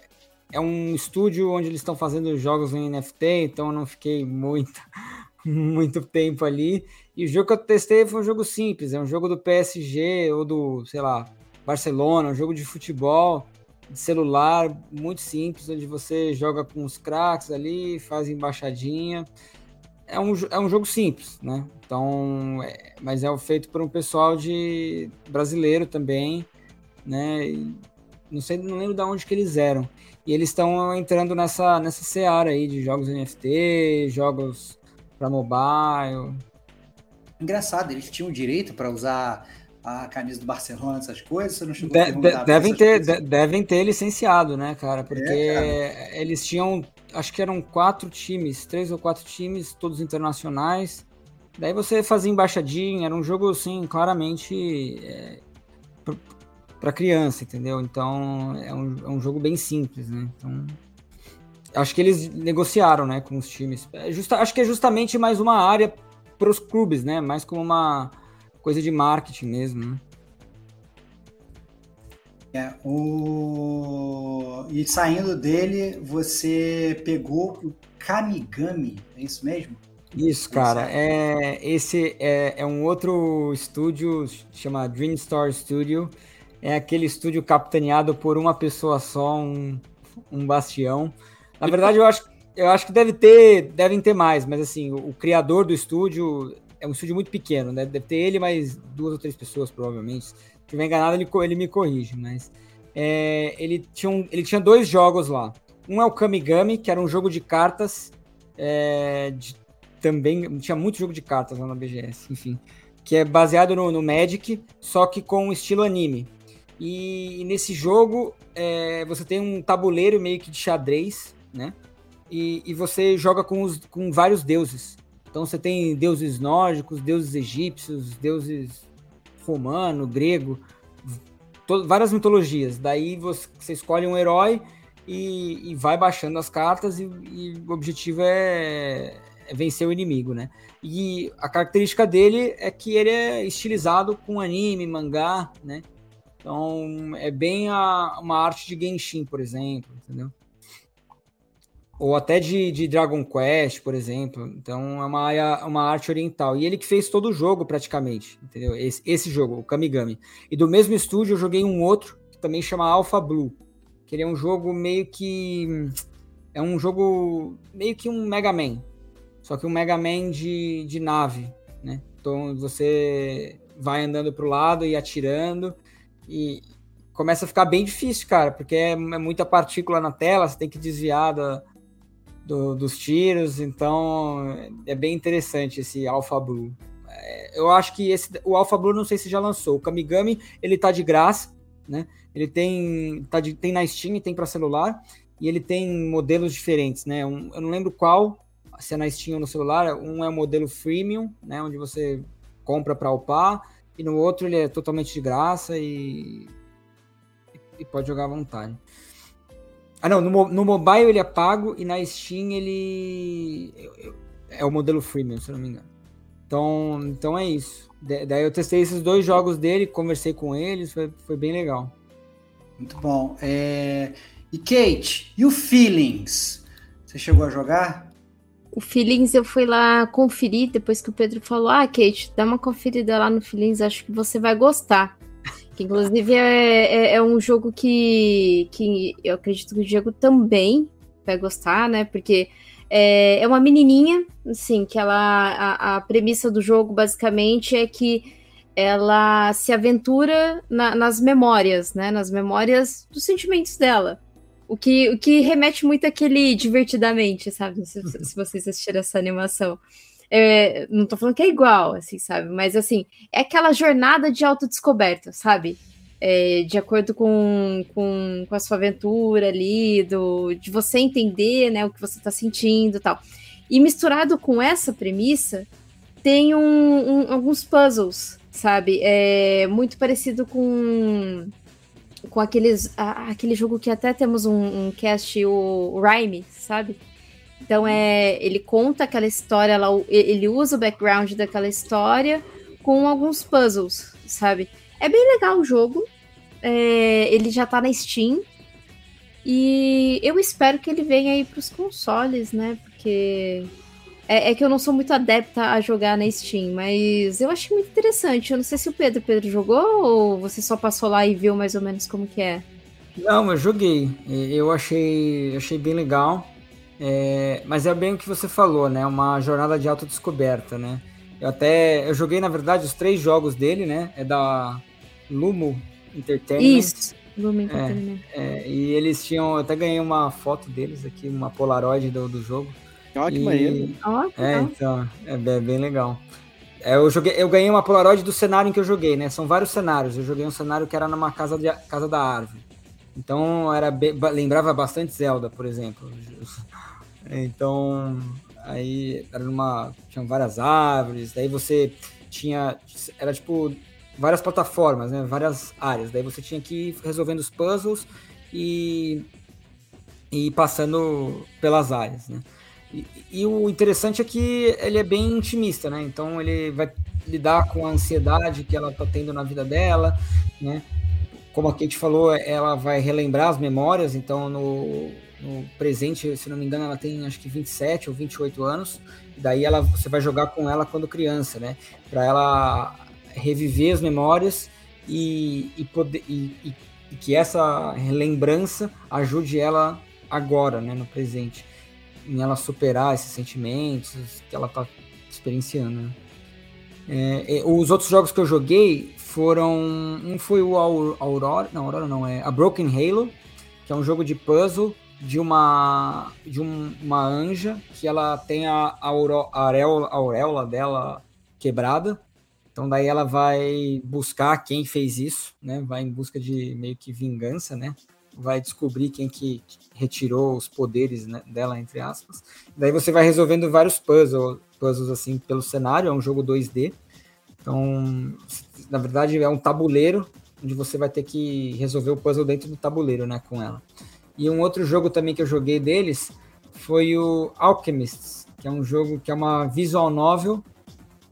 É um estúdio onde eles estão fazendo jogos em NFT, então eu não fiquei muito, muito tempo ali. E o jogo que eu testei foi um jogo simples, é um jogo do PSG ou do, sei lá, Barcelona, um jogo de futebol, de celular, muito simples, onde você joga com os craques ali, faz embaixadinha. É um, é um jogo simples, né? Então, é- mas é feito por um pessoal de brasileiro também, né? E não sei, não lembro de onde que eles eram. E eles estão entrando nessa nessa seara aí de jogos NFT, jogos para mobile. Engraçado, eles tinham direito para usar a camisa do Barcelona, essas coisas, você não chegou De- de- devem ter de- devem ter licenciado, né, cara? Porque É, eles tinham, acho que eram quatro times, três ou quatro times, todos internacionais. Daí você fazia embaixadinha, era um jogo assim, claramente é, para criança, entendeu? Então é um, é um jogo bem simples, né? Então acho que eles negociaram, né, com os times. É justa, acho que é justamente mais uma área para os clubes, né? Mais como uma coisa de marketing mesmo. Né? É, o... E saindo dele, você pegou o Kamigami, é isso mesmo? Isso, cara. É, esse é, é um outro estúdio, chama Dream Story Studio. É aquele estúdio capitaneado por uma pessoa só, um, um bastião. Na verdade, eu acho, eu acho que deve ter, devem ter mais, mas assim, o, o criador do estúdio é um estúdio muito pequeno, né? Deve ter ele mais duas ou três pessoas, provavelmente. Se estiver enganado, ele, ele me corrige, mas é, ele, tinha um- ele tinha dois jogos lá. Um é o Kamigami, que era um jogo de cartas é, de também tinha muito jogo de cartas lá na BGS, enfim, que é baseado no, no Magic, só que com estilo anime. E, nesse jogo é, você tem um tabuleiro meio que de xadrez, né? E, e você joga com, os, com vários deuses. Então você tem deuses nórdicos, deuses egípcios, deuses romano, grego, várias mitologias. Daí você, você escolhe um herói e, e vai baixando as cartas e, e o objetivo é, é vencer o inimigo, né? E a característica dele é que ele é estilizado com anime, mangá, né? Então é bem a- uma arte de Genshin, por exemplo, entendeu? Ou até de, de Dragon Quest, por exemplo. Então é uma, uma arte oriental. E ele que fez todo o jogo praticamente, entendeu? Esse, esse jogo, o Kamigami. E do mesmo estúdio eu joguei um outro que também chama Alpha Blue, que ele é um jogo meio que é um jogo meio que um Mega Man, só que um Mega Man de, de nave, né? Então você vai andando pro lado e atirando e começa a ficar bem difícil, cara, porque é, é muita partícula na tela, você tem que desviar da- do- dos tiros, então é bem interessante esse Alpha Blue. é, eu acho que esse, o Alpha Blue não sei se já lançou. O Kamigami, ele tá de graça, né? Ele tem, tá de, tem na Steam, tem para celular, e ele tem modelos diferentes, né? Um, eu não lembro qual, se é na Steam ou no celular. Um é o modelo freemium, né? Onde você compra para upar, e no outro ele é totalmente de graça e, e pode jogar à vontade. Ah, não, no, no mobile ele é pago e na Steam ele é o modelo freemium, se não me engano. Então, então é isso. daí eu testei esses dois jogos dele, conversei com eles, foi, foi bem legal. Muito bom. É... E Kate, e o Feelings? Você chegou a jogar? O Feelings eu fui lá conferir depois que o Pedro falou: Ah, Kate, dá uma conferida lá no Feelings, acho que você vai gostar. Que inclusive é, é, é, um jogo que, que eu acredito que o Diego também vai gostar, né? Porque é, é uma menininha, assim, que ela. A, a premissa do jogo basicamente é que ela se aventura na, nas memórias, né? Nas memórias dos sentimentos dela. O que, o que remete muito àquele divertidamente, sabe? Se, se vocês assistiram essa animação. É, não tô falando que é igual, assim, sabe? Mas, assim, é aquela jornada de autodescoberta, sabe? É, de acordo com, com, com, a sua aventura ali, do, de você entender né, o que você tá sentindo e tal. E misturado com essa premissa, tem um, um, alguns puzzles, sabe? É muito parecido com com aqueles a, aquele jogo que até temos um, um cast o, o Rhyme, sabe? Então é, ele conta aquela história, lá, ele usa o background daquela história com alguns puzzles, sabe? É bem legal o jogo. É, ele já tá na Steam. E eu espero que ele venha aí pros consoles, né? Porque é, é, que eu não sou muito adepta a jogar na Steam, mas eu achei muito interessante. Eu não sei se o Pedro, Pedro jogou ou você só passou lá e viu mais ou menos como que é. Não, eu joguei. Eu achei, achei bem legal. É, mas é bem o que você falou, né? Uma jornada de autodescoberta, né? Eu até eu joguei, na verdade, os três jogos dele, né? É da Lumo Entertainment. Isso, Lumo Entertainment. É, é, e eles tinham, eu até ganhei uma foto deles aqui, uma Polaroid do, do jogo. Olha que e, maneiro. é, então, é bem, bem legal. É, eu, joguei, eu ganhei uma Polaroid do cenário em que eu joguei, né? São vários cenários. Eu joguei um cenário que era numa casa, de, casa da árvore. Então era bem, lembrava bastante Zelda, por exemplo. Então, aí era numa. Tinham várias árvores, daí você tinha. Era tipo várias plataformas, né? Várias áreas. Daí você tinha que ir resolvendo os puzzles e, e passando pelas áreas, né? E, e, o interessante é que ele é bem intimista, né? Então ele vai lidar com a ansiedade que ela tá tendo na vida dela, né? Como a Kate falou, ela vai relembrar as memórias, então no, no presente, se não me engano, ela tem acho que 27 ou 28 anos. Daí ela, você vai jogar com ela quando criança, né? Para ela reviver as memórias e, e poder e, e, e, que essa lembrança ajude ela agora, né, no presente, em ela superar esses sentimentos que ela está experienciando. Né? É, os outros jogos que eu joguei foram um foi o Aurora, não Aurora não é a Broken Halo, que é um jogo de puzzle de uma de um, uma anja que ela tem a, a, auréola, a auréola dela quebrada. Então daí ela vai buscar quem fez isso, né? Vai em busca de meio que vingança, né? Vai descobrir quem que retirou os poderes né, dela, entre aspas. Daí você vai resolvendo vários puzzles, puzzles assim pelo cenário. É um jogo 2D. Então, na verdade, é um tabuleiro onde você vai ter que resolver o puzzle dentro do tabuleiro, né? Com ela. E um outro jogo também que eu joguei deles foi o Alchemists, que é um jogo que é uma visual novel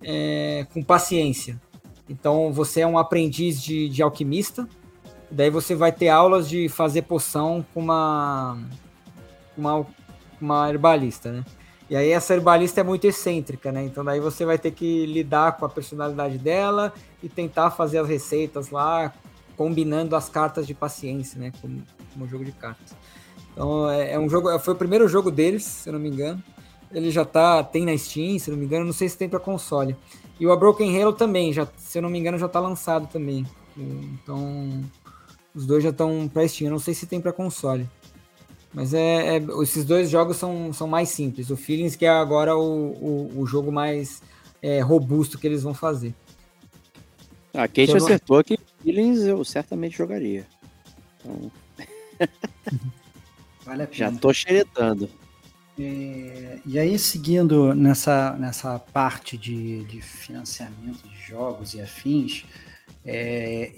é, com paciência. Então você é um aprendiz de, de alquimista, daí você vai ter aulas de fazer poção com uma, uma, uma herbalista, né? E aí essa herbalista é muito excêntrica, né? Então daí você vai ter que lidar com a personalidade dela e tentar fazer as receitas lá, combinando as cartas de paciência, né? Como, como jogo de cartas. Então é, é, um jogo, foi o primeiro jogo deles, se eu não me engano. Ele já tá, tem na Steam, se eu não me engano, não sei se tem para console. E o A Broken Halo também, já, se eu não me engano, já tá lançado também. Então, os dois já estão para Steam. Eu não sei se tem para console. Mas é, é, esses dois jogos são, são mais simples. O Feelings que é agora o, o, o jogo mais é, robusto que eles vão fazer. A Kate Eu não- acertou que Killings eu certamente jogaria. Então, Vale a já tô xeretando. É, e aí, seguindo nessa, nessa parte de, de financiamento de jogos e afins, é,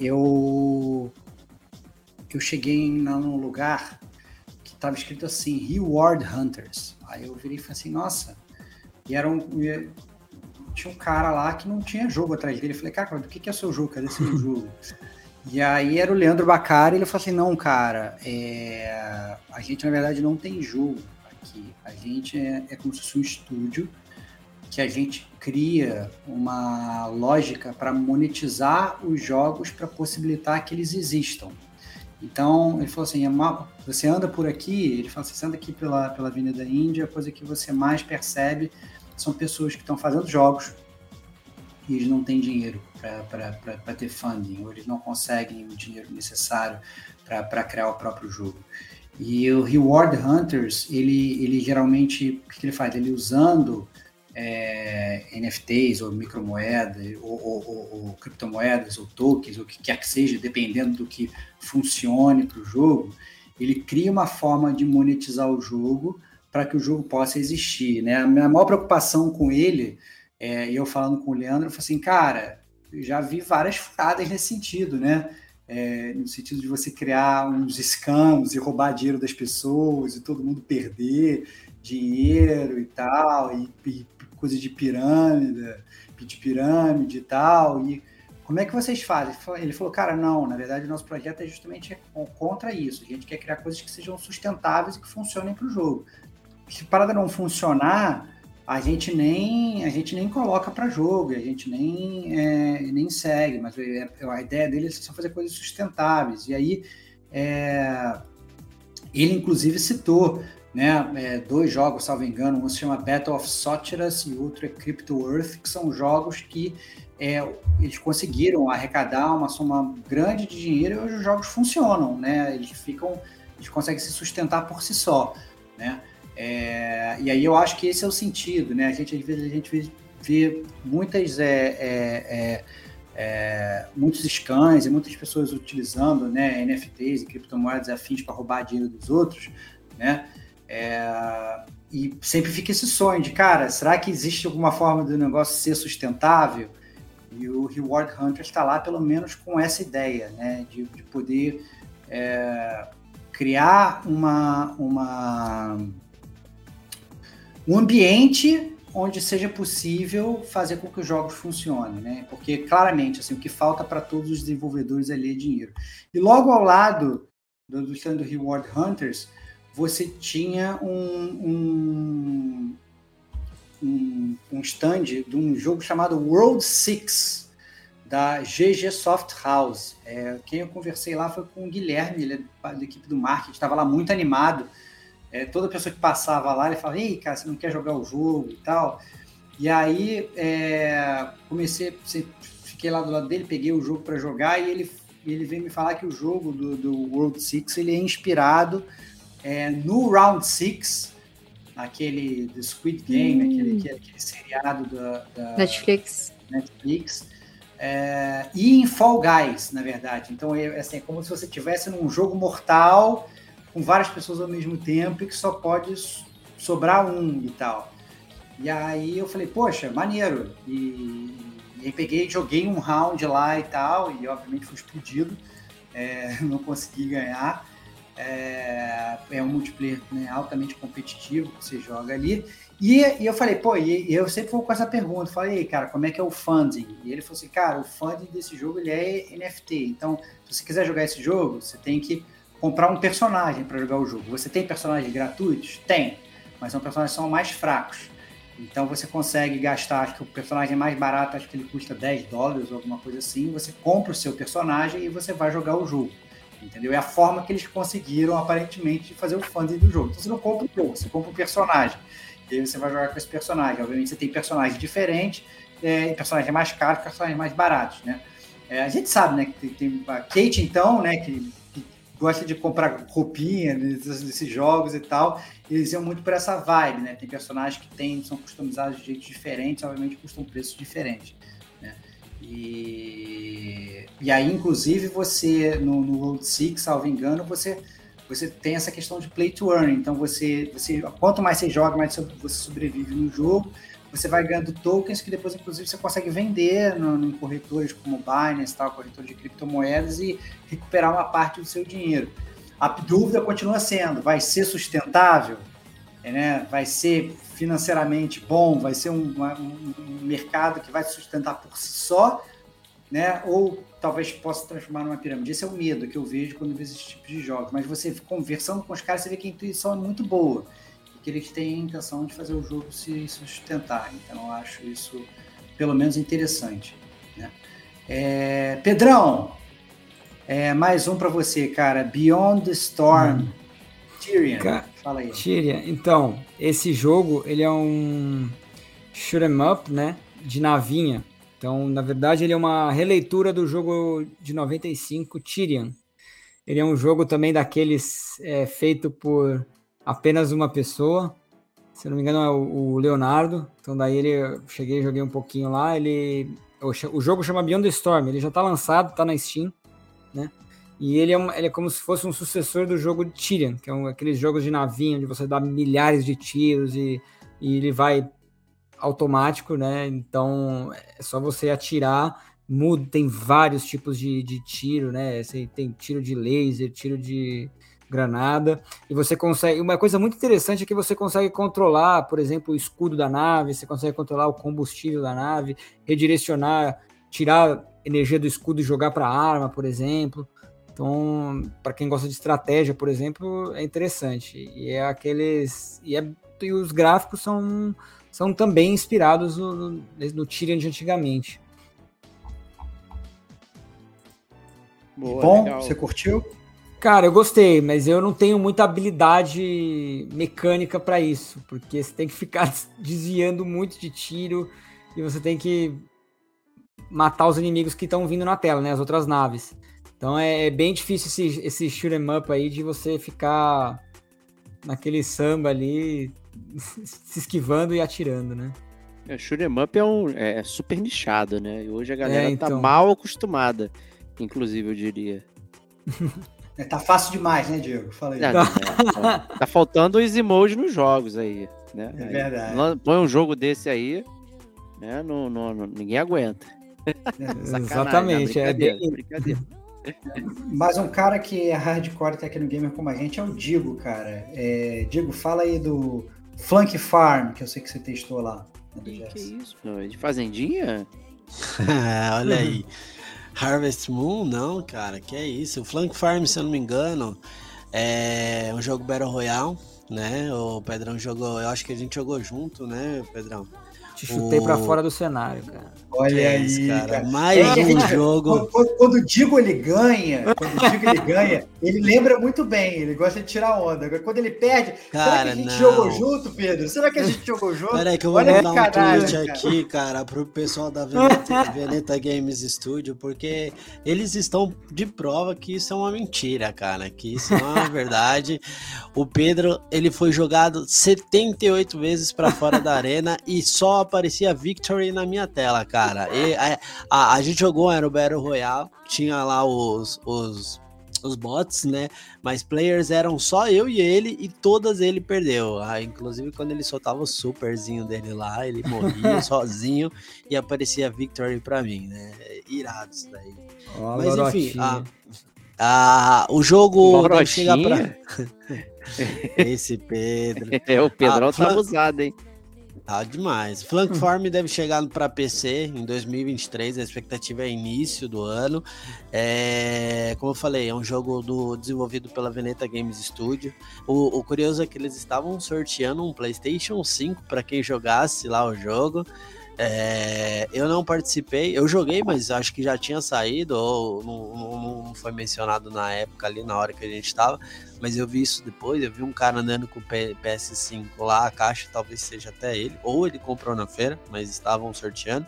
eu, eu cheguei num lugar que estava escrito assim, Reward Hunters. Aí eu virei e falei assim, nossa, e era um, tinha um cara lá que não tinha jogo atrás dele. Eu falei, cara, do que, que é seu jogo? Cadê seu jogo? E aí era o Leandro Bacari, ele falou assim, não, cara, é, a gente na verdade não tem jogo aqui. A gente é, é como se fosse um estúdio que a gente cria uma lógica para monetizar os jogos para possibilitar que eles existam. Então, ele falou assim, você anda por aqui, ele falou assim, você anda aqui pela, pela Avenida Índia, a coisa que você mais percebe são pessoas que estão fazendo jogos e eles não têm dinheiro para ter funding, ou eles não conseguem o dinheiro necessário para criar o próprio jogo. E o Reward Hunters, ele, ele geralmente, o que ele faz? Ele usando é, NFTs ou micromoedas, ou, ou- ou- ou criptomoedas, ou tokens, ou o que quer que seja, dependendo do que funcione para o jogo, ele cria uma forma de monetizar o jogo para que o jogo possa existir. Né? A minha maior preocupação com ele, é, e eu falando com o Leandro, eu falei assim, cara, já vi várias furadas nesse sentido, né? É, no sentido de você criar uns scams e roubar dinheiro das pessoas e todo mundo perder dinheiro e tal, e, e coisa de pirâmide, de pirâmide e tal. E como é que vocês fazem? Ele falou, cara, não, na verdade o nosso projeto é justamente contra isso. A gente quer criar coisas que sejam sustentáveis e que funcionem para o jogo. Se a parada não funcionar, a gente nem a gente nem coloca para jogo, a gente nem é, nem segue, mas é, a ideia dele é só fazer coisas sustentáveis. E aí é, ele inclusive citou né, é, dois jogos, salvo engano, um se chama Battle of Sotiras e outro é Crypto Earth, que são jogos que é, eles conseguiram arrecadar uma soma grande de dinheiro e hoje os jogos funcionam, né? Eles ficam, eles conseguem se sustentar por si só, né? É, e aí eu acho que esse é o sentido, né? A gente às vezes a gente vê, muitas é, é, muitos scans e muitas pessoas utilizando, né, NFTs e criptomoedas afins para roubar dinheiro dos outros, né? É, e sempre fica esse sonho de, cara, será que existe alguma forma do negócio ser sustentável? E o Reward Hunter está lá pelo menos com essa ideia, né, de, de poder é, criar uma, uma, um ambiente onde seja possível fazer com que os jogos funcionem, né? Porque claramente assim o que falta para todos os desenvolvedores ali é dinheiro. E logo ao lado do, stand do Reward Hunters você tinha um, um, um, um stand de um jogo chamado World Six da GG Soft House. É, quem eu conversei lá foi com o Guilherme, ele é da equipe do marketing, estava lá muito animado. É, toda pessoa que passava lá, ele falava, ei, cara, você não quer jogar o jogo e tal. E aí é, comecei, fiquei lá do lado dele, peguei o jogo para jogar e ele, ele veio me falar que o jogo do, do World Six ele é inspirado é, no Round Six, aquele do Squid Game, hum. aquele, aquele, aquele, seriado da, da Netflix. Netflix é, e em Fall Guys, na verdade. Então, é, assim, é como se você tivesse num jogo mortal com várias pessoas ao mesmo tempo e que só pode sobrar um e tal. E aí eu falei, poxa, maneiro. E, e aí peguei, joguei um round lá e tal, e obviamente fui explodido, é, não consegui ganhar. É, é um multiplayer né, altamente competitivo que você joga ali. E, e eu falei, pô, e, eu sempre vou com essa pergunta, falei, cara, como é que é o funding? E ele falou assim, cara, o funding desse jogo ele é NFT. Então, se você quiser jogar esse jogo, você tem que comprar um personagem para jogar o jogo. Você tem personagens gratuitos? Tem, mas são personagens que são mais fracos. Então você consegue gastar, acho que o personagem mais barato, acho que ele custa 10 dólares ou alguma coisa assim. Você compra o seu personagem e você vai jogar o jogo. Entendeu? É a forma que eles conseguiram, aparentemente, de fazer o funding do jogo. Então você não compra o jogo, você compra o personagem. E aí você vai jogar com esse personagem. Obviamente você tem personagens diferentes, é, personagens mais caros, personagens mais baratos, né? É, a gente sabe, né, que tem, a Kate, então, né, que gosta de comprar roupinha desses, desses, jogos e tal. Eles iam muito por essa vibe, né? Tem personagens que tem, são customizados de jeitos diferentes, obviamente custam preços diferentes. E, e aí, inclusive, você, no, no Road 6, salvo engano, você, você tem essa questão de play to earn. Então, você, você, quanto mais você joga, mais você sobrevive no jogo você vai ganhando tokens que depois, inclusive, você consegue vender no, em corretores como Binance, tal, corretor de criptomoedas e recuperar uma parte do seu dinheiro. A dúvida continua sendo: vai ser sustentável? Né? Vai ser financeiramente bom? Vai ser um, um, mercado que vai se sustentar por si só? Né? Ou talvez possa transformar numa pirâmide. Esse é o medo que eu vejo quando vejo esse tipo de jogos. Mas você conversando com os caras, você vê que a intuição é muito boa que eles têm a intenção de fazer o jogo se sustentar. Então, eu acho isso, pelo menos, interessante. Né? É, Pedrão, é, mais um para você, cara. Beyond the Storm. Hum. Tyrion, Ca fala aí. Tyrion, então, esse jogo, ele é um shoot 'em up, né, de navinha. Então, na verdade, ele é uma releitura do jogo de 95, Tyrion. Ele é um jogo também daqueles é, feito por apenas uma pessoa. Se eu não me engano, é o, Leonardo. Então daí ele cheguei, joguei um pouquinho lá. Ele o, o jogo chama Beyond the Storm. Ele já está lançado, está na Steam, né? E ele é, ele é como se fosse um sucessor do jogo de Tyrion, que é um, aqueles jogos de navinha onde você dá milhares de tiros e, e ele vai automático, né? Então é só você atirar. Muda, tem vários tipos de, de tiro, né? Você tem tiro de laser, tiro de, granada, e você consegue. Uma coisa muito interessante é que você consegue controlar, por exemplo, o escudo da nave, você consegue controlar o combustível da nave, redirecionar, tirar energia do escudo e jogar para a arma, por exemplo. Então, para quem gosta de estratégia, por exemplo, é interessante. E é aqueles. E, é, e os gráficos são, são também inspirados no, no, no Tyrion de antigamente. Boa, Bom, legal. você curtiu? Cara, eu gostei, mas eu não tenho muita habilidade mecânica para isso, porque você tem que ficar desviando muito de tiro e você tem que matar os inimigos que estão vindo na tela, né? As outras naves. Então é, é bem difícil esse, esse shoot 'em up aí de você ficar naquele samba ali se esquivando e atirando, né? O é, shoot 'em up é, um, é super nichado, né? E hoje a galera é, tá então... tá mal acostumada, inclusive, eu diria. É, tá fácil demais, né, Diego? Fala aí. tá faltando os emojis nos jogos aí. Né? É verdade. Põe um jogo desse aí, né? No, no, no ninguém aguenta. É. Exatamente, é bem... brincadeira. Mas um cara que é hardcore Tecno Gamer como a gente é o Digo, cara. É, Digo, fala aí do Flank Farm, que eu sei que você testou lá. Que, que isso? É de fazendinha? Olha aí. Harvest Moon, não, cara, que é isso. O Flank Farm, se eu não me engano, é um jogo Battle Royale, né? O Pedrão jogou, eu acho que a gente jogou junto, né, Pedrão? Te chutei o... para fora do cenário, cara. Olha é aí, cara. cara. Mais é, um jogo. Quando, quando, o Digo ele ganha, quando o Digo ele ganha, ele lembra muito bem, ele gosta de tirar onda. Agora, quando ele perde, cara, será que a gente não. jogou junto, Pedro? Será que a gente jogou junto? Peraí, que eu vou Olha mandar um tweet cara. aqui, cara, pro pessoal da Veneta, Veneta Games Studio, porque eles estão de prova que isso é uma mentira, cara, que isso não é uma verdade. O Pedro, ele foi jogado 78 vezes para fora da arena e só aparecia Victory na minha tela, cara. E a, a, a gente jogou, era o Battle Royale, tinha lá os, os, os bots, né? Mas players eram só eu e ele e todas ele perdeu. Ah, inclusive quando ele soltava o superzinho dele lá, ele morria sozinho e aparecia Victory pra mim, né? Irado isso daí. Oh, Mas enfim, a, a, o jogo chega pra. Esse Pedro. É, o Pedrão ah, tá usado, hein? Tá demais. Flank Farm deve chegar para PC em 2023, a expectativa é início do ano. É, como eu falei, é um jogo do, desenvolvido pela Veneta Games Studio. O, o curioso é que eles estavam sorteando um PlayStation 5 para quem jogasse lá o jogo. É, eu não participei, eu joguei, mas acho que já tinha saído, ou não, não, foi mencionado na época ali, na hora que a gente estava, mas eu vi isso depois, eu vi um cara andando com o PS5 lá, a caixa talvez seja até ele, ou ele comprou na feira, mas estavam sorteando.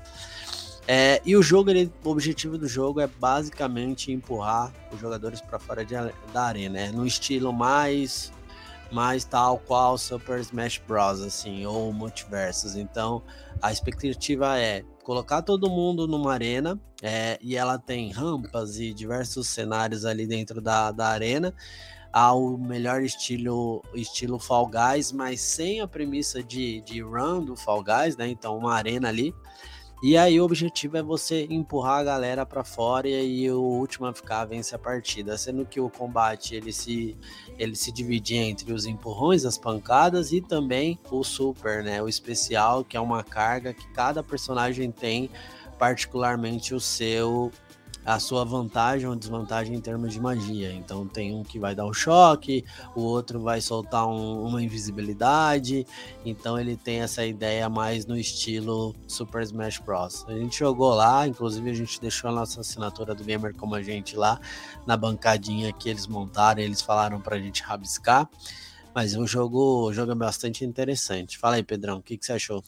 É, e o jogo, ele, o objetivo do jogo é basicamente empurrar os jogadores para fora de, da arena, né? no estilo mais mais tal qual Super Smash Bros, assim, ou Multiversos. Então, a expectativa é colocar todo mundo numa arena é, e ela tem rampas e diversos cenários ali dentro da, da arena ao melhor estilo estilo Fall Guys, mas sem a premissa de, de run do Fall Guys, né? Então, uma arena ali e aí o objetivo é você empurrar a galera para fora e o último a ficar vence a partida, sendo que o combate ele se ele se divide entre os empurrões, as pancadas e também o super, né, o especial, que é uma carga que cada personagem tem particularmente o seu a sua vantagem ou desvantagem em termos de magia. Então tem um que vai dar um choque, o outro vai soltar um, uma invisibilidade. Então ele tem essa ideia mais no estilo Super Smash Bros. A gente jogou lá, inclusive a gente deixou a nossa assinatura do Gamer como a gente lá na bancadinha que eles montaram, eles falaram pra gente rabiscar. Mas o jogo, o jogo é bastante interessante. Fala aí, Pedrão, o que, que você achou?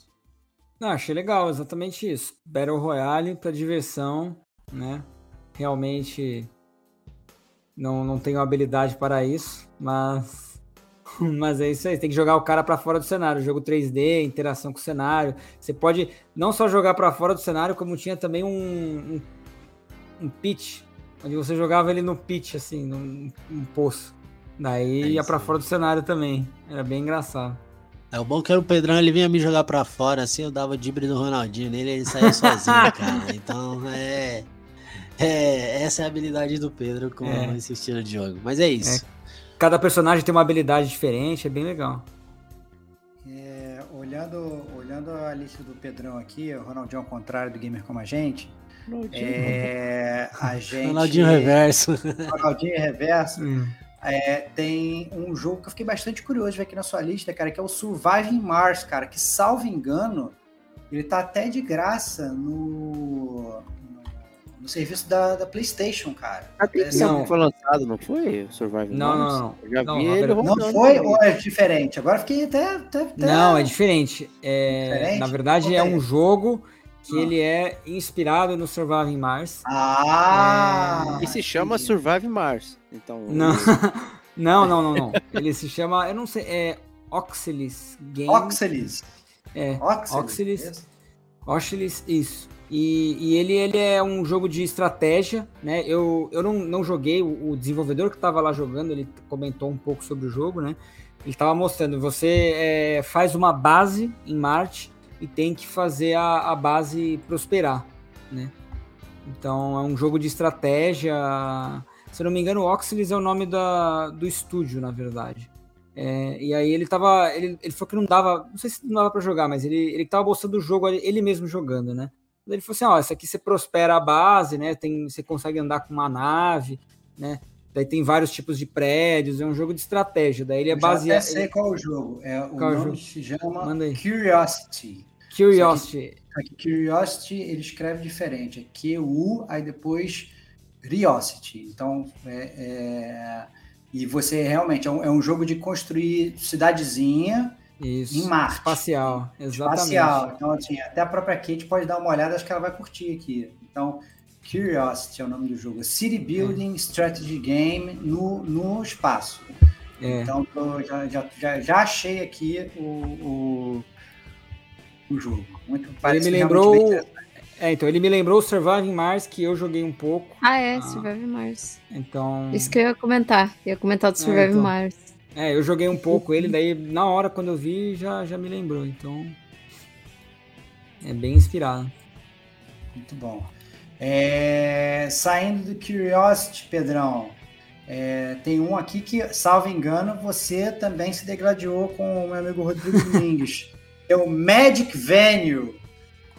Não, achei legal, exatamente isso. Battle Royale para diversão, né? Realmente não, não tenho habilidade para isso, mas mas é isso aí, tem que jogar o cara para fora do cenário, jogo 3D, interação com o cenário. Você pode não só jogar para fora do cenário, como tinha também um, um, um, pitch, onde você jogava ele no pitch, assim, num, num poço. Daí é ia para fora do cenário também. Era bem engraçado. É o bom que era o Pedrão, ele vinha me jogar para fora, assim, eu dava dibre do Ronaldinho nele, ele saía sozinho, cara. Então, é é, essa é a habilidade do Pedro com é. esse estilo de jogo. Mas é isso. É. Cada personagem tem uma habilidade diferente, é bem legal. É, olhando, olhando a lista do Pedrão aqui, o Ronaldinho ao contrário do gamer como a gente. Ronaldinho. É, a gente. Ronaldinho reverso. Ronaldinho reverso. Hum. É, tem um jogo que eu fiquei bastante curioso de ver aqui na sua lista, cara, que é o Surviving Mars, cara, que salvo engano, ele tá até de graça no, no serviço da, da PlayStation, cara. Até não foi lançado, não foi? Survival Não, não, não. Eu já não, vi ele Não foi ou é diferente? Agora fiquei até. até, até... Não, é diferente. É, diferente? Na verdade, é um jogo que ah. ele é inspirado no Surviving Mars. Ah! É... E se chama Surviving Mars. Então. Não. não, não, não, não. Ele se chama. Eu não sei. É Oxelis Game. Oxelis. É. Oxelis. Oxelis, isso. E, e, ele, ele é um jogo de estratégia, né? Eu, eu não, não joguei, o, o desenvolvedor que estava lá jogando, ele comentou um pouco sobre o jogo, né? Ele estava mostrando, você é, faz uma base em Marte e tem que fazer a, a base prosperar, né? Então é um jogo de estratégia. Se eu não me engano, Oxylis é o nome da, do estúdio, na verdade. É, e aí ele tava. Ele, ele falou que não dava. Não sei se não dava para jogar, mas ele, ele tava mostrando o jogo ele mesmo jogando, né? Ele falou assim: ó, essa aqui você prospera a base, né? Tem, você consegue andar com uma nave, né? Daí tem vários tipos de prédios, é um jogo de estratégia. Daí ele é baseado. Eu sei qual é o jogo. É, o qual nome jogo? se chama Curiosity. Curiosity. Aqui, Curiosity ele escreve diferente. É Q-U, aí depois Curiosity. Então, é, é, e você realmente é um, é um jogo de construir cidadezinha isso. Em Marte. Espacial, exatamente. Espacial. Então, assim, até a própria Kate pode dar uma olhada, acho que ela vai curtir aqui. Então, Curiosity é o nome do jogo. City Building é. Strategy Game no, no espaço. É. Então, já, já, já, já, achei aqui o, o, o jogo. Muito, ele me lembrou. É, então, ele me lembrou o Surviving Mars, que eu joguei um pouco. Ah, é, ah, Surviving Mars. Então. Isso que eu ia comentar. Ia comentar do Surviving é, então... Mars. É, eu joguei um pouco ele, daí na hora quando eu vi já, já me lembrou, então. É bem inspirado. Muito bom. É, saindo do Curiosity, Pedrão, é, tem um aqui que, salvo engano, você também se degladiou com o meu amigo Rodrigo Domingues. é o Magic Venue.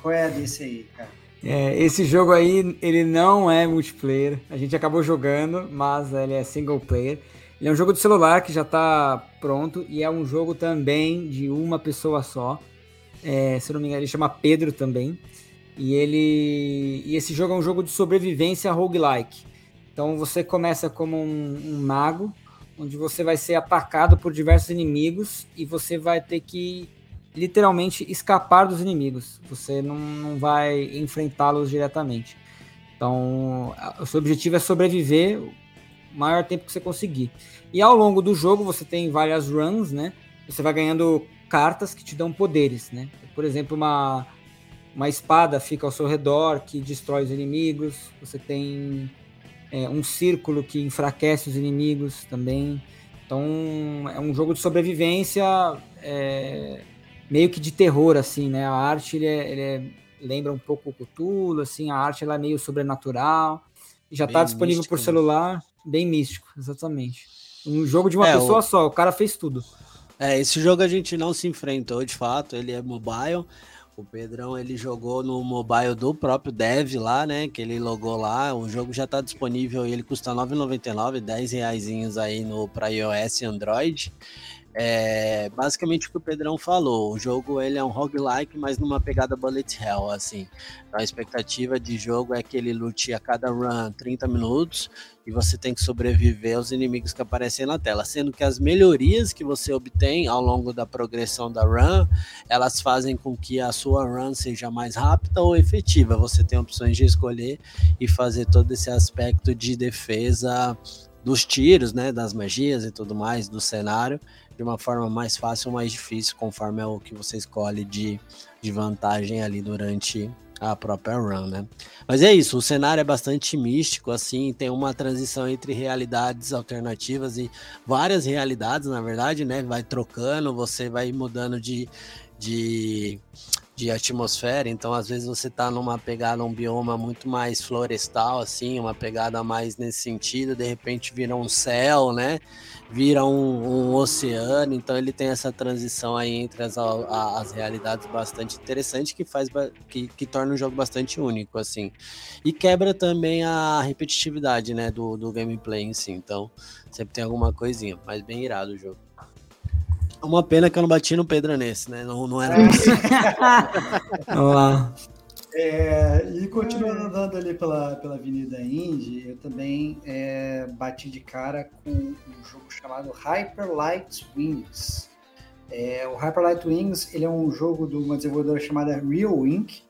Qual é desse aí, cara? É, esse jogo aí, ele não é multiplayer. A gente acabou jogando, mas ele é single player. Ele é um jogo de celular que já está pronto e é um jogo também de uma pessoa só. É, se não me engano, ele chama Pedro também. E ele e esse jogo é um jogo de sobrevivência roguelike. Então você começa como um, um mago, onde você vai ser atacado por diversos inimigos e você vai ter que literalmente escapar dos inimigos. Você não, não vai enfrentá-los diretamente. Então, o seu objetivo é sobreviver maior tempo que você conseguir. E ao longo do jogo você tem várias runs, né? Você vai ganhando cartas que te dão poderes, né? Por exemplo, uma, uma espada fica ao seu redor que destrói os inimigos. Você tem é, um círculo que enfraquece os inimigos também. Então é um jogo de sobrevivência é, meio que de terror, assim, né? A arte ele é, ele é, lembra um pouco o Cthulhu, assim, a arte ela é meio sobrenatural. Já está disponível místico, por celular, bem místico, exatamente. Um jogo de uma é, pessoa o... só, o cara fez tudo. É, esse jogo a gente não se enfrentou de fato, ele é mobile. O Pedrão ele jogou no mobile do próprio Dev lá, né? Que ele logou lá. O jogo já está disponível e ele custa R$ 9,99, 10 reais aí no para iOS e Android. É basicamente o que o Pedrão falou. O jogo ele é um roguelike, mas numa pegada bullet hell, assim. Então, a expectativa de jogo é que ele lute a cada run 30 minutos e você tem que sobreviver aos inimigos que aparecem na tela, sendo que as melhorias que você obtém ao longo da progressão da run, elas fazem com que a sua run seja mais rápida ou efetiva. Você tem opções de escolher e fazer todo esse aspecto de defesa dos tiros, né, das magias e tudo mais do cenário de uma forma mais fácil ou mais difícil, conforme é o que você escolhe de, de vantagem ali durante a própria run, né? Mas é isso, o cenário é bastante místico, assim, tem uma transição entre realidades alternativas e várias realidades, na verdade, né? Vai trocando, você vai mudando de, de de atmosfera, então às vezes você tá numa pegada, um bioma muito mais florestal, assim, uma pegada mais nesse sentido, de repente vira um céu, né? Vira um, um oceano, então ele tem essa transição aí entre as, as realidades bastante interessante que faz que, que torna o jogo bastante único, assim. E quebra também a repetitividade, né, do, do gameplay em si, então sempre tem alguma coisinha, mas bem irado o jogo. Uma pena que eu não bati no Pedro nesse, né? Não, não era isso. Vamos lá. É, e continuando andando ali pela, pela Avenida Indy, eu também é, bati de cara com um jogo chamado Hyper Light Wings. É, o Hyper Light Wings ele é um jogo de uma desenvolvedora chamada Real Inc.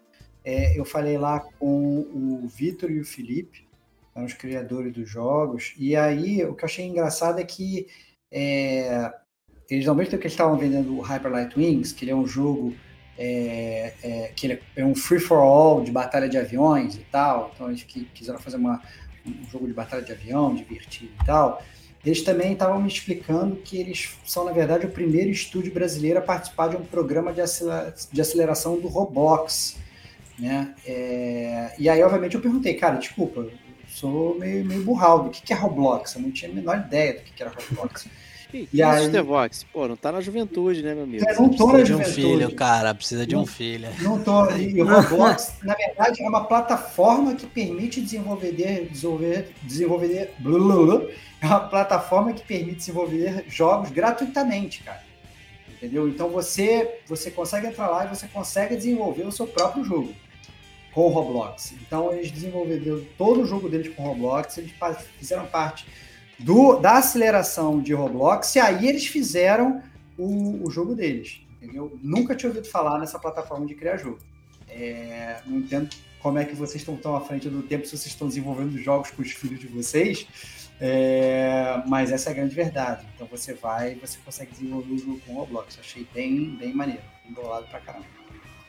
É, eu falei lá com o Vitor e o Felipe, os criadores dos jogos, e aí o que eu achei engraçado é que é, eles, ao mesmo tempo que eles estavam vendendo o Hyper Light Wings, que ele é um jogo é, é, que ele é um free for all de batalha de aviões e tal, então eles que, quiseram fazer uma, um jogo de batalha de avião, divertido e tal, eles também estavam me explicando que eles são, na verdade, o primeiro estúdio brasileiro a participar de um programa de, de aceleração do Roblox. Né? É, e aí, obviamente, eu perguntei, cara, desculpa, sou meio, meio burraldo, o que, que é Roblox? Eu não tinha a menor ideia do que, que era Roblox. E, e aí... Vox? Pô, não tá na juventude, né, meu amigo? É, não tô precisa na de um filho, cara, precisa de não, um filho. Não tô. E o Roblox, na verdade, é uma plataforma que permite desenvolver, desenvolver, desenvolver, blá, blá, blá, é uma plataforma que permite desenvolver jogos gratuitamente, cara. Entendeu? Então você, você consegue entrar lá e você consegue desenvolver o seu próprio jogo com o Roblox. Então eles desenvolveram todo o jogo deles com o Roblox, eles fizeram parte do, da aceleração de Roblox, e aí eles fizeram o, o jogo deles. Entendeu? Nunca tinha ouvido falar nessa plataforma de criar jogo. É, não entendo como é que vocês estão tão à frente do tempo se vocês estão desenvolvendo jogos com os filhos de vocês, é, mas essa é a grande verdade. Então você vai e você consegue desenvolver o jogo com o Roblox. achei bem, bem maneiro, embolado pra caramba.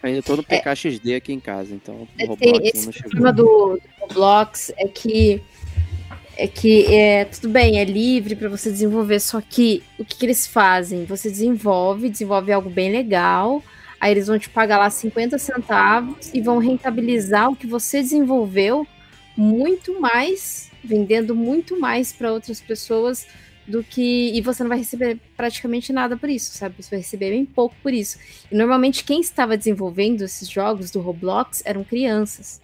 Ainda tô no PKXD é, aqui em casa, então o Roblox esse problema do, do Roblox é que é que é, tudo bem, é livre para você desenvolver, só que o que, que, eles fazem? Você desenvolve, desenvolve algo bem legal, aí eles vão te pagar lá 50 centavos e vão rentabilizar o que você desenvolveu muito mais, vendendo muito mais para outras pessoas do que. E você não vai receber praticamente nada por isso, sabe? Você vai receber bem pouco por isso. E normalmente quem estava desenvolvendo esses jogos do Roblox eram crianças.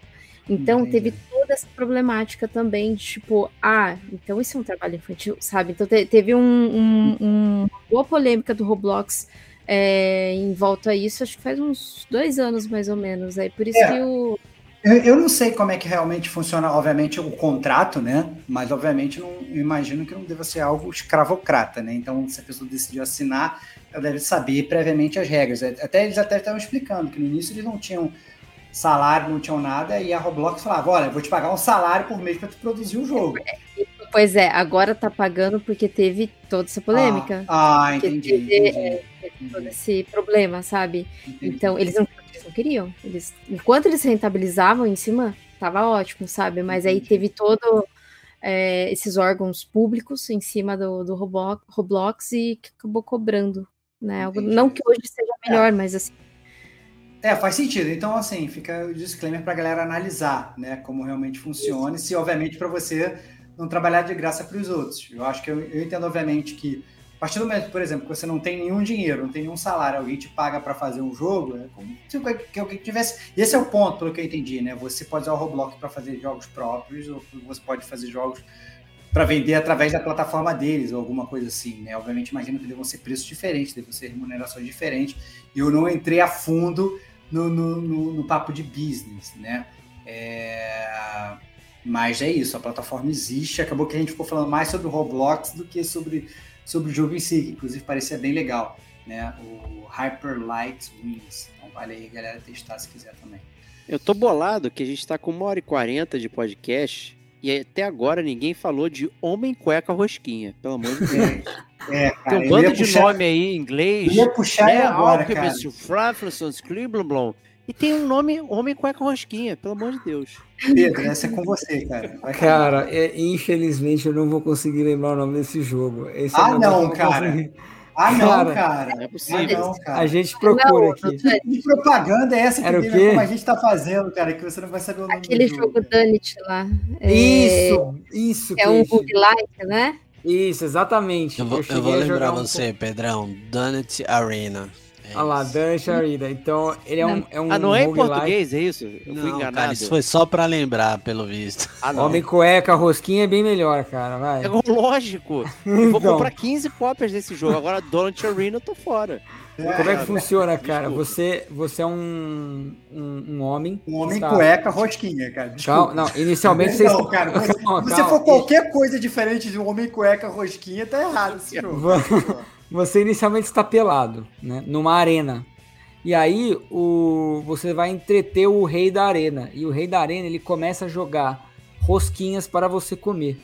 Então Entendi. teve toda essa problemática também de tipo, ah, então isso é um trabalho infantil, sabe? Então te, teve um, um, um, uma boa polêmica do Roblox é, em volta a isso, acho que faz uns dois anos mais ou menos. Aí por isso é. que o. Eu, eu não sei como é que realmente funciona, obviamente, o contrato, né? Mas, obviamente, não, eu imagino que não deva ser algo escravocrata, né? Então, se a pessoa decidiu assinar, ela deve saber previamente as regras. Até eles até estavam explicando que no início eles não tinham salário, não tinham nada, e a Roblox falava: olha, vou te pagar um salário por mês para tu produzir o jogo. Pois é, agora tá pagando porque teve toda essa polêmica. Ah, ah entendi. Teve, entendi, é, entendi, todo esse problema, sabe? entendi. Então, eles não, eles não queriam. Eles, enquanto eles rentabilizavam em cima, tava ótimo, sabe? Mas aí teve todo é, esses órgãos públicos em cima do, do Roblox, Roblox e que acabou cobrando. Né? Algo-. Não que hoje seja melhor, mas assim, É, faz sentido. Então, assim, fica o disclaimer para a galera analisar, né, como realmente funciona, e se, obviamente, para você não trabalhar de graça para os outros. Eu acho que eu, eu entendo, obviamente, que a partir do momento, por exemplo, que você não tem nenhum dinheiro, não tem nenhum salário, alguém te paga para fazer um jogo, é como se que alguém tivesse. E esse é o ponto, pelo que eu entendi, né? Você pode usar o Roblox para fazer jogos próprios, ou você pode fazer jogos para vender através da plataforma deles, ou alguma coisa assim, né? Obviamente, imagino que devam ser preços diferentes, devam ser remunerações diferentes. Eu não entrei a fundo no, no, no- no papo de business, né? É, Mas é isso, a plataforma existe. Acabou que a gente ficou falando mais sobre o Roblox do que sobre, sobre o jogo em si, que inclusive parecia bem legal, né? O Hyper Light Wings. Então vale aí, galera, testar se quiser também. Eu tô bolado que a gente tá com uma hora e quarenta de podcast e até agora ninguém falou de Homem Cueca Rosquinha, pelo amor de Deus. É, Tem cara, um eu bando de puxar, nome aí em inglês. eu ia puxar né? agora, cara. Alchemist, Scribblblom. E tem um nome Homem Cueca Rosquinha, pelo amor de Deus. Pedro, essa é com você, cara. Vai Cara, é, infelizmente eu não vou conseguir lembrar o nome desse jogo. Esse é Ah, negócio não, cara. consegui. Ah, não, Cara, cara. não é Ah, possível. não, A cara. gente procura aqui. Que propaganda é essa que Era o tem, quê? como a gente tá fazendo, cara, que você não vai saber o nome aquele do jogo Dunit lá. é, Isso, isso. É um roguelike, né? Isso, exatamente. Eu vou, eu cheguei vou a lembrar um você, Pedrão. Donut Arena. É Olha lá, isso. Dante Arida. Então, ele é um, é um Ah, não é em português, é isso? Eu fui Não, enganado. cara, isso foi só pra lembrar, pelo visto. Ah, não. Homem cueca, rosquinha é bem melhor, cara. Vai. É lógico. Eu vou Então. comprar 15 cópias desse jogo. Agora, Donut Arena, eu tô fora. Como é que funciona, cara? Desculpa. Você, você é um, um, um homem. Um homem está- cueca rosquinha, cara. Desculpa. Calma, não, inicialmente vocês Não, cara, você, Calma, se você for qualquer coisa diferente de um homem cueca rosquinha, tá errado esse jogo. Você inicialmente está pelado, né? Numa arena. E aí o, você vai entreter o rei da arena. E o rei da arena ele começa a jogar rosquinhas para você comer.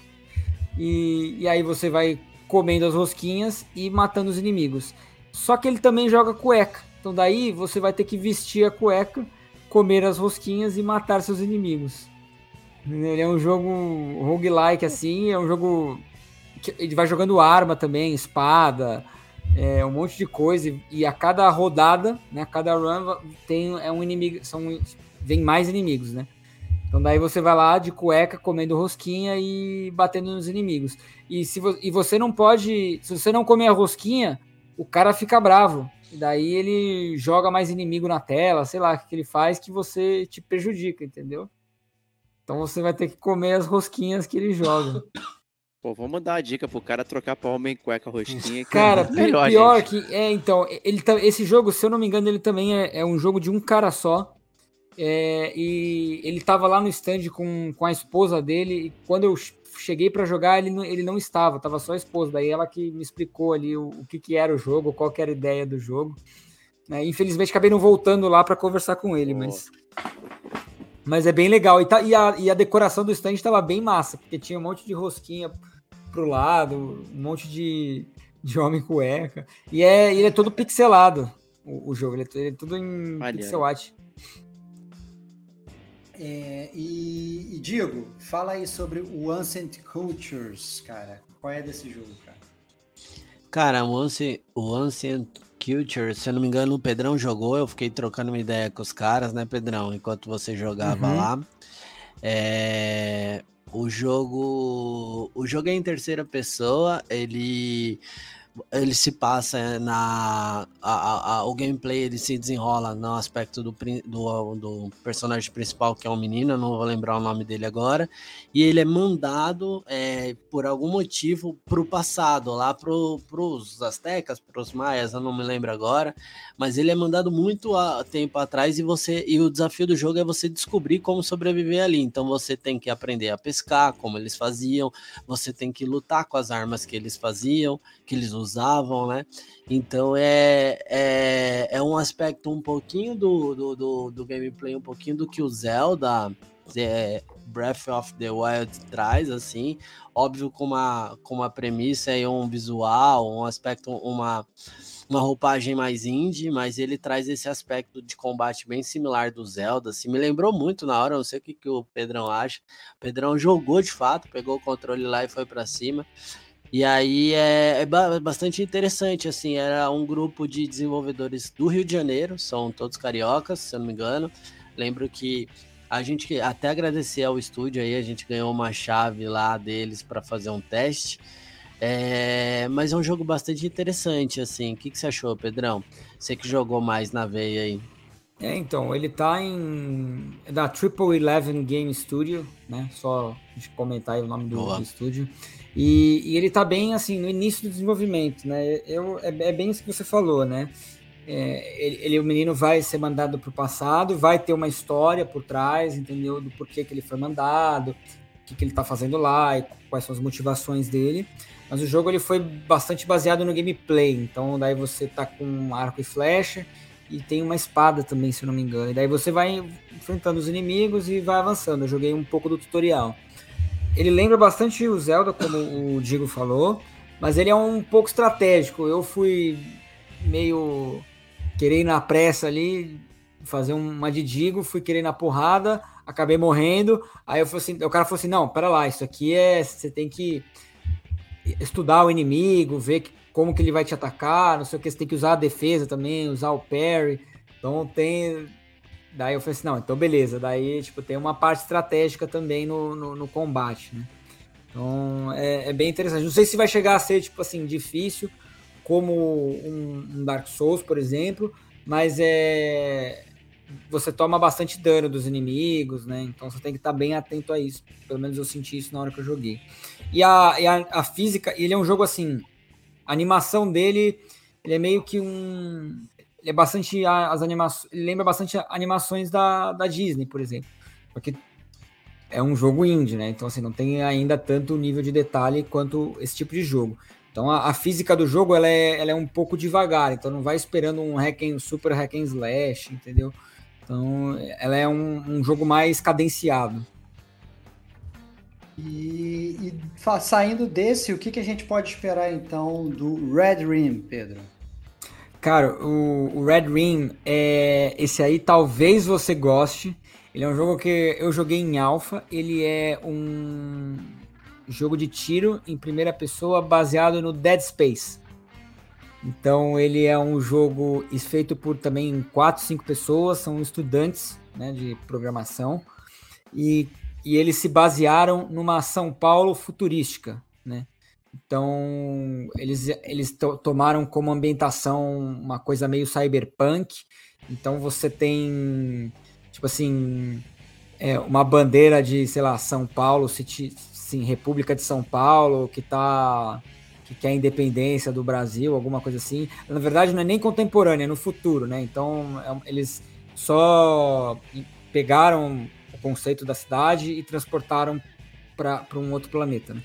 E, e aí você vai comendo as rosquinhas e matando os inimigos. Só que ele também joga cueca. Então daí você vai ter que vestir a cueca, comer as rosquinhas e matar seus inimigos. Ele é um jogo roguelike assim, é um jogo que ele vai jogando arma também, espada, é, um monte de coisa e, a cada rodada, né, a cada run tem é um inimigo, são vem mais inimigos, né? Então daí você vai lá de cueca comendo rosquinha e batendo nos inimigos. E se vo- e você não pode, se você não comer a rosquinha, o cara fica bravo. E daí ele joga mais inimigo na tela, sei lá o que ele faz que você te prejudica, entendeu? Então você vai ter que comer as rosquinhas que ele joga. Pô, vamos dar a dica pro cara trocar pra Homem Cueca Rosquinha. que Cara, é melhor, pior gente. que. É, então, ele, tá- esse jogo, se eu não me engano, ele também é, é um jogo de um cara só. É, e ele tava lá no stand com, com a esposa dele. E quando eu ch- cheguei pra jogar, ele não, ele não estava, tava só a esposa. Daí ela que me explicou ali o, o que, que era o jogo, qual que era a ideia do jogo. né? Infelizmente, acabei não voltando lá pra conversar com ele, Pô. mas. Mas é bem legal. E, tá- e a, e a decoração do stand tava bem massa, porque tinha um monte de rosquinha pro lado, um monte de, de homem cueca. E é, ele é todo pixelado, o, o jogo. Ele é, ele é tudo em Maneiro. pixel art. É, e, e Diego, fala aí sobre o Ancient Cultures, cara. Qual é desse jogo, cara? Cara, o Ancient, o Ancient Culture, se eu não me engano, o Pedrão jogou, eu fiquei trocando uma ideia com os caras, né, Pedrão? Enquanto você jogava Uhum. lá. É, o jogo. O jogo é em terceira pessoa, ele. Ele se passa é, na. A, a, o gameplay ele se desenrola no aspecto do, do, do, personagem principal, que é um menino, não vou lembrar o nome dele agora. E ele é mandado é, por algum motivo para o passado, lá para os astecas, para os maias, eu não me lembro agora. Mas ele é mandado muito a, tempo atrás e você. E o desafio do jogo é você descobrir como sobreviver ali. Então você tem que aprender a pescar, como eles faziam, você tem que lutar com as armas que eles faziam, que eles usavam, né? Então é, é, é um aspecto um pouquinho do, do, do, do gameplay, um pouquinho do que o Zelda é, Breath of the Wild traz, assim, óbvio com uma, com uma premissa e um visual, um aspecto, uma, uma roupagem mais indie, mas ele traz esse aspecto de combate bem similar do Zelda, assim, me lembrou muito na hora, não sei o que, que o Pedrão acha, o Pedrão jogou de fato, pegou o controle lá e foi para cima, e aí é, é, bastante interessante, assim, era um grupo de desenvolvedores do Rio de Janeiro, são todos cariocas, se eu não me engano. Lembro que a gente até agradecer ao estúdio aí, a gente ganhou uma chave lá deles para fazer um teste. É, mas é um jogo bastante interessante, assim. O que, que você achou, Pedrão? Você que jogou mais na veia aí. É, então, ele tá em. É da Triple Eleven Game Studio, né? Só comentar aí o nome do, do estúdio. E, e, ele tá bem assim no início do desenvolvimento, né? Eu, é, é bem isso que você falou, né? É, ele, ele, o menino vai ser mandado para o passado, vai ter uma história por trás, entendeu? Do porquê que ele foi mandado, o que, que ele está fazendo lá e quais são as motivações dele. Mas o jogo ele foi bastante baseado no gameplay, então daí você tá com arco e flecha e tem uma espada também, se eu não me engano. E daí você vai enfrentando os inimigos e vai avançando. Eu joguei um pouco do tutorial. Ele lembra bastante o Zelda, como o Digo falou, mas ele é um pouco estratégico. Eu fui meio querer ir na pressa ali, fazer uma de Digo, fui querer ir na porrada, acabei morrendo. Aí eu falei assim, o cara falou assim: não, pera lá, isso aqui é. Você tem que estudar o inimigo, ver como que ele vai te atacar, não sei o que, você tem que usar a defesa também, usar o parry. Então tem Daí eu falei assim, não, então beleza. Daí, tipo, tem uma parte estratégica também no, no, no combate, né? Então, é, é, bem interessante. Não sei se vai chegar a ser, tipo assim, difícil, como um, um, Dark Souls, por exemplo, mas é... Você toma bastante dano dos inimigos, né? Então você tem que estar bem atento a isso. Pelo menos eu senti isso na hora que eu joguei. E a, e a, a física, ele é um jogo assim... A animação dele, ele é meio que um é bastante as animações, lembra bastante animações da, da Disney, por exemplo, porque é um jogo indie, né? Então assim não tem ainda tanto nível de detalhe quanto esse tipo de jogo. Então a, a física do jogo ela é, ela é um pouco devagar, então não vai esperando um hack and, super hack and slash, entendeu? Então ela é um, um jogo mais cadenciado. E, e, saindo desse, o que, que a gente pode esperar então do Red Rim, Pedro? Cara, o, o, Red Ring, é, esse aí talvez você goste. Ele é um jogo que eu joguei em alpha. Ele é um jogo de tiro em primeira pessoa baseado no Dead Space. Então ele é um jogo feito por também quatro, cinco pessoas, são estudantes né, de programação e, e eles se basearam numa São Paulo futurística, né? Então, eles, eles tomaram como ambientação uma coisa meio cyberpunk. Então, você tem, tipo assim, é, uma bandeira de, sei lá, São Paulo, City, sim, República de São Paulo, que tá que quer a independência do Brasil, alguma coisa assim. Na verdade, não é nem contemporânea, é no futuro, né? Então, é, eles só pegaram o conceito da cidade e transportaram para um outro planeta, né?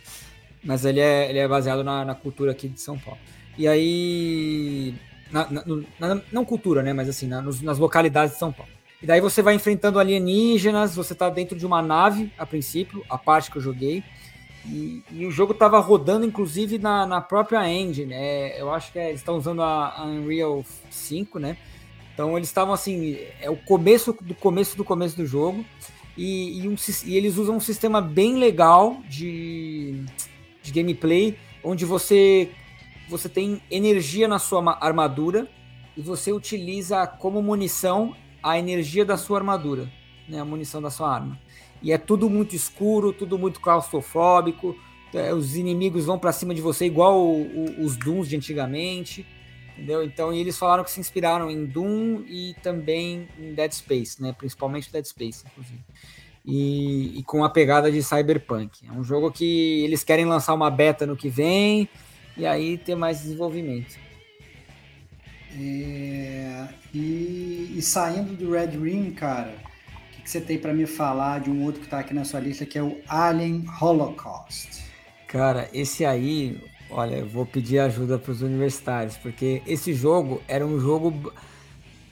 Mas ele é, ele é baseado na, na cultura aqui de São Paulo. E aí. Na, na, na, não cultura, né? Mas assim, nos, nas localidades de São Paulo. E daí você vai enfrentando alienígenas, você tá dentro de uma nave, a princípio, a parte que eu joguei. E, e o jogo tava rodando, inclusive, na, na própria engine. Né? Eu acho que é, eles estão usando a, a Unreal 5, né? Então eles estavam assim, é o começo do começo do começo do jogo. E, e, um, e eles usam um sistema bem legal de de gameplay onde você você tem energia na sua armadura e você utiliza como munição a energia da sua armadura, né, a munição da sua arma. E é tudo muito escuro, tudo muito claustrofóbico, é, os inimigos vão para cima de você igual o, o, os Dooms de antigamente, entendeu? Então, eles falaram que se inspiraram em Doom e também em Dead Space, né? Principalmente Dead Space, inclusive. E, e, com a pegada de Cyberpunk. É um jogo que eles querem lançar uma beta no que vem e aí ter mais desenvolvimento. É, e, e, saindo do Red Ring, cara, o que, que, você tem para me falar de um outro que tá aqui na sua lista, que é o Alien Holocaust? Cara, esse aí, olha, eu vou pedir ajuda para os universitários, porque esse jogo era um jogo,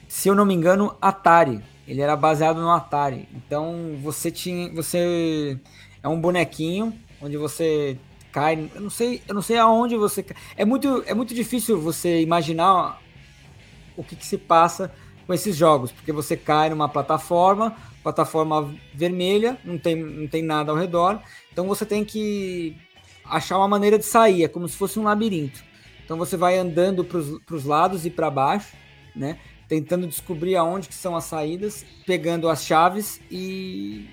se eu não me engano, Atari. Ele era baseado no Atari. Então você tinha, você é um bonequinho onde você cai. Eu não sei, eu não sei aonde você. É muito, é muito difícil você imaginar o que, que se passa com esses jogos, porque você cai numa plataforma, plataforma vermelha, não tem, não tem nada ao redor, então você tem que achar uma maneira de sair, é como se fosse um labirinto. Então você vai andando para os lados e para baixo, né? Tentando descobrir aonde que são as saídas, pegando as chaves e,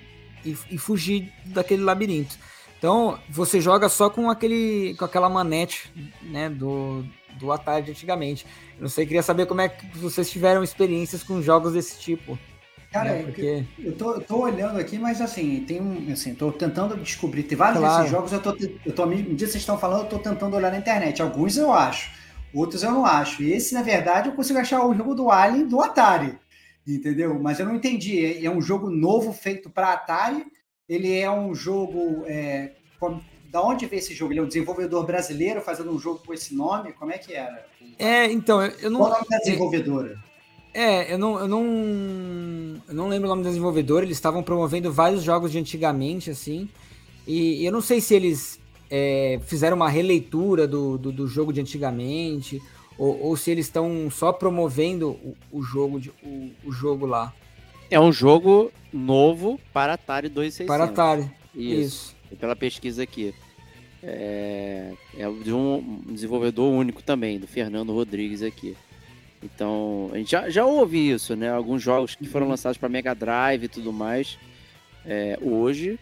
e, e fugir daquele labirinto. Então você joga só com aquele com aquela manete né, do, do Atari antigamente. Eu não sei, queria saber como é que vocês tiveram experiências com jogos desse tipo. Cara, né? Porque... eu, tô, eu tô olhando aqui, mas assim, tem um. Assim, tô tentando descobrir. Tem vários claro. desses jogos, eu tô. Eu tô me dia vocês estão falando, eu tô tentando olhar na internet. Alguns eu acho, outros eu não acho. E esse, na verdade, eu consigo achar o jogo do Alien do Atari. Entendeu? Mas eu não entendi. É, é um jogo novo feito para Atari. Ele é um jogo. É, da onde veio esse jogo? Ele é um desenvolvedor brasileiro fazendo um jogo com esse nome? Como é que era? É, então, eu não. Qual o nome da desenvolvedora? É, eu não, eu não, eu não lembro o nome da desenvolvedora. Eles estavam promovendo vários jogos de antigamente, assim. E eu não sei se eles é, fizeram uma releitura do, do, do, jogo de antigamente, ou, ou se eles estão só promovendo o, o jogo de, o, o, jogo lá. É um jogo novo para Atari 2600. Para Atari. Isso. Isso pela pesquisa aqui. É, é de um desenvolvedor único também, do Fernando Rodrigues aqui. Então, a gente já, já ouve isso, né? Alguns jogos que foram uhum. lançados para Mega Drive e tudo mais, é, hoje,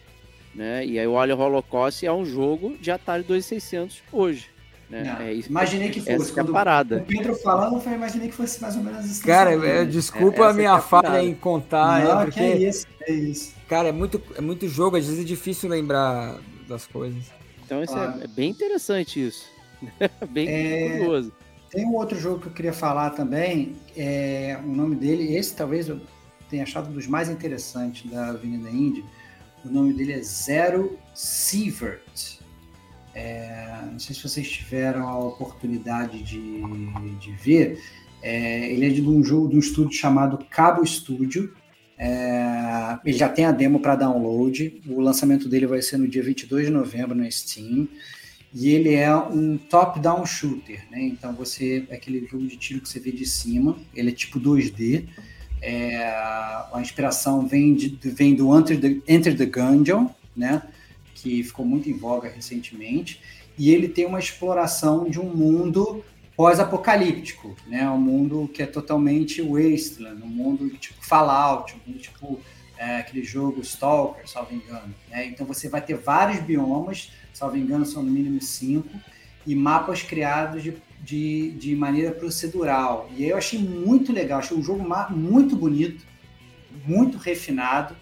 né? E aí o Alien Holocaust é um jogo de Atari 2600 hoje. Né? Não, é isso, imaginei que fosse. Essa é a parada. O Pedro falando, foi imaginei que fosse mais ou menos assim. Cara, é, desculpa é, a minha é a falha em contar. Não, é porque... que é isso, é isso. Cara, é muito, é muito jogo, às vezes é difícil lembrar das coisas. Então isso claro. é, é, bem interessante isso. bem é, curioso. Tem um outro jogo que eu queria falar também, é, o nome dele, esse talvez eu tenha achado um dos mais interessantes da Avenida Indy. O nome dele é Zero Sievert. É, não sei se vocês tiveram a oportunidade de, de ver. É, ele é de um jogo de um estúdio chamado Cabo Studio. É, ele já tem a demo para download. O lançamento dele vai ser no dia 22 de novembro na Steam. E ele é um top-down shooter, né? Então você é aquele jogo de tiro que você vê de cima. Ele é tipo 2D. É, a inspiração vem, de, vem do Enter the, Enter the Gungeon, né? Que ficou muito em voga recentemente. E ele tem uma exploração de um mundo pós-apocalíptico, né? Um mundo que é totalmente wasteland, um mundo tipo Fallout, um mundo tipo é, aquele jogo Stalker, salvo engano. Né? Então você vai ter vários biomas, salvo engano são no mínimo cinco, e mapas criados de, de, de maneira procedural. E aí eu achei muito legal, achei um jogo muito bonito, muito refinado.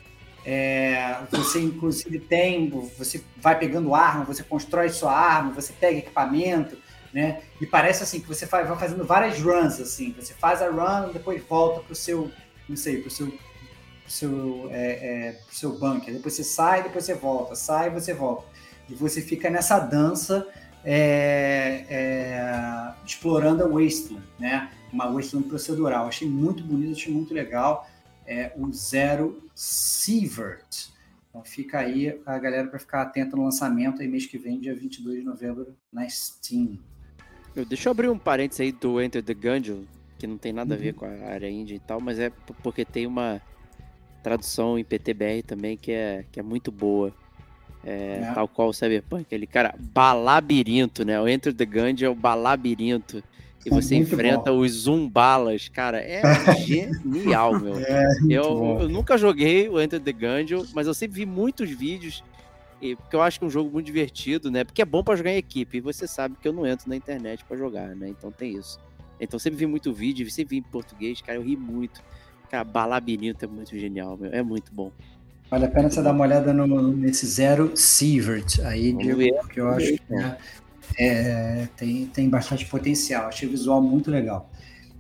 É, você inclusive tem, você vai pegando arma, você constrói sua arma, você pega equipamento, né? E parece assim que você vai fazendo várias runs assim. Você faz a run, depois volta para o seu, não sei, para o seu, pro seu, é, é, pro seu bunker. Depois você sai, depois você volta, sai, você volta. E você fica nessa dança é, é, explorando a Wasteland, né? Uma Wasteland procedural. Achei muito bonito, achei muito legal. É, o Zero Sievert. Então fica aí a galera para ficar atenta no lançamento aí mês que vem, dia 22 de novembro, na Steam. Deixa eu abrir um parênteses aí do Enter the Gungeon, que não tem nada a ver uhum. com a área indie e tal, mas é porque tem uma tradução em PTBR também que é, que é muito boa. É, é. Tal qual o Cyberpunk, aquele cara, balabirinto, né? O Enter the Gungeon é o balabirinto. E você muito enfrenta bom. os zumbalas, cara, é genial, meu. É, eu, eu, nunca joguei o Enter the Gungeon, mas eu sempre vi muitos vídeos E, porque eu acho que é um jogo muito divertido, né? Porque é bom pra jogar em equipe. E você sabe que eu não entro na internet pra jogar, né? Então tem isso. Então sempre vi muito vídeo, sempre vi em português, cara, eu ri muito. Cara, Balabirinto é muito genial, meu. É muito bom. Vale a pena você dar uma olhada no, nesse Zero Sievert aí, Diego, porque eu acho que é, é, tem, tem bastante potencial. Achei o visual muito legal.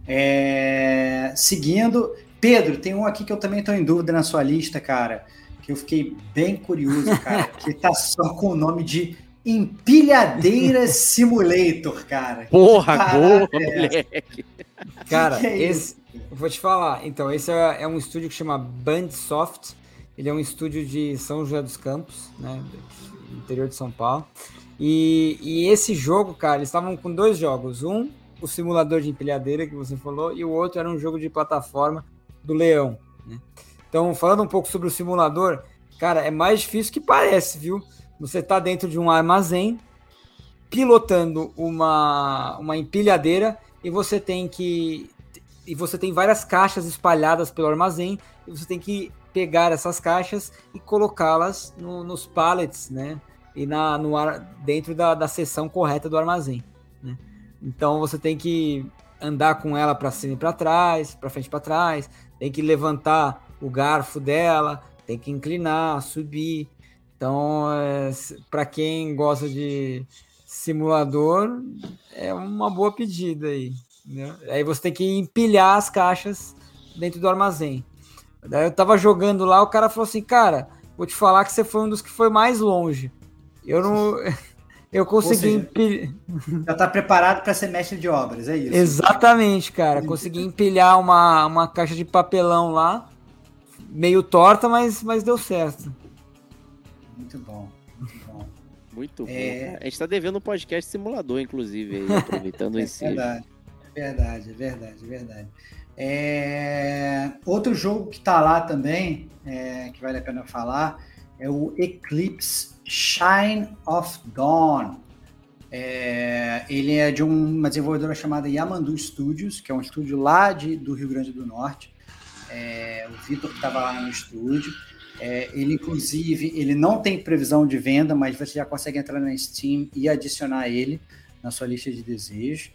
É, seguindo, Pedro, tem um aqui que eu também estou em dúvida na sua lista, cara, que eu fiquei bem curioso, cara, que tá só com o nome de Empilhadeira Simulator, cara. Porra, Caraca, boa, é. moleque. Cara, Que que é esse. eu Vou te falar. Então, esse é, é um estúdio que chama Bandsoft. Ele é um estúdio de São José dos Campos, né? Interior de São Paulo. E, e esse jogo, cara, eles estavam com dois jogos. Um, o simulador de empilhadeira que você falou, e o outro era um jogo de plataforma do Leão. né? Então, falando um pouco sobre o simulador, cara, é mais difícil que parece, viu? Você tá dentro de um armazém, pilotando uma, uma empilhadeira, e você tem que. E você tem várias caixas espalhadas pelo armazém, e você tem que pegar essas caixas e colocá-las no- nos pallets, né? E na, no ar, dentro da, da seção correta do armazém. Né? Então você tem que andar com ela para cima e para trás, para frente e para trás, tem que levantar o garfo dela, tem que inclinar, subir. Então, para quem gosta de simulador, é uma boa pedida aí. Né? Aí você tem que empilhar as caixas dentro do armazém. Daí eu tava jogando lá, o cara falou assim, cara, vou te falar que você foi um dos que foi mais longe. Eu não. Eu consegui seja, empilhar. Já tá preparado para ser mestre de obras, é isso? Exatamente, cara. Consegui empilhar uma, uma caixa de papelão lá, meio torta, mas, mas deu certo. Muito bom, muito bom. Muito bom. É. A gente tá devendo um podcast simulador, inclusive, aí, aproveitando É esse. verdade, é verdade, é verdade, é verdade. É, Outro jogo que tá lá também, é, que vale a pena falar, é o Eclipse Shine of Dawn. É, ele é de um- uma desenvolvedora chamada Yamandu Studios, que é um estúdio lá de, do Rio Grande do Norte. É, o Vitor estava lá no estúdio. É, ele, inclusive, ele não tem previsão de venda, mas você já consegue entrar na Steam e adicionar ele na sua lista de desejos.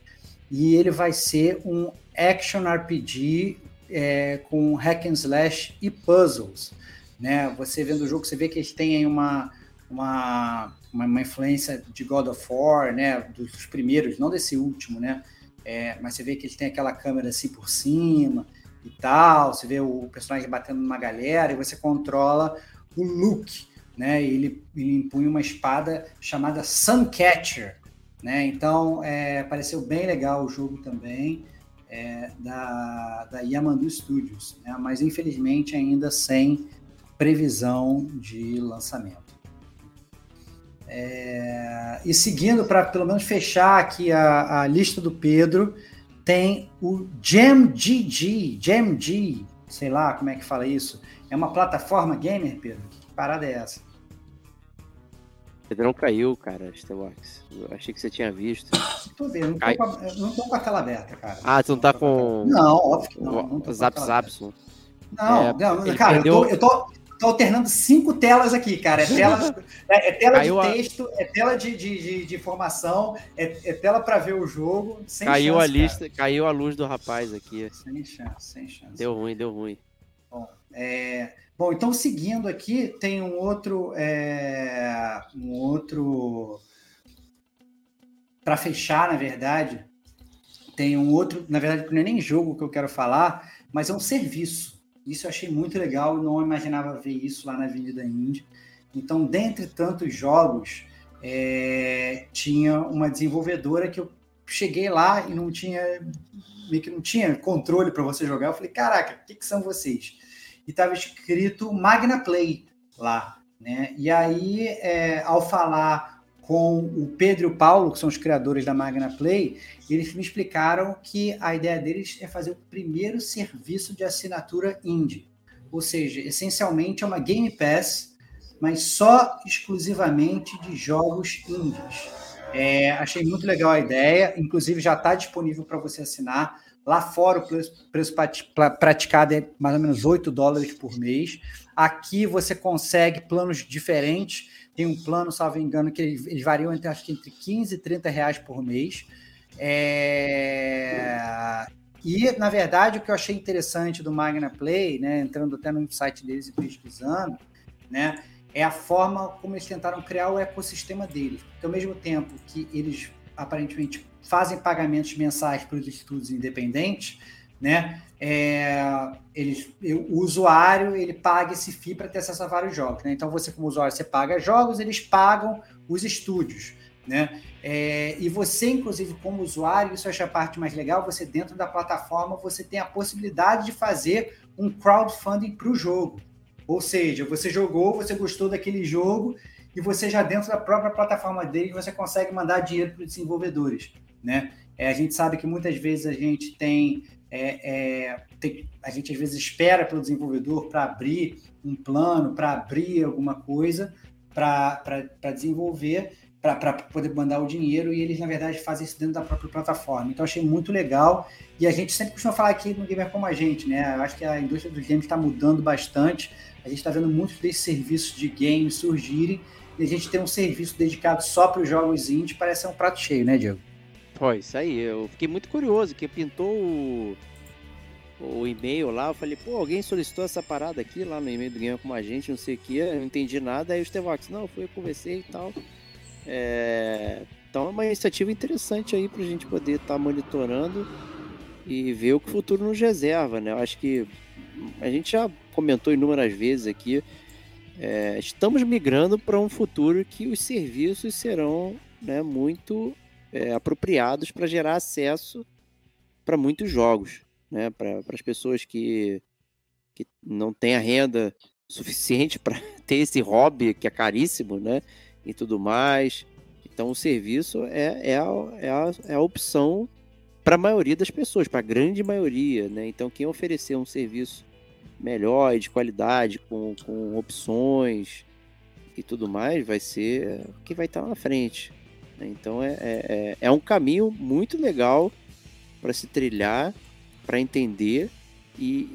E ele vai ser um action RPG é, com hack and slash e puzzles. Né? Você vendo o jogo, você vê que eles têm uma, uma, uma influência de God of War, né? dos primeiros, não desse último, né? É, mas você vê que eles têm aquela câmera assim por cima e tal. Você vê o personagem batendo numa galera e você controla o Luke, né? Ele, ele impunha uma espada chamada Suncatcher, né? Então, é, pareceu bem legal o jogo também é, da, da Yamandu Studios, né? mas infelizmente ainda sem previsão de lançamento. É, e seguindo, para pelo menos fechar aqui a, a lista do Pedro, tem o GemGG, GemG, sei lá como é que fala isso. É uma plataforma gamer, Pedro? Que parada é essa? Pedrão caiu, cara. Eu achei que você tinha visto. Tô vendo, não tô, com a, não tô com a tela aberta, cara. Ah, tu não tá com. Não, óbvio que não. não tô a Zap Zapson. Não, É, não, ele cara, perdeu- eu, tô, eu tô, tô alternando cinco telas aqui, cara. É tela, é, é tela Caiu de a- texto, é tela de, de, de, de informação, é, é tela para ver o jogo. Sem Caiu chance, a lista, caiu a luz do rapaz aqui. Cara. Sem chance, sem chance. Deu ruim, deu ruim. É, bom, então seguindo aqui, tem um outro. é, um outro. Para fechar, na verdade, tem um outro. Na verdade, não é nem jogo que eu quero falar, mas é um serviço. Isso eu achei muito legal não imaginava ver isso lá na Avenida Indie. Então, dentre tantos jogos, é, tinha uma desenvolvedora que eu cheguei lá e não tinha meio que não tinha controle para você jogar. Eu falei, caraca, o que, que são vocês? Estava escrito Magna Play lá, né? E aí, é, ao falar com o Pedro e o Paulo, que são os criadores da Magna Play, eles me explicaram que a ideia deles é fazer o primeiro serviço de assinatura indie. Ou seja, essencialmente é uma Game Pass, mas só exclusivamente de jogos indies. É, achei muito legal a ideia, inclusive já está disponível para você assinar. Lá fora o preço, preço prati- pra- praticado é mais ou menos 8 dólares por mês. Aqui você consegue planos diferentes. Tem um plano, salvo engano, que eles variam entre, acho que entre 15 e 30 reais por mês. É... E, na verdade, o que eu achei interessante do Magna Play, né, entrando até no site deles e pesquisando, né, é a forma como eles tentaram criar o ecossistema deles. Porque, ao mesmo tempo que eles, aparentemente, fazem pagamentos mensais para os estudos independentes, né, é, eles, o usuário ele paga esse FII para ter acesso a vários jogos. Né? Então, você, como usuário, você paga jogos, eles pagam os estúdios. Né? É, e você, inclusive, como usuário, isso eu acho a parte mais legal, você dentro da plataforma, você tem a possibilidade de fazer um crowdfunding para o jogo. Ou seja, você jogou, você gostou daquele jogo, e você já dentro da própria plataforma dele, você consegue mandar dinheiro para os desenvolvedores. Né? É, a gente sabe que muitas vezes a gente tem, é, é, tem a gente às vezes espera pelo desenvolvedor para abrir um plano, para abrir alguma coisa para desenvolver, para poder mandar o dinheiro e eles, na verdade, fazem isso dentro da própria plataforma. Então, achei muito legal. E a gente sempre costuma falar aqui no Gamer Como a Gente, né? Eu acho que a indústria dos games está mudando bastante. A gente está vendo muitos desses serviços de games surgirem e a gente tem um serviço dedicado só para os jogos indie. Parece ser um prato cheio, né, Diego? Pô, isso aí. Eu fiquei muito curioso, que pintou o, o e-mail lá. Eu falei, pô, alguém solicitou essa parada aqui lá no e-mail do Gamer Como a Gente, não sei o que. Eu não entendi nada. Aí o Stevox, não, foi, eu conversei e tal. É, então é uma iniciativa interessante aí para a gente poder estar tá monitorando e ver o que o futuro nos reserva, né? Eu acho que a gente já comentou inúmeras vezes aqui, é, estamos migrando para um futuro que os serviços serão né, muito é, apropriados para gerar acesso para muitos jogos, né? Para as pessoas que, que não têm a renda suficiente para ter esse hobby que é caríssimo, né? e tudo mais. Então o serviço é, é, a, é, a, é a opção para a maioria das pessoas, para a grande maioria. Né? Então quem oferecer um serviço melhor e de qualidade, com, com opções e tudo mais, vai ser que vai estar na frente. Né? Então é, é, é, é um caminho muito legal para se trilhar, para entender. E,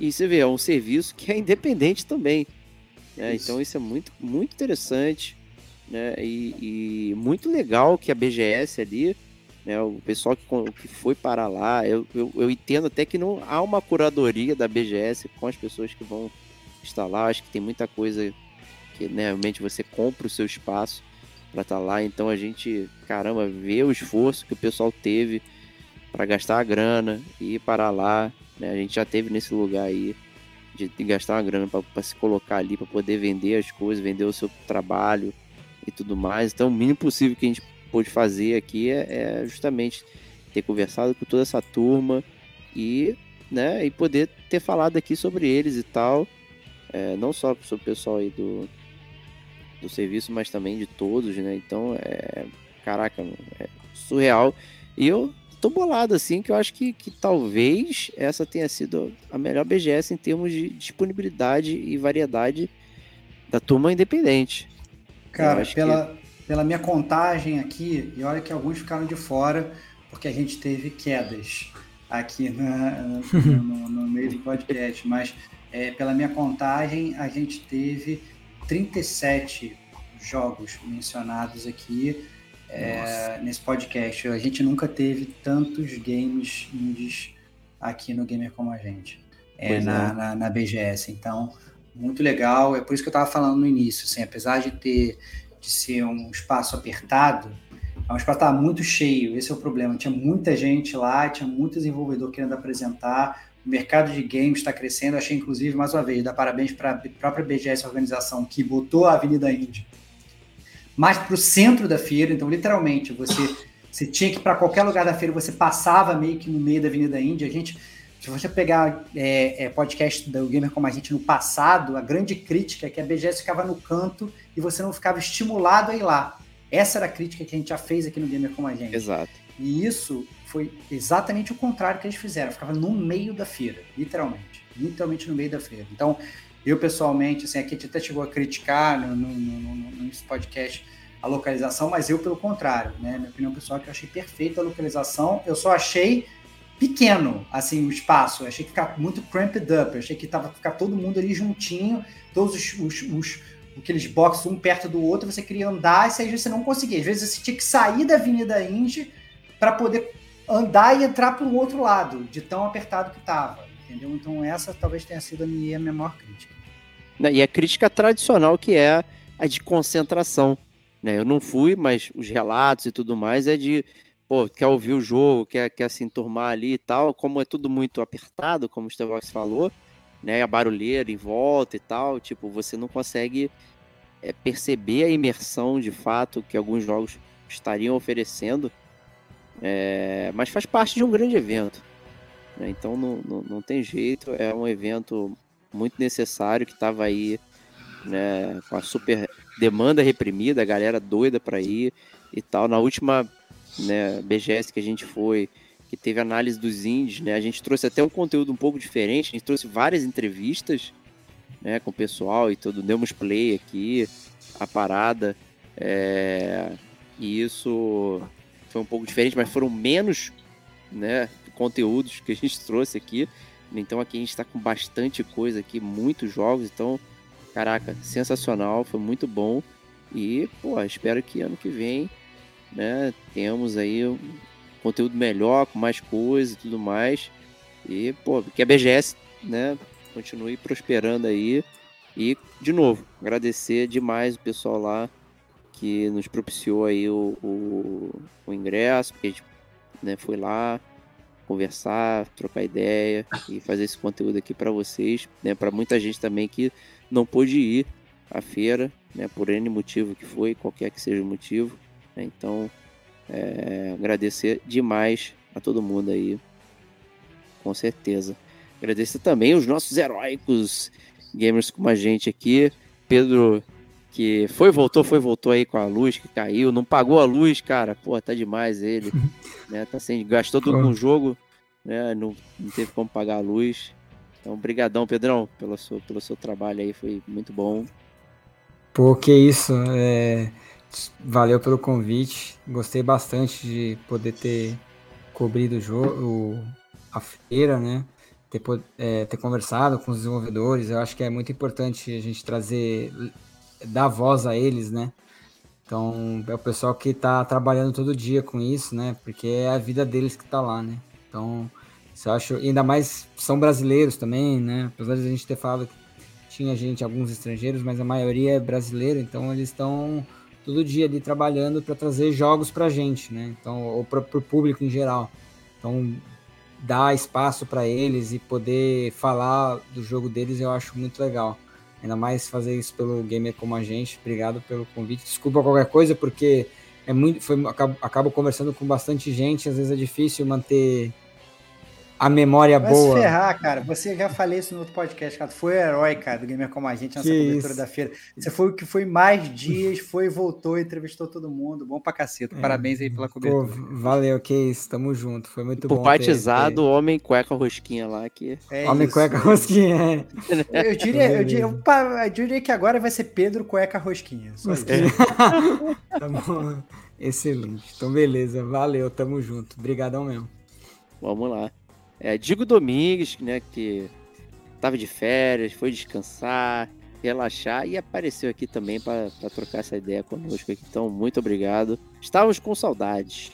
e, e você vê, é um serviço que é independente também. Né? Então isso é muito, muito interessante né? E, e, muito legal que a BGS ali, né? O pessoal que, que foi para lá, eu, eu, eu, entendo até que não há uma curadoria da BGS com as pessoas que vão estar lá. Acho que tem muita coisa que né, realmente você compra o seu espaço para estar tá lá. Então a gente, caramba, vê o esforço que o pessoal teve para gastar a grana e ir para lá. Né? A gente já teve nesse lugar aí de, de gastar uma grana para se colocar ali, para poder vender as coisas, vender o seu trabalho, e tudo mais. Então, o mínimo possível que a gente pôde fazer aqui é, é justamente ter conversado com toda essa turma e, né, e poder ter falado aqui sobre eles e tal. É, não só sobre o pessoal aí do, do serviço, mas também de todos, né? Então, é, caraca, é surreal. E eu tô bolado, assim, que eu acho que, que talvez essa tenha sido a melhor BGS em termos de disponibilidade e variedade da turma independente. Cara, pela, que... pela minha contagem aqui, e olha que alguns ficaram de fora, porque a gente teve quedas aqui na, no, no, meio do podcast, mas é, pela minha contagem, a gente teve 37 jogos mencionados aqui é, nesse podcast. A gente nunca teve tantos games indies aqui no Gamer como a gente, é, na, é. na, na BGS. Então, muito legal. É por isso que eu estava falando no início, assim, apesar de ter de ser um espaço apertado, é um espaço estava muito cheio. Esse é o problema. Tinha muita gente lá, tinha muito desenvolvedor querendo apresentar. O mercado de games está crescendo. achei, inclusive, mais uma vez, dar parabéns para a própria BGS organização que botou a Avenida Índia mais para o centro da feira. Então, literalmente, você, você tinha que ir para qualquer lugar da feira, você passava meio que no meio da Avenida Índia. A gente se você pegar é, é, podcast do Gamer como a gente no passado, a grande crítica é que a BGS ficava no canto e você não ficava estimulado a ir lá. Essa era a crítica que a gente já fez aqui no Gamer como a gente. Exato. E isso foi exatamente o contrário que eles fizeram. Ficava no meio da feira, literalmente. Literalmente no meio da feira. Então, eu pessoalmente, assim, a gente até chegou a criticar no, no, no, no, podcast a localização, mas eu, pelo contrário, né? Minha opinião pessoal é que eu achei perfeita a localização. Eu só achei pequeno, assim, o espaço. Eu achei que ficar muito cramped up. Eu achei que tava ficar todo mundo ali juntinho, todos os, os, os aqueles boxes um perto do outro, você queria andar e às vezes você não conseguia. Às vezes você tinha que sair da Avenida Indy para poder andar e entrar para o outro lado, de tão apertado que tava, entendeu? Então essa talvez tenha sido a minha, minha maior crítica. E a crítica tradicional que é a de concentração. Né? Eu não fui, mas os relatos e tudo mais é de pô, quer ouvir o jogo, quer, quer se enturmar ali e tal, como é tudo muito apertado, como o Stevox falou, né, a barulheira em volta e tal, tipo, você não consegue é, perceber a imersão de fato que alguns jogos estariam oferecendo, é, mas faz parte de um grande evento. Né, então não, não, não tem jeito, é um evento muito necessário que estava aí né, com a super demanda reprimida, a galera doida para ir e tal. Na última né, BGS que a gente foi, que teve análise dos indies, né? A gente trouxe até um conteúdo um pouco diferente, a gente trouxe várias entrevistas, né, com o pessoal e tudo, demos play aqui, a parada, é... e isso foi um pouco diferente, mas foram menos, né, conteúdos que a gente trouxe aqui, então aqui a gente está com bastante coisa aqui, muitos jogos, então, caraca, sensacional, foi muito bom, e, pô, espero que ano que vem né? Temos aí um conteúdo melhor, com mais coisas e tudo mais. E, pô, que a BGS, né, continue prosperando aí. E, de novo, agradecer demais o pessoal lá que nos propiciou aí o, o, o ingresso, porque a gente né, foi lá conversar, trocar ideia e fazer esse conteúdo aqui para vocês, né, para muita gente também que não pôde ir à feira, né, por N motivo que foi, qualquer que seja o motivo. Né? Então, é, agradecer demais a todo mundo aí, com certeza. Agradecer também os nossos heróicos gamers como a gente aqui. Pedro, que foi, voltou, foi, voltou aí com a luz que caiu. Não pagou a luz, cara. Pô, tá demais ele. né? Tá sem, gastou tudo com o jogo, né? Não, não teve como pagar a luz. Então, brigadão, Pedrão, pelo seu, pelo seu trabalho aí. Foi muito bom. Pô, que isso. É... Valeu pelo convite. Gostei bastante de poder ter cobrido o jogo, a feira, né? Ter, é, ter conversado com os desenvolvedores. Eu acho que é muito importante a gente trazer, dar voz a eles, né? Então, é o pessoal que está trabalhando todo dia com isso, né? Porque é a vida deles que está lá, né? Então, eu acho, ainda mais são brasileiros também, né? Apesar de a gente ter falado que tinha gente, alguns estrangeiros, mas a maioria é brasileira, então eles estão todo dia ali trabalhando para trazer jogos para gente, né? Então, ou para o público em geral. Então, dar espaço para eles e poder falar do jogo deles eu acho muito legal. Ainda mais fazer isso pelo gamer como a gente. Obrigado pelo convite. Desculpa qualquer coisa, porque é muito, foi, acabo, acabo conversando com bastante gente, às vezes é difícil manter a memória Vai boa. Se ferrar, cara. Você já falei isso no outro podcast, cara. Tu foi o herói, cara, do Gamer Como a Gente nessa que cobertura isso. da feira. Você foi o que foi mais dias, foi, voltou, entrevistou todo mundo. Bom pra caceta. É. Parabéns aí pela cobertura. Pô, valeu, que isso. Tamo junto. Foi muito Por bom. Batizado, ter, ter... homem cueca rosquinha lá. Que... É homem isso. cueca rosquinha, é. Eu diria, eu, diria, eu diria que agora vai ser Pedro cueca rosquinha. rosquinha. tá bom. Excelente. Então, beleza. Valeu, tamo junto. Obrigadão mesmo. Vamos lá. É, Digo Domingues, né, que estava de férias, foi descansar, relaxar e apareceu aqui também para trocar essa ideia conosco. Então, muito obrigado. Estávamos com saudades.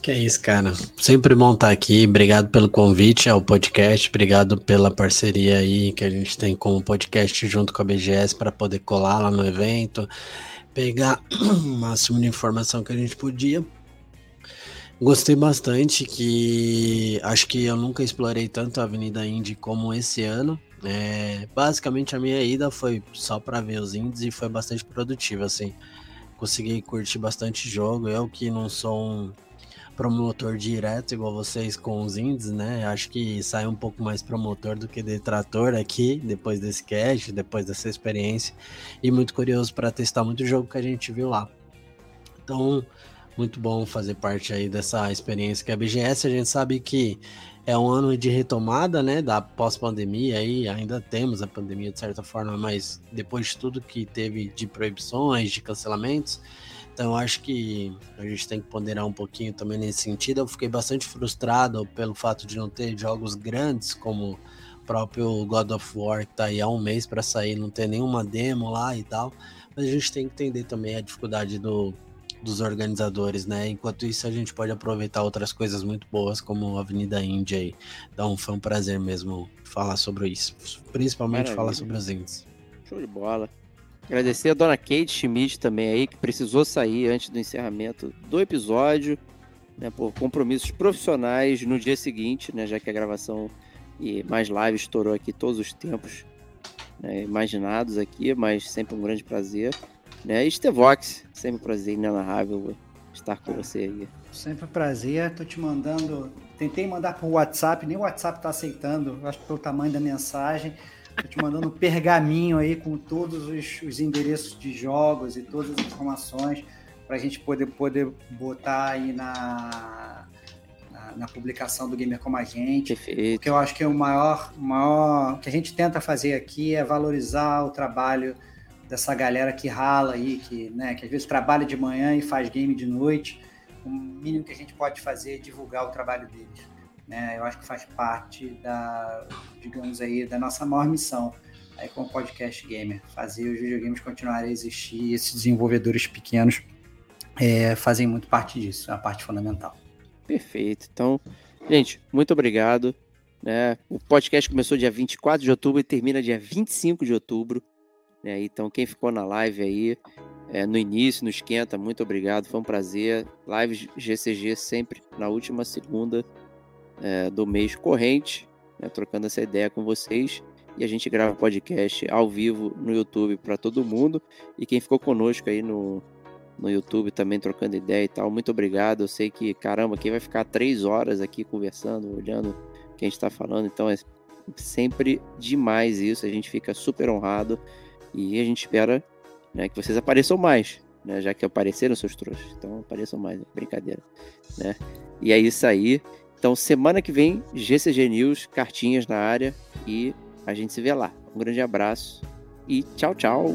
Que é isso, cara. Sempre bom estar aqui. Obrigado pelo convite ao podcast. Obrigado pela parceria aí que a gente tem com o podcast junto com a BGS para poder colar lá no evento, pegar o máximo de informação que a gente podia Gostei bastante que acho que eu nunca explorei tanto a Avenida Indy como esse ano. É, basicamente a minha ida foi só para ver os indies e foi bastante produtiva, assim. Consegui curtir bastante jogo. Eu que não sou um promotor direto igual vocês com os indies, né? Acho que sai um pouco mais promotor do que detrator aqui, depois desse cast, depois dessa experiência. E muito curioso para testar muito jogo que a gente viu lá. Então, muito bom fazer parte aí dessa experiência que é a BGS. A gente sabe que é um ano de retomada, né, da pós-pandemia aí, ainda temos a pandemia de certa forma, mas depois de tudo que teve de proibições, de cancelamentos, Então acho que a gente tem que ponderar um pouquinho também nesse sentido. Eu fiquei bastante frustrado pelo fato de não ter jogos grandes como o próprio God of War, que tá aí há um mês para sair, não ter nenhuma demo lá e tal. Mas a gente tem que entender também a dificuldade do, dos organizadores, né? Enquanto isso, a gente pode aproveitar outras coisas muito boas, como a Avenida Índia aí. Então, foi um prazer mesmo falar sobre isso. Principalmente Maravilha. falar sobre os índios. Show de bola. Agradecer a dona Kate Schmidt também aí, que precisou sair antes do encerramento do episódio, né, por compromissos profissionais no dia seguinte, né, já que a gravação e mais live estourou aqui todos os tempos né, imaginados aqui, mas sempre um grande prazer. Né? E Stevox, sempre um prazer inenarrável estar com você aí. Sempre um prazer. Tô te mandando. Tentei mandar por WhatsApp, nem o WhatsApp tá aceitando, acho que pelo tamanho da mensagem. Tô te mandando um pergaminho aí com todos os, os endereços de jogos e todas as informações para a gente poder, poder botar aí na, na, na publicação do Gamer Como a Gente. Perfeito. Porque eu acho que o maior, o maior o que a gente tenta fazer aqui é valorizar o trabalho dessa galera que rala aí, que, né, que às vezes trabalha de manhã e faz game de noite. O mínimo que a gente pode fazer é divulgar o trabalho deles. Né? Eu acho que faz parte da, digamos aí, da nossa maior missão aí com o podcast gamer, fazer os videogames continuarem a existir. E esses desenvolvedores pequenos é, fazem muito parte disso, é a parte fundamental. Perfeito. Então, gente, muito obrigado. Né? O podcast começou dia 24 de outubro e termina dia 25 de outubro. Né? Então, quem ficou na live aí, é, no início, no esquenta, muito obrigado. Foi um prazer. Live GCG sempre na última segunda é, do mês corrente, né? trocando essa ideia com vocês. E a gente grava podcast ao vivo no YouTube para todo mundo. E quem ficou conosco aí no, no YouTube também trocando ideia e tal. Muito obrigado. Eu sei que, caramba, quem vai ficar três horas aqui conversando, olhando o que a gente está falando. Então é sempre demais isso. A gente fica super honrado e a gente espera né, que vocês apareçam mais, né? Já que apareceram seus trouxas. Então apareçam mais, brincadeira, né? E é isso aí. Então semana que vem GCG News, cartinhas na área e a gente se vê lá. Um grande abraço e tchau, tchau.